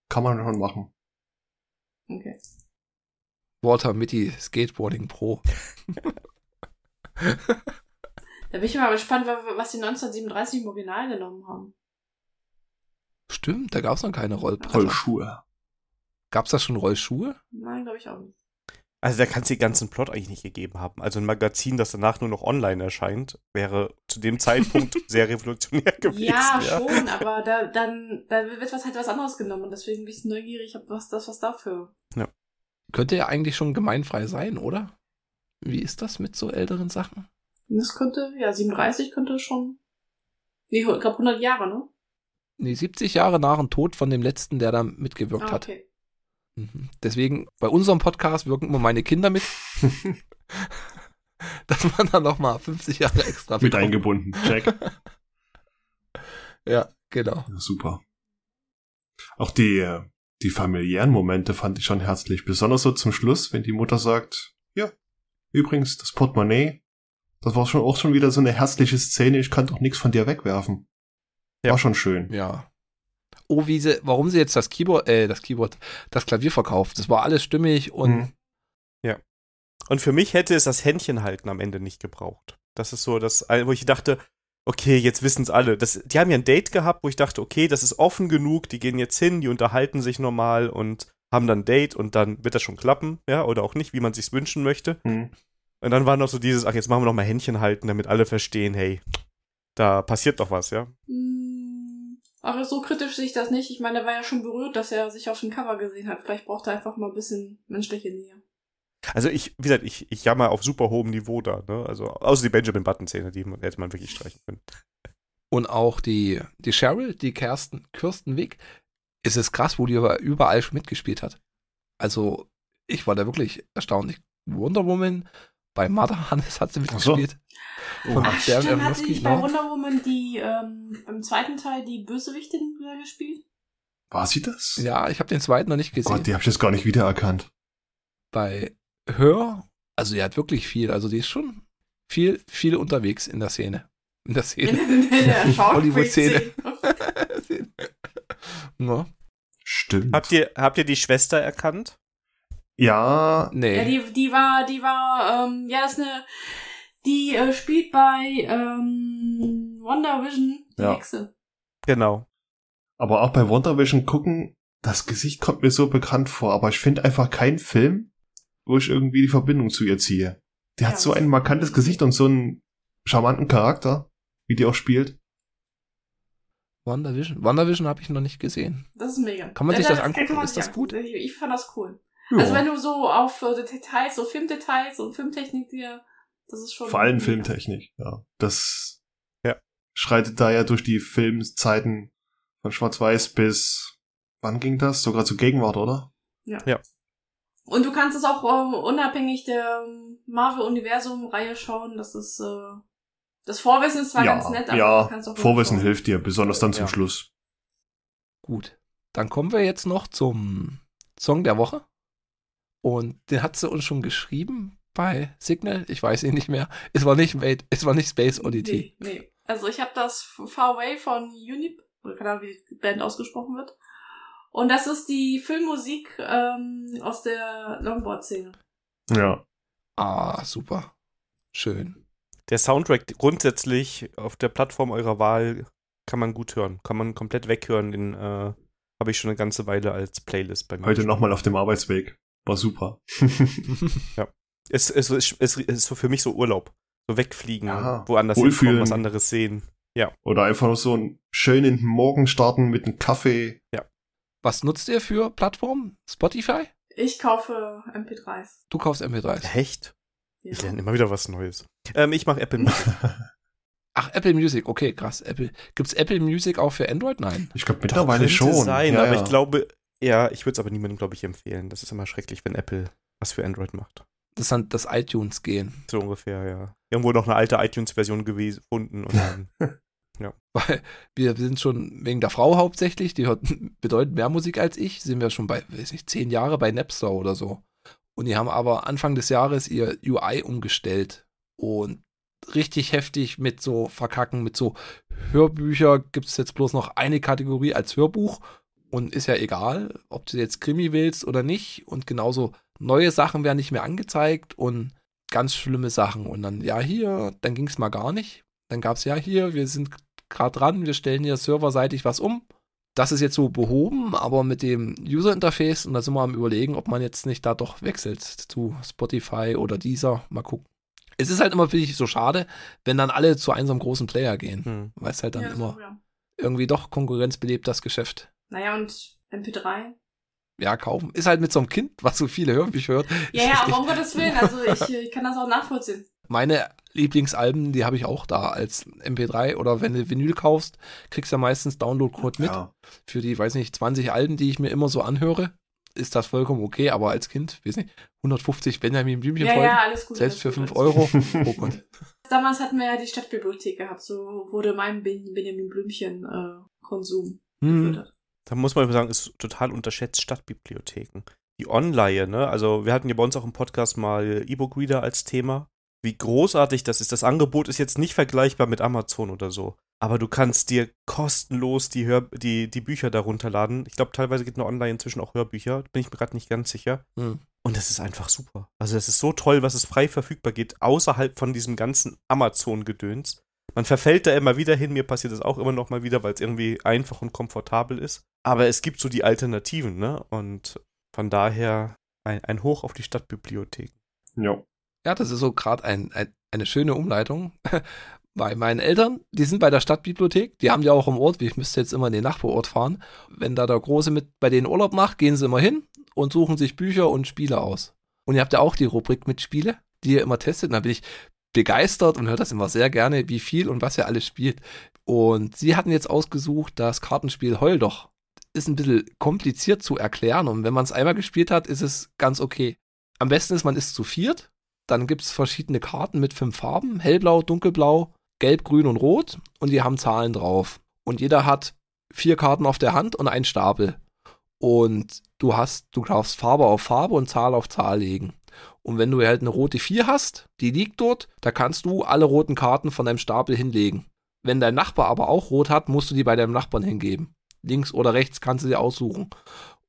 Kann man schon machen. Okay. Walter Mitty Skateboarding Pro. (laughs) Da bin ich mal gespannt, wa- was die 1937 im Original genommen haben. Stimmt, da gab es noch keine Rollbretter. Rollschuhe. Gab es da schon Rollschuhe? Nein, glaube ich auch nicht. Also da kann es den ganzen Plot eigentlich nicht gegeben haben. Also ein Magazin, das danach nur noch online erscheint, wäre zu dem Zeitpunkt (laughs) sehr revolutionär gewesen. Ja, schon, aber da, dann, da wird was halt was anderes genommen und deswegen bin ich neugierig, ob was das was dafür. Könnte ja eigentlich schon gemeinfrei sein, oder? Wie ist das mit so älteren Sachen? Das könnte, ja, 37 könnte schon. Nee, ich glaube 100 Jahre, ne? Nee, 70 Jahre nach dem Tod von dem letzten, der da mitgewirkt Ah, hat. okay. Mhm. Deswegen, bei unserem Podcast wirken immer meine Kinder mit. (laughs) dass man dann nochmal 50 Jahre extra Mit bekommt. eingebunden. Check. (laughs) Ja, genau. Ja, super. Auch die, die familiären Momente fand ich schon herzlich. Besonders so zum Schluss, wenn die Mutter sagt, ja, übrigens, das Portemonnaie, das war schon auch schon wieder so eine herzliche Szene, ich kann doch nichts von dir wegwerfen. Ja. War schon schön. Ja. Oh, wie sie, warum sie jetzt das Keyboard, äh, das Keyboard, das Klavier verkauft. Das war alles stimmig und Mhm. Und für mich hätte es das Händchenhalten am Ende nicht gebraucht. Das ist so das, wo ich dachte, okay, jetzt wissen es alle. Das, die haben ja ein Date gehabt, wo ich dachte, okay, das ist offen genug, die gehen jetzt hin, die unterhalten sich normal und haben dann ein Date und dann wird das schon klappen, ja, oder auch nicht, wie man sich's wünschen möchte. Mhm. Und dann war noch so dieses, ach, jetzt machen wir noch mal Händchen halten, damit alle verstehen, hey, da passiert doch was, ja. Hm, Aber so kritisch sehe ich das nicht. Ich meine, er war ja schon berührt, dass er sich auf dem Cover gesehen hat. Vielleicht braucht er einfach mal ein bisschen menschliche Nähe. Also ich, wie gesagt, ich, ich jammer auf super hohem Niveau da, ne? Also, außer die Benjamin Button-Szene, die hätte man wirklich streichen können. Und auch die, die Cheryl, die Kirsten, Kirsten Wick, ist es krass, wo die aber überall schon mitgespielt hat. Also, ich war da wirklich erstaunlich. Wonder Woman, bei Mother (laughs) Hannes hat sie Ach so. mitgespielt. Oh. Von Ach, Darren stimmt, hat sie nicht bei genau. Wonder Woman die, ähm, im zweiten Teil die Bösewichtin wieder gespielt? War sie das? Ja, ich habe den zweiten noch nicht Oh gesehen. Gott, die habe ich jetzt gar nicht wiedererkannt. bei Hör, also die hat wirklich viel, also die ist schon viel, viel unterwegs in der Szene. In der In, Szene. in der (laughs) Hollywood-Szene. (laughs) No. Stimmt. Habt ihr, habt ihr die Schwester erkannt? Ja, Nee. Ja, die, die war, die war, ähm, ja, das ist eine, die äh, spielt bei ähm, Wonder Vision die Ja. Hexe. Genau. aber auch bei Wonder Vision gucken, das Gesicht kommt mir so bekannt vor, aber ich finde einfach keinen Film, wo ich irgendwie die Verbindung zu ihr ziehe. Die hat Ja. so ein markantes Gesicht und so einen charmanten Charakter, wie die auch spielt. WandaVision. WandaVision habe ich noch nicht gesehen. Das ist mega. Kann man sich Ja, das angucken? kann man Ist sich das gut? angucken. Ich, ich fand das cool. Ja. Also wenn du so auf äh, Details, so Filmdetails und Filmtechnik dir, das ist schon. Vor allem mega. Filmtechnik, ja. Das Ja. schreitet da ja durch die Filmzeiten von Schwarz-Weiß bis, wann ging das? Sogar zur Gegenwart, oder? Und du kannst es auch äh, unabhängig der ähm, Marvel-Universum-Reihe schauen. Das ist, äh, das Vorwissen ist zwar ja, ganz nett, aber ja, du kannst auch Vorwissen schauen. hilft dir, besonders dann zum Ja. Schluss. Gut. Dann kommen wir jetzt noch zum Song der Woche. Und den hat sie uns schon geschrieben bei Signal. Ich weiß ihn nicht mehr. Es war nicht, Wait, es war nicht Space Oddity. Nee, nee. Also ich habe das Far Away von Unip, oder keine Ahnung, wie die Band ausgesprochen wird. Und das ist die Filmmusik ähm, aus der Longboard-Szene. Ja. Ah, super. Schön. Der Soundtrack grundsätzlich auf der Plattform eurer Wahl kann man gut hören. Kann man komplett weghören. Den äh, habe ich schon eine ganze Weile als Playlist bei mir. Heute nochmal auf dem Arbeitsweg. War super. (laughs) Es, es, es, es ist so für mich so Urlaub. So wegfliegen, Ja, woanders wohlfühlen. hinkommen, was anderes sehen. Oder einfach nur so einen schönen Morgen starten mit einem Kaffee. Was nutzt ihr für Plattformen? Spotify? Ich kaufe MP3s. Du kaufst MP3s. Echt? Ja. Ich lerne immer wieder was Neues. Ähm, ich mache Apple Music. (laughs) Ach, Apple Music. Okay, krass. Apple. Gibt's Apple Music auch für Android? Nein. Ich glaube mittlerweile schon. sein, ja, aber ja. ich glaube, ja, ich würde es aber niemandem, glaube ich, empfehlen. Das ist immer schrecklich, wenn Apple was für Android macht. Das dann das iTunes gehen. So ungefähr, ja. Irgendwo noch eine alte iTunes-Version gefunden und dann. (laughs) Weil wir sind schon wegen der Frau hauptsächlich, die hört (laughs) bedeutend mehr Musik als ich, sind wir schon bei, weiß nicht, zehn Jahre bei Napster oder so. Und die haben aber Anfang des Jahres ihr UI umgestellt und richtig heftig mit so Verkacken, mit so Hörbücher gibt es jetzt bloß noch eine Kategorie als Hörbuch und ist ja egal, ob du jetzt Krimi willst oder nicht und genauso neue Sachen werden nicht mehr angezeigt und ganz schlimme Sachen und dann, ja hier, dann ging es mal gar nicht Dann gab es ja hier, wir sind gerade dran, wir stellen hier serverseitig was um. Das ist jetzt so behoben, aber mit dem User-Interface und da sind wir am überlegen, ob man jetzt nicht da doch wechselt zu Spotify oder dieser. Mal gucken. Es ist halt immer, finde ich, so schade, wenn dann alle zu einem großen Player gehen, Hm. weil es halt dann Ja, immer wieder. irgendwie doch konkurrenzbelebt, das Geschäft. Naja, und MP3? Ja, kaufen. Ist halt mit so einem Kind, was so viele Hörbücher hört. Ja, ja, aber um (laughs) Gottes Willen, also ich, ich kann das auch nachvollziehen. Meine Lieblingsalben, die habe ich auch da als MP3 oder wenn du Vinyl kaufst, kriegst du ja meistens Download-Code mit. Ja. Für die, weiß nicht, 20 Alben, die ich mir immer so anhöre, ist das vollkommen okay, aber als Kind, weiß nicht, 150 Benjamin Blümchen Ja, ja, alles gut. selbst für alles gut, 5 alles gut. Euro. (laughs) Oh Gott. Damals hatten wir ja die Stadtbibliothek gehabt, so wurde mein Ben- Benjamin Blümchen äh, Konsum Hm. gefördert. Da muss man sagen, ist total unterschätzt Stadtbibliotheken. Die Online, ne? Also wir hatten ja bei uns auch im Podcast mal E-Book-Reader als Thema. Wie großartig das ist. Das Angebot ist jetzt nicht vergleichbar mit Amazon oder so. Aber du kannst dir kostenlos die, Hör die, die Bücher darunter laden. Ich glaube, teilweise geht nur online inzwischen auch Hörbücher. Bin ich mir gerade nicht ganz sicher. Hm. Und das ist einfach super. Also das ist so toll, was es frei verfügbar geht, außerhalb von diesem ganzen Amazon-Gedöns. Man verfällt da immer wieder hin, mir passiert das auch immer noch mal wieder, weil es irgendwie einfach und komfortabel ist. Aber es gibt so die Alternativen, ne? Und von daher ein, ein Hoch auf die Stadtbibliotheken. ja. Ja, das ist so gerade ein, ein, eine schöne Umleitung. (laughs) Bei meinen Eltern, die sind bei der Stadtbibliothek, die haben die auch im Ort, wie ich müsste jetzt immer in den Nachbarort fahren. Wenn da der Große mit bei denen Urlaub macht, gehen sie immer hin und suchen sich Bücher und Spiele aus. Und ihr habt ja auch die Rubrik mit Spiele, die ihr immer testet. Und da bin ich begeistert und höre das immer sehr gerne, wie viel und was ihr alles spielt. Und sie hatten jetzt ausgesucht, das Kartenspiel Heul doch. Ist ein bisschen kompliziert zu erklären und wenn man es einmal gespielt hat, ist es ganz okay. Am besten ist, man ist zu viert dann gibt es verschiedene Karten mit fünf Farben: hellblau, dunkelblau, gelb, grün und rot. Und die haben Zahlen drauf. Und jeder hat vier Karten auf der Hand und einen Stapel. Und du hast, du darfst Farbe auf Farbe und Zahl auf Zahl legen. Und wenn du halt eine rote 4 hast, die liegt dort, da kannst du alle roten Karten von deinem Stapel hinlegen. Wenn dein Nachbar aber auch rot hat, musst du die bei deinem Nachbarn hingeben. Links oder rechts kannst du dir aussuchen.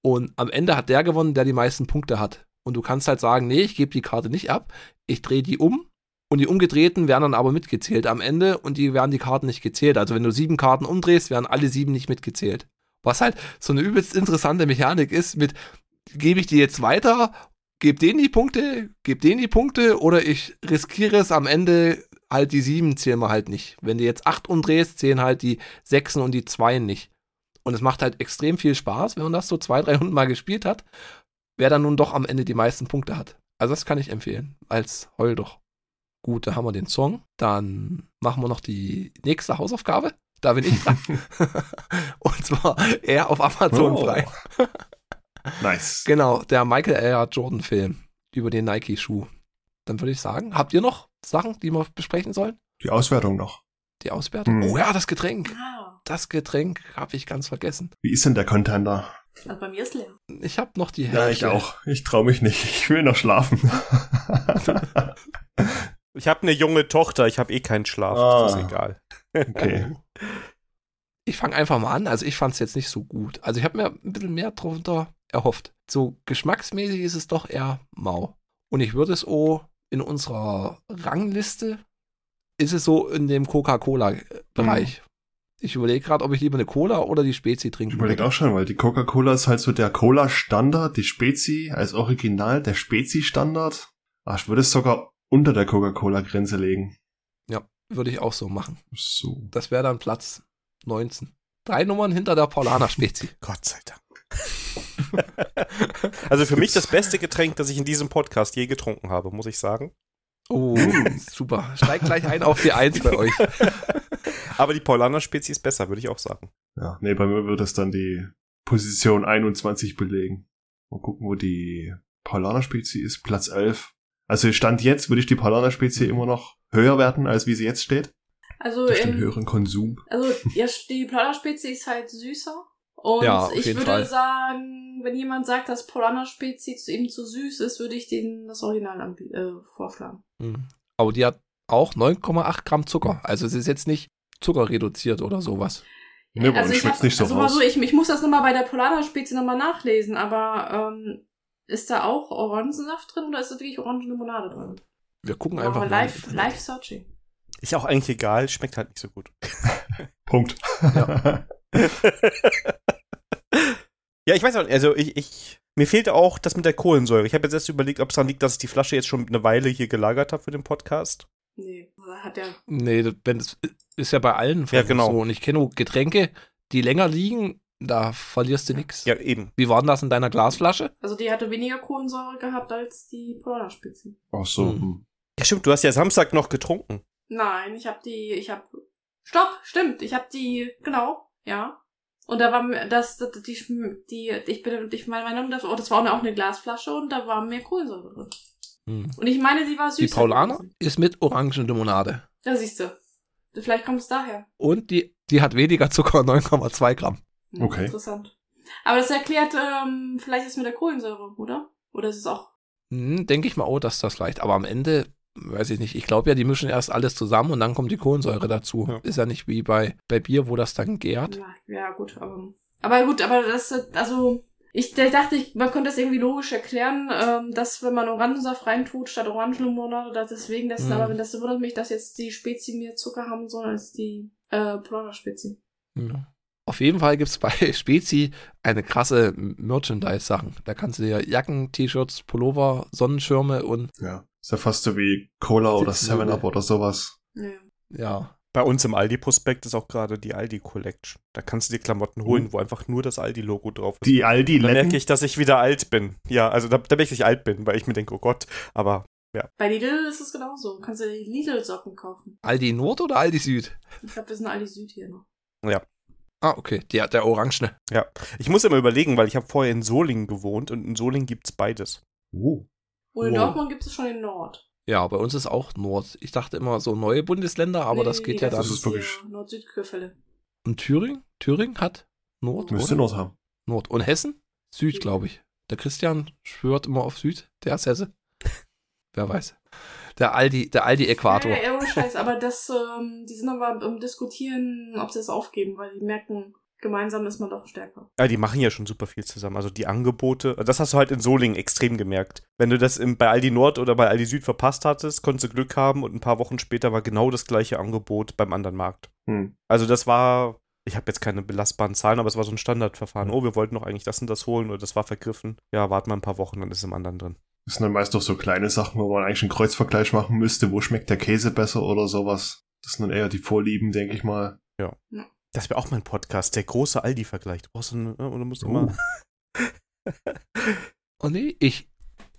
Und am Ende hat der gewonnen, der die meisten Punkte hat. Und du kannst halt sagen, nee, ich gebe die Karte nicht ab, ich drehe die um und die umgedrehten werden dann aber mitgezählt am Ende und die werden die Karten nicht gezählt. Also wenn du sieben Karten umdrehst, werden alle sieben nicht mitgezählt. Was halt so eine übelst interessante Mechanik ist mit, gebe ich die jetzt weiter, gebe denen die Punkte, gebe denen die Punkte oder ich riskiere es am Ende halt die sieben zählen wir halt nicht. Wenn du jetzt acht umdrehst, zählen halt die sechsen und die zweien nicht. Und es macht halt extrem viel Spaß, wenn man das so zwei, drei Runden mal gespielt hat, wer dann nun doch am Ende die meisten Punkte hat. Also das kann ich empfehlen, als Heul doch. Gut, da haben wir den Song. Dann machen wir noch die nächste Hausaufgabe. Da bin ich dran. (laughs) Und zwar eher auf Amazon Oh. frei. Nice. Genau, der Michael Air Jordan Film über den Nike-Schuh. Dann würde ich sagen, habt ihr noch Sachen, die wir besprechen sollen? Die Auswertung noch. Die Auswertung? Hm. Oh ja, das Getränk. Ah, Das Getränk habe ich ganz vergessen. Wie ist denn der Contender? also bei mir ist leer. Ich habe noch die Ja, ich auch. Ich traue mich nicht. Ich will noch schlafen. (laughs) Ich habe eine junge Tochter, ich habe eh keinen Schlaf, das Ah. ist egal. okay. Ich fange einfach mal an. Also ich fand es jetzt nicht so gut. Also ich habe mir ein bisschen mehr drunter erhofft. So geschmacksmäßig ist es doch eher mau. Und ich würde es auch in unserer Rangliste, ist es so in dem Coca-Cola-Bereich. Ich überlege gerade, ob ich lieber eine Cola oder die Spezi Ich trinken überlege auch schon, weil die Coca-Cola ist halt so der Cola-Standard, die Spezi als Original, der Spezi-Standard. Ach, ich würde es sogar unter der Coca-Cola-Grenze legen. Würde ich auch so machen. So. Das wäre dann Platz 19. Drei Nummern hinter der Paulaner Spezi. (laughs) Gott sei Dank. (laughs) also für mich das beste Getränk, das ich in diesem Podcast je getrunken habe, muss ich sagen. Oh, super. Steigt gleich ein auf die Eins bei euch. (laughs) Aber die Paulaner Spezi ist besser, würde ich auch sagen. Ja, nee, bei mir wird es dann die Position 21 belegen. Mal gucken, wo die Paulaner Spezi ist. Platz 11. Also Stand jetzt würde ich die Paulaner Spezi immer noch höher werten, als wie sie jetzt steht. Also, Durch den im, höheren Konsum. also ja, die Plauderspezie ist halt süßer. Und Ja, auf ich jeden würde Fall. sagen, wenn jemand sagt, dass Polaner Spezi zu ihm zu süß ist, würde ich denen das Original äh, vorschlagen. Mhm. Aber die hat auch 9,8 Gramm Zucker. Also es ist jetzt nicht zuckerreduziert oder sowas. Nee, aber also ich schmeckt's hab, nicht so also mal raus. so, ich, ich muss das nochmal bei der Polaner Spezi nochmal nachlesen, aber ähm, ist da auch Orangensaft drin oder ist da wirklich Orangenlimonade drin? Wir gucken einfach mal. live, live searching. Ist ja auch eigentlich egal, schmeckt halt nicht so gut. (laughs) Punkt. Ja. (laughs) ja, ich weiß auch, also ich, ich, mir fehlte auch das mit der Kohlensäure. Ich habe jetzt erst überlegt, ob es daran liegt, dass ich die Flasche jetzt schon eine Weile hier gelagert habe für den Podcast. Nee, hat ja. Nee, das, ist ja bei allen Ja, genau. so. Und ich kenne Getränke, die länger liegen, da verlierst du nichts. Ja, eben. Wie war denn das in deiner Glasflasche? Also die hatte weniger Kohlensäure gehabt als die Polarspitze. Ach so. Hm. hm. Ja, stimmt, du hast ja Samstag noch getrunken. Nein, ich habe die, ich habe. Stopp, stimmt, ich habe die, genau, ja. Und da war mir das, das die, die, ich bin, ich meine Meinung, das, oh, das war auch eine Glasflasche und da war mehr Kohlensäure drin. Hm. Und ich meine, sie war süß. Die Paulaner ist mit Orangenlimonade. Da siehst du. Vielleicht kommt es daher. Und die, die hat weniger Zucker, (laughs) 9,2 Gramm. Hm, Okay. Interessant. Aber das erklärt ähm, vielleicht ist mit der Kohlensäure, oder? Oder ist es auch. Hm, Denke ich mal, oh, dass das leicht. Aber am Ende, weiß ich nicht. Ich glaube ja, die mischen erst alles zusammen und dann kommt die Kohlensäure dazu. Ja. Ist ja nicht wie bei, bei Bier, wo das dann gärt. Ja, ja, gut, aber. Aber gut, aber das, also. Ich da dachte, ich, man könnte das irgendwie logisch erklären, ähm, dass wenn man Orangensaft reintut statt Orangenlimonade, dass deswegen das, Mhm. aber wenn das wundert mich, dass jetzt die Spezi mehr Zucker haben sollen als die äh, Polarspezi. Ja. Auf jeden Fall gibt's bei (laughs) Spezi eine krasse Merchandise-Sachen. Da kannst du dir Jacken, T-Shirts, Pullover, Sonnenschirme und Ja. Ist ja fast so wie Cola oder Sitzmöbel. 7-Up oder sowas. Ja. ja. Bei uns im Aldi-Prospekt ist auch gerade die Aldi-Collection. Da kannst du dir Klamotten holen, wo einfach nur das Aldi-Logo drauf ist. Die Aldi da merke ich, dass ich wieder alt bin. Ja, also da, da merke ich, dass ich alt bin, weil ich mir denke, oh Gott, aber Bei Lidl ist es genauso. Kannst du die Lidl-Socken kaufen. Aldi Nord oder Aldi Süd? Ich glaube, wir sind Aldi Süd hier noch. Ah, okay. Der, der Orangene. ich muss immer überlegen, weil ich habe vorher in Solingen gewohnt und in Solingen gibt's beides. Oh. Und in Wow. Dortmund gibt es schon in Nord. Ja, bei uns ist auch Nord. Ich dachte immer so neue Bundesländer, aber Nee, das geht nee, ja dann. Das ist wirklich- Nord-Süd-Gefälle. Und Thüringen? Thüringen hat Nord, Müsste oder? Nord haben. Nord. Und Hessen? Süd, glaube ich. Der Christian schwört immer auf Süd. Der ist Hesse. Wer weiß. Der Aldi, der Aldi-Äquator. Ja, ja, ohne Scheiß, aber das, ähm, die sind aber im Diskutieren, ob sie es aufgeben, weil die merken, gemeinsam ist man doch stärker. Ja, die machen ja schon super viel zusammen. Also die Angebote, das hast du halt in Solingen extrem gemerkt. Wenn du das im, bei Aldi Nord oder bei Aldi Süd verpasst hattest, konntest du Glück haben und ein paar Wochen später war genau das gleiche Angebot beim anderen Markt. Hm. Also das war, ich habe jetzt keine belastbaren Zahlen, aber es war so ein Standardverfahren. Oh, wir wollten doch eigentlich das und das holen oder das war vergriffen. Ja, warten wir ein paar Wochen, dann ist es im anderen drin. Das sind dann meist doch so kleine Sachen, wo man eigentlich einen Kreuzvergleich machen müsste. Wo schmeckt der Käse besser oder sowas? Das sind dann eher die Vorlieben, denke ich mal. Das wäre auch mein Podcast, der große Aldi-Vergleich. Du brauchst einen, oder musst Oh. immer. (laughs) Oh nee, ich,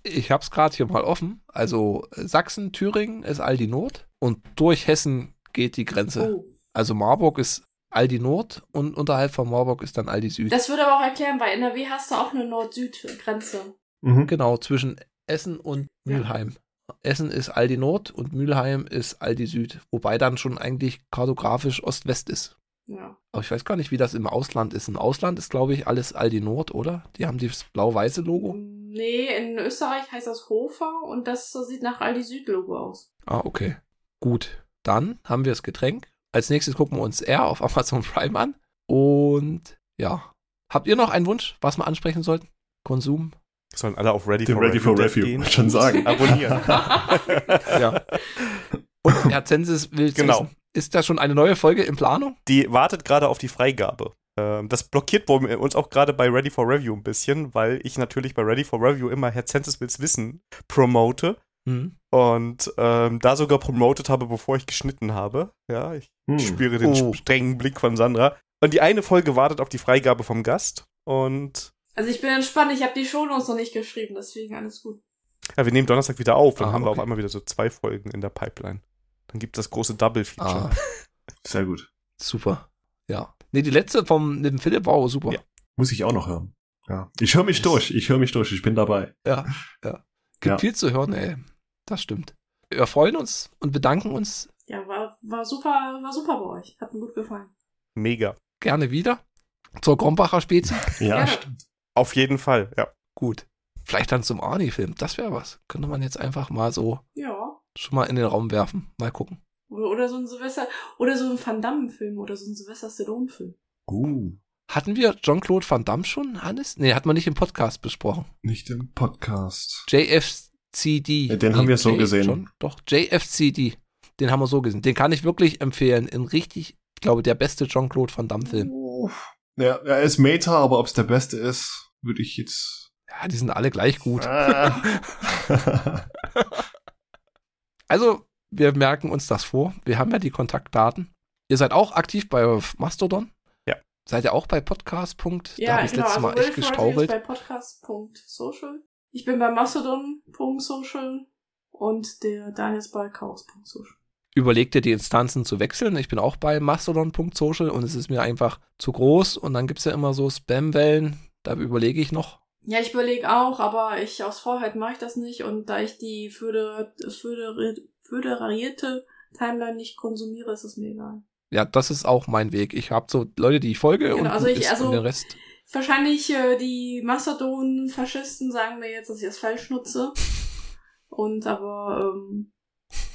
ich hab's gerade hier mal offen. Also Sachsen, Thüringen ist Aldi Nord und durch Hessen geht die Grenze. Oh. Also Marburg ist Aldi Nord und unterhalb von Marburg ist dann Aldi Süd. Das würde aber auch erklären, weil NRW hast du auch eine Nord-Süd-Grenze. Mhm. genau, zwischen Essen und Ja. Mülheim. Essen ist Aldi Nord und Mülheim ist Aldi Süd. Wobei dann schon eigentlich kartografisch Ost-West ist. Ja. Aber ich weiß gar nicht, wie das im Ausland ist. Im Ausland ist, glaube ich, alles Aldi Nord, oder? Die haben das blau-weiße Logo. Nee, in Österreich heißt das Hofer und das sieht nach Aldi Süd-Logo aus. Ah, okay. Gut. Dann haben wir das Getränk. Als nächstes gucken wir uns R auf Amazon Prime an. Und ja. Habt ihr noch einen Wunsch, was wir ansprechen sollten? Konsum? Sollen alle auf Ready Den for Ready for Review Review, gehen? schon sagen. Abonnieren. (laughs) Ja. Und Herr Zensis will Genau. wissen, ist da schon eine neue Folge in Planung? Die wartet gerade auf die Freigabe. Ähm, das blockiert uns auch gerade bei Ready for Review ein bisschen, weil ich natürlich bei Ready for Review immer Herr Census will's wissen promote Hm. und ähm, da sogar promotet habe, bevor ich geschnitten habe. Ja, ich Hm. spüre den Oh. strengen Blick von Sandra. Und die eine Folge wartet auf die Freigabe vom Gast und Also ich bin entspannt, ich habe die Shownotes noch nicht geschrieben, deswegen alles gut. ja, wir nehmen Donnerstag wieder auf, dann Ah, haben wir okay. auf einmal wieder so zwei Folgen in der Pipeline. Dann gibt es das große Double-Feature. Ah, (laughs) Sehr gut. super. Ja. Nee, die letzte vom dem Philipp war auch super. Ja. Muss ich auch noch hören. Ja. Ich höre mich durch. Ich höre mich durch. Ich bin dabei. Ja, ja. Gibt Ja. viel zu hören, ey. Das stimmt. Wir freuen uns und bedanken uns Ja, war, war super, war super bei euch. Hat mir gut gefallen. Mega. gerne wieder zur Krombacher Spezi. Ja, Gerne. stimmt. Auf jeden Fall, ja. Gut. Vielleicht dann zum Arnie-Film. Das wäre was. Könnte man jetzt einfach mal so Ja. schon mal in den Raum werfen. Mal gucken. Oder, oder so ein Silvester, oder so ein Van Damme-Film oder so ein Silvester Stallone-Film. Uh, Hatten wir Jean-Claude Van Damme schon, Hannes? Nee, hat man nicht im Podcast besprochen. nicht im Podcast. JFCD. Ja, den haben wir so gesehen. Schon? Doch, JFCD. Den haben wir so gesehen. Den kann ich wirklich empfehlen. In richtig, ich glaube, der beste Jean-Claude Van Damme-Film. Ja, er ist Meta, aber ob es der beste ist, würde ich jetzt. Ja, die sind alle gleich gut. Ah. (laughs) Also, wir merken uns das vor. Wir haben ja die Kontaktdaten. Ihr seid auch aktiv bei Mastodon? Ja. Seid ihr auch bei Podcast. da Ja, habe ich das genau. letzte Also Mal echt Will Forte ist gestrauchelt. bei podcast.social. Ich bin bei mastodon.social und der Daniel ist bei chaos.social. Überlegt ihr die Instanzen zu wechseln? Ich bin auch bei mastodon.social und es ist mir einfach zu groß und dann gibt's ja immer so Spam-Wellen. Da überlege ich noch. Ja, ich überlege auch, aber ich aus Vorheit mache ich das nicht und da ich die föder, föder, föderierte Timeline nicht konsumiere, ist es mir egal. Ja, das ist auch mein Weg. Ich habe so Leute, die ich folge Genau, und, also ich- ist- also- und den Rest. Wahrscheinlich äh, die Mastodon-Faschisten sagen mir jetzt, dass ich das falsch nutze. Und aber ähm,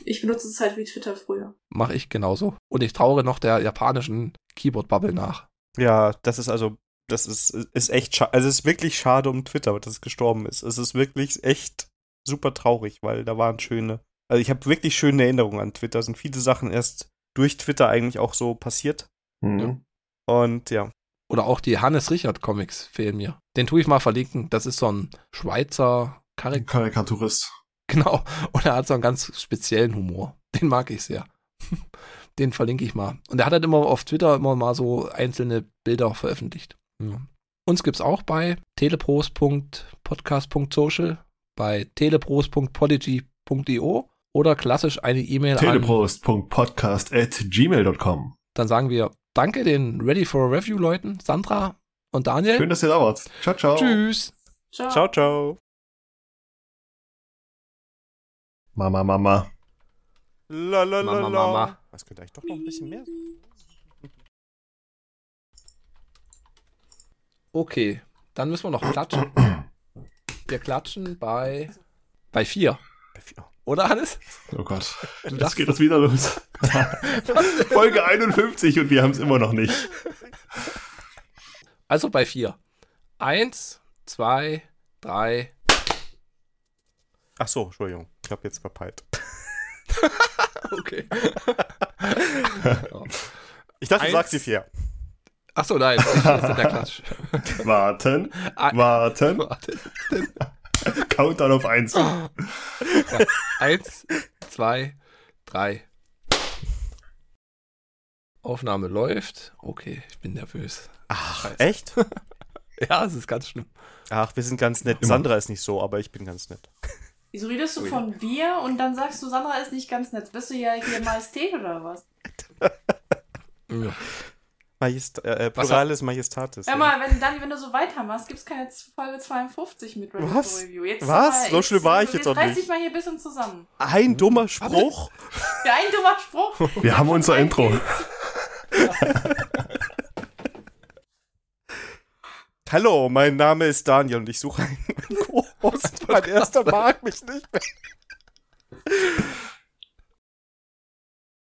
ich benutze es halt wie Twitter früher. mache ich genauso. Und ich trauere noch der japanischen Keyboard-Bubble nach. Ja, das ist also, das ist, ist echt schade. Also es ist wirklich schade um Twitter, dass es gestorben ist. Es ist wirklich echt super traurig, weil da waren schöne. Also ich habe wirklich schöne Erinnerungen an Twitter. Es sind viele Sachen erst durch Twitter eigentlich auch so passiert. Hm. Und ja. Oder auch die Hannes Richard Comics fehlen mir. Den tue ich mal verlinken. Das ist so ein Schweizer Karik Karikaturist. Genau. Und er hat so einen ganz speziellen Humor. Den mag ich sehr. (laughs) Den verlinke ich mal. Und er hat halt immer auf Twitter immer mal so einzelne Bilder veröffentlicht. Ja. Uns gibt's auch bei telepros.podcast.social, bei telepros.podigy.io oder klassisch eine E-Mail an. Teleprost.podcast at gmail.com. Dann sagen wir Danke den Ready for Review Leuten, Sandra und Daniel. Schön, dass ihr da wart. Ciao, ciao. Tschüss. Ciao. Ciao, ciao. Mama, Mama. La, la, la, Mama, la. Mama. Das könnte eigentlich doch noch ein bisschen mehr sein. Okay, dann müssen wir noch klatschen. Wir klatschen bei bei vier, oder Hannes? Oh Gott. Du Jetzt geht das wieder los. (laughs) Folge 51 und wir haben es immer noch nicht. Also bei vier. Eins, zwei, drei. Ach so, Entschuldigung. Ich habe jetzt verpeilt. (laughs) Okay. (laughs) Ich dachte, Eins. du sagst die vier. Achso, nein, vier sind der Klatsch. Warten, Ein- warten. Warte. (laughs) Countdown auf 1. Ja. Eins, zwei, drei. Aufnahme läuft. Okay, ich bin nervös. Ach, Scheiße. echt? (laughs) Ja, es ist ganz schlimm. Ach, wir sind ganz nett. Immer. Sandra ist nicht so, aber ich bin ganz nett. (laughs) Wieso redest du von wir und dann sagst du, Sandra ist nicht ganz nett? Bist du ja hier Majestät oder was? Ja. Majest äh, Was Pluralis Majestatis. Hör mal, wenn, Dani, wenn du so weitermachst, gibt's keine Folge 52 mit Ready Was? Review. Jetzt Was? Mal, So schlimm war ich jetzt auch nicht. dich mal hier ein bisschen zusammen. Ein dummer Spruch? (laughs) Ja, ein dummer Spruch. Wir haben unser Intro. (laughs) Hallo, mein Name ist Daniel und ich suche einen Co-Host. Mein erster mag mich nicht mehr.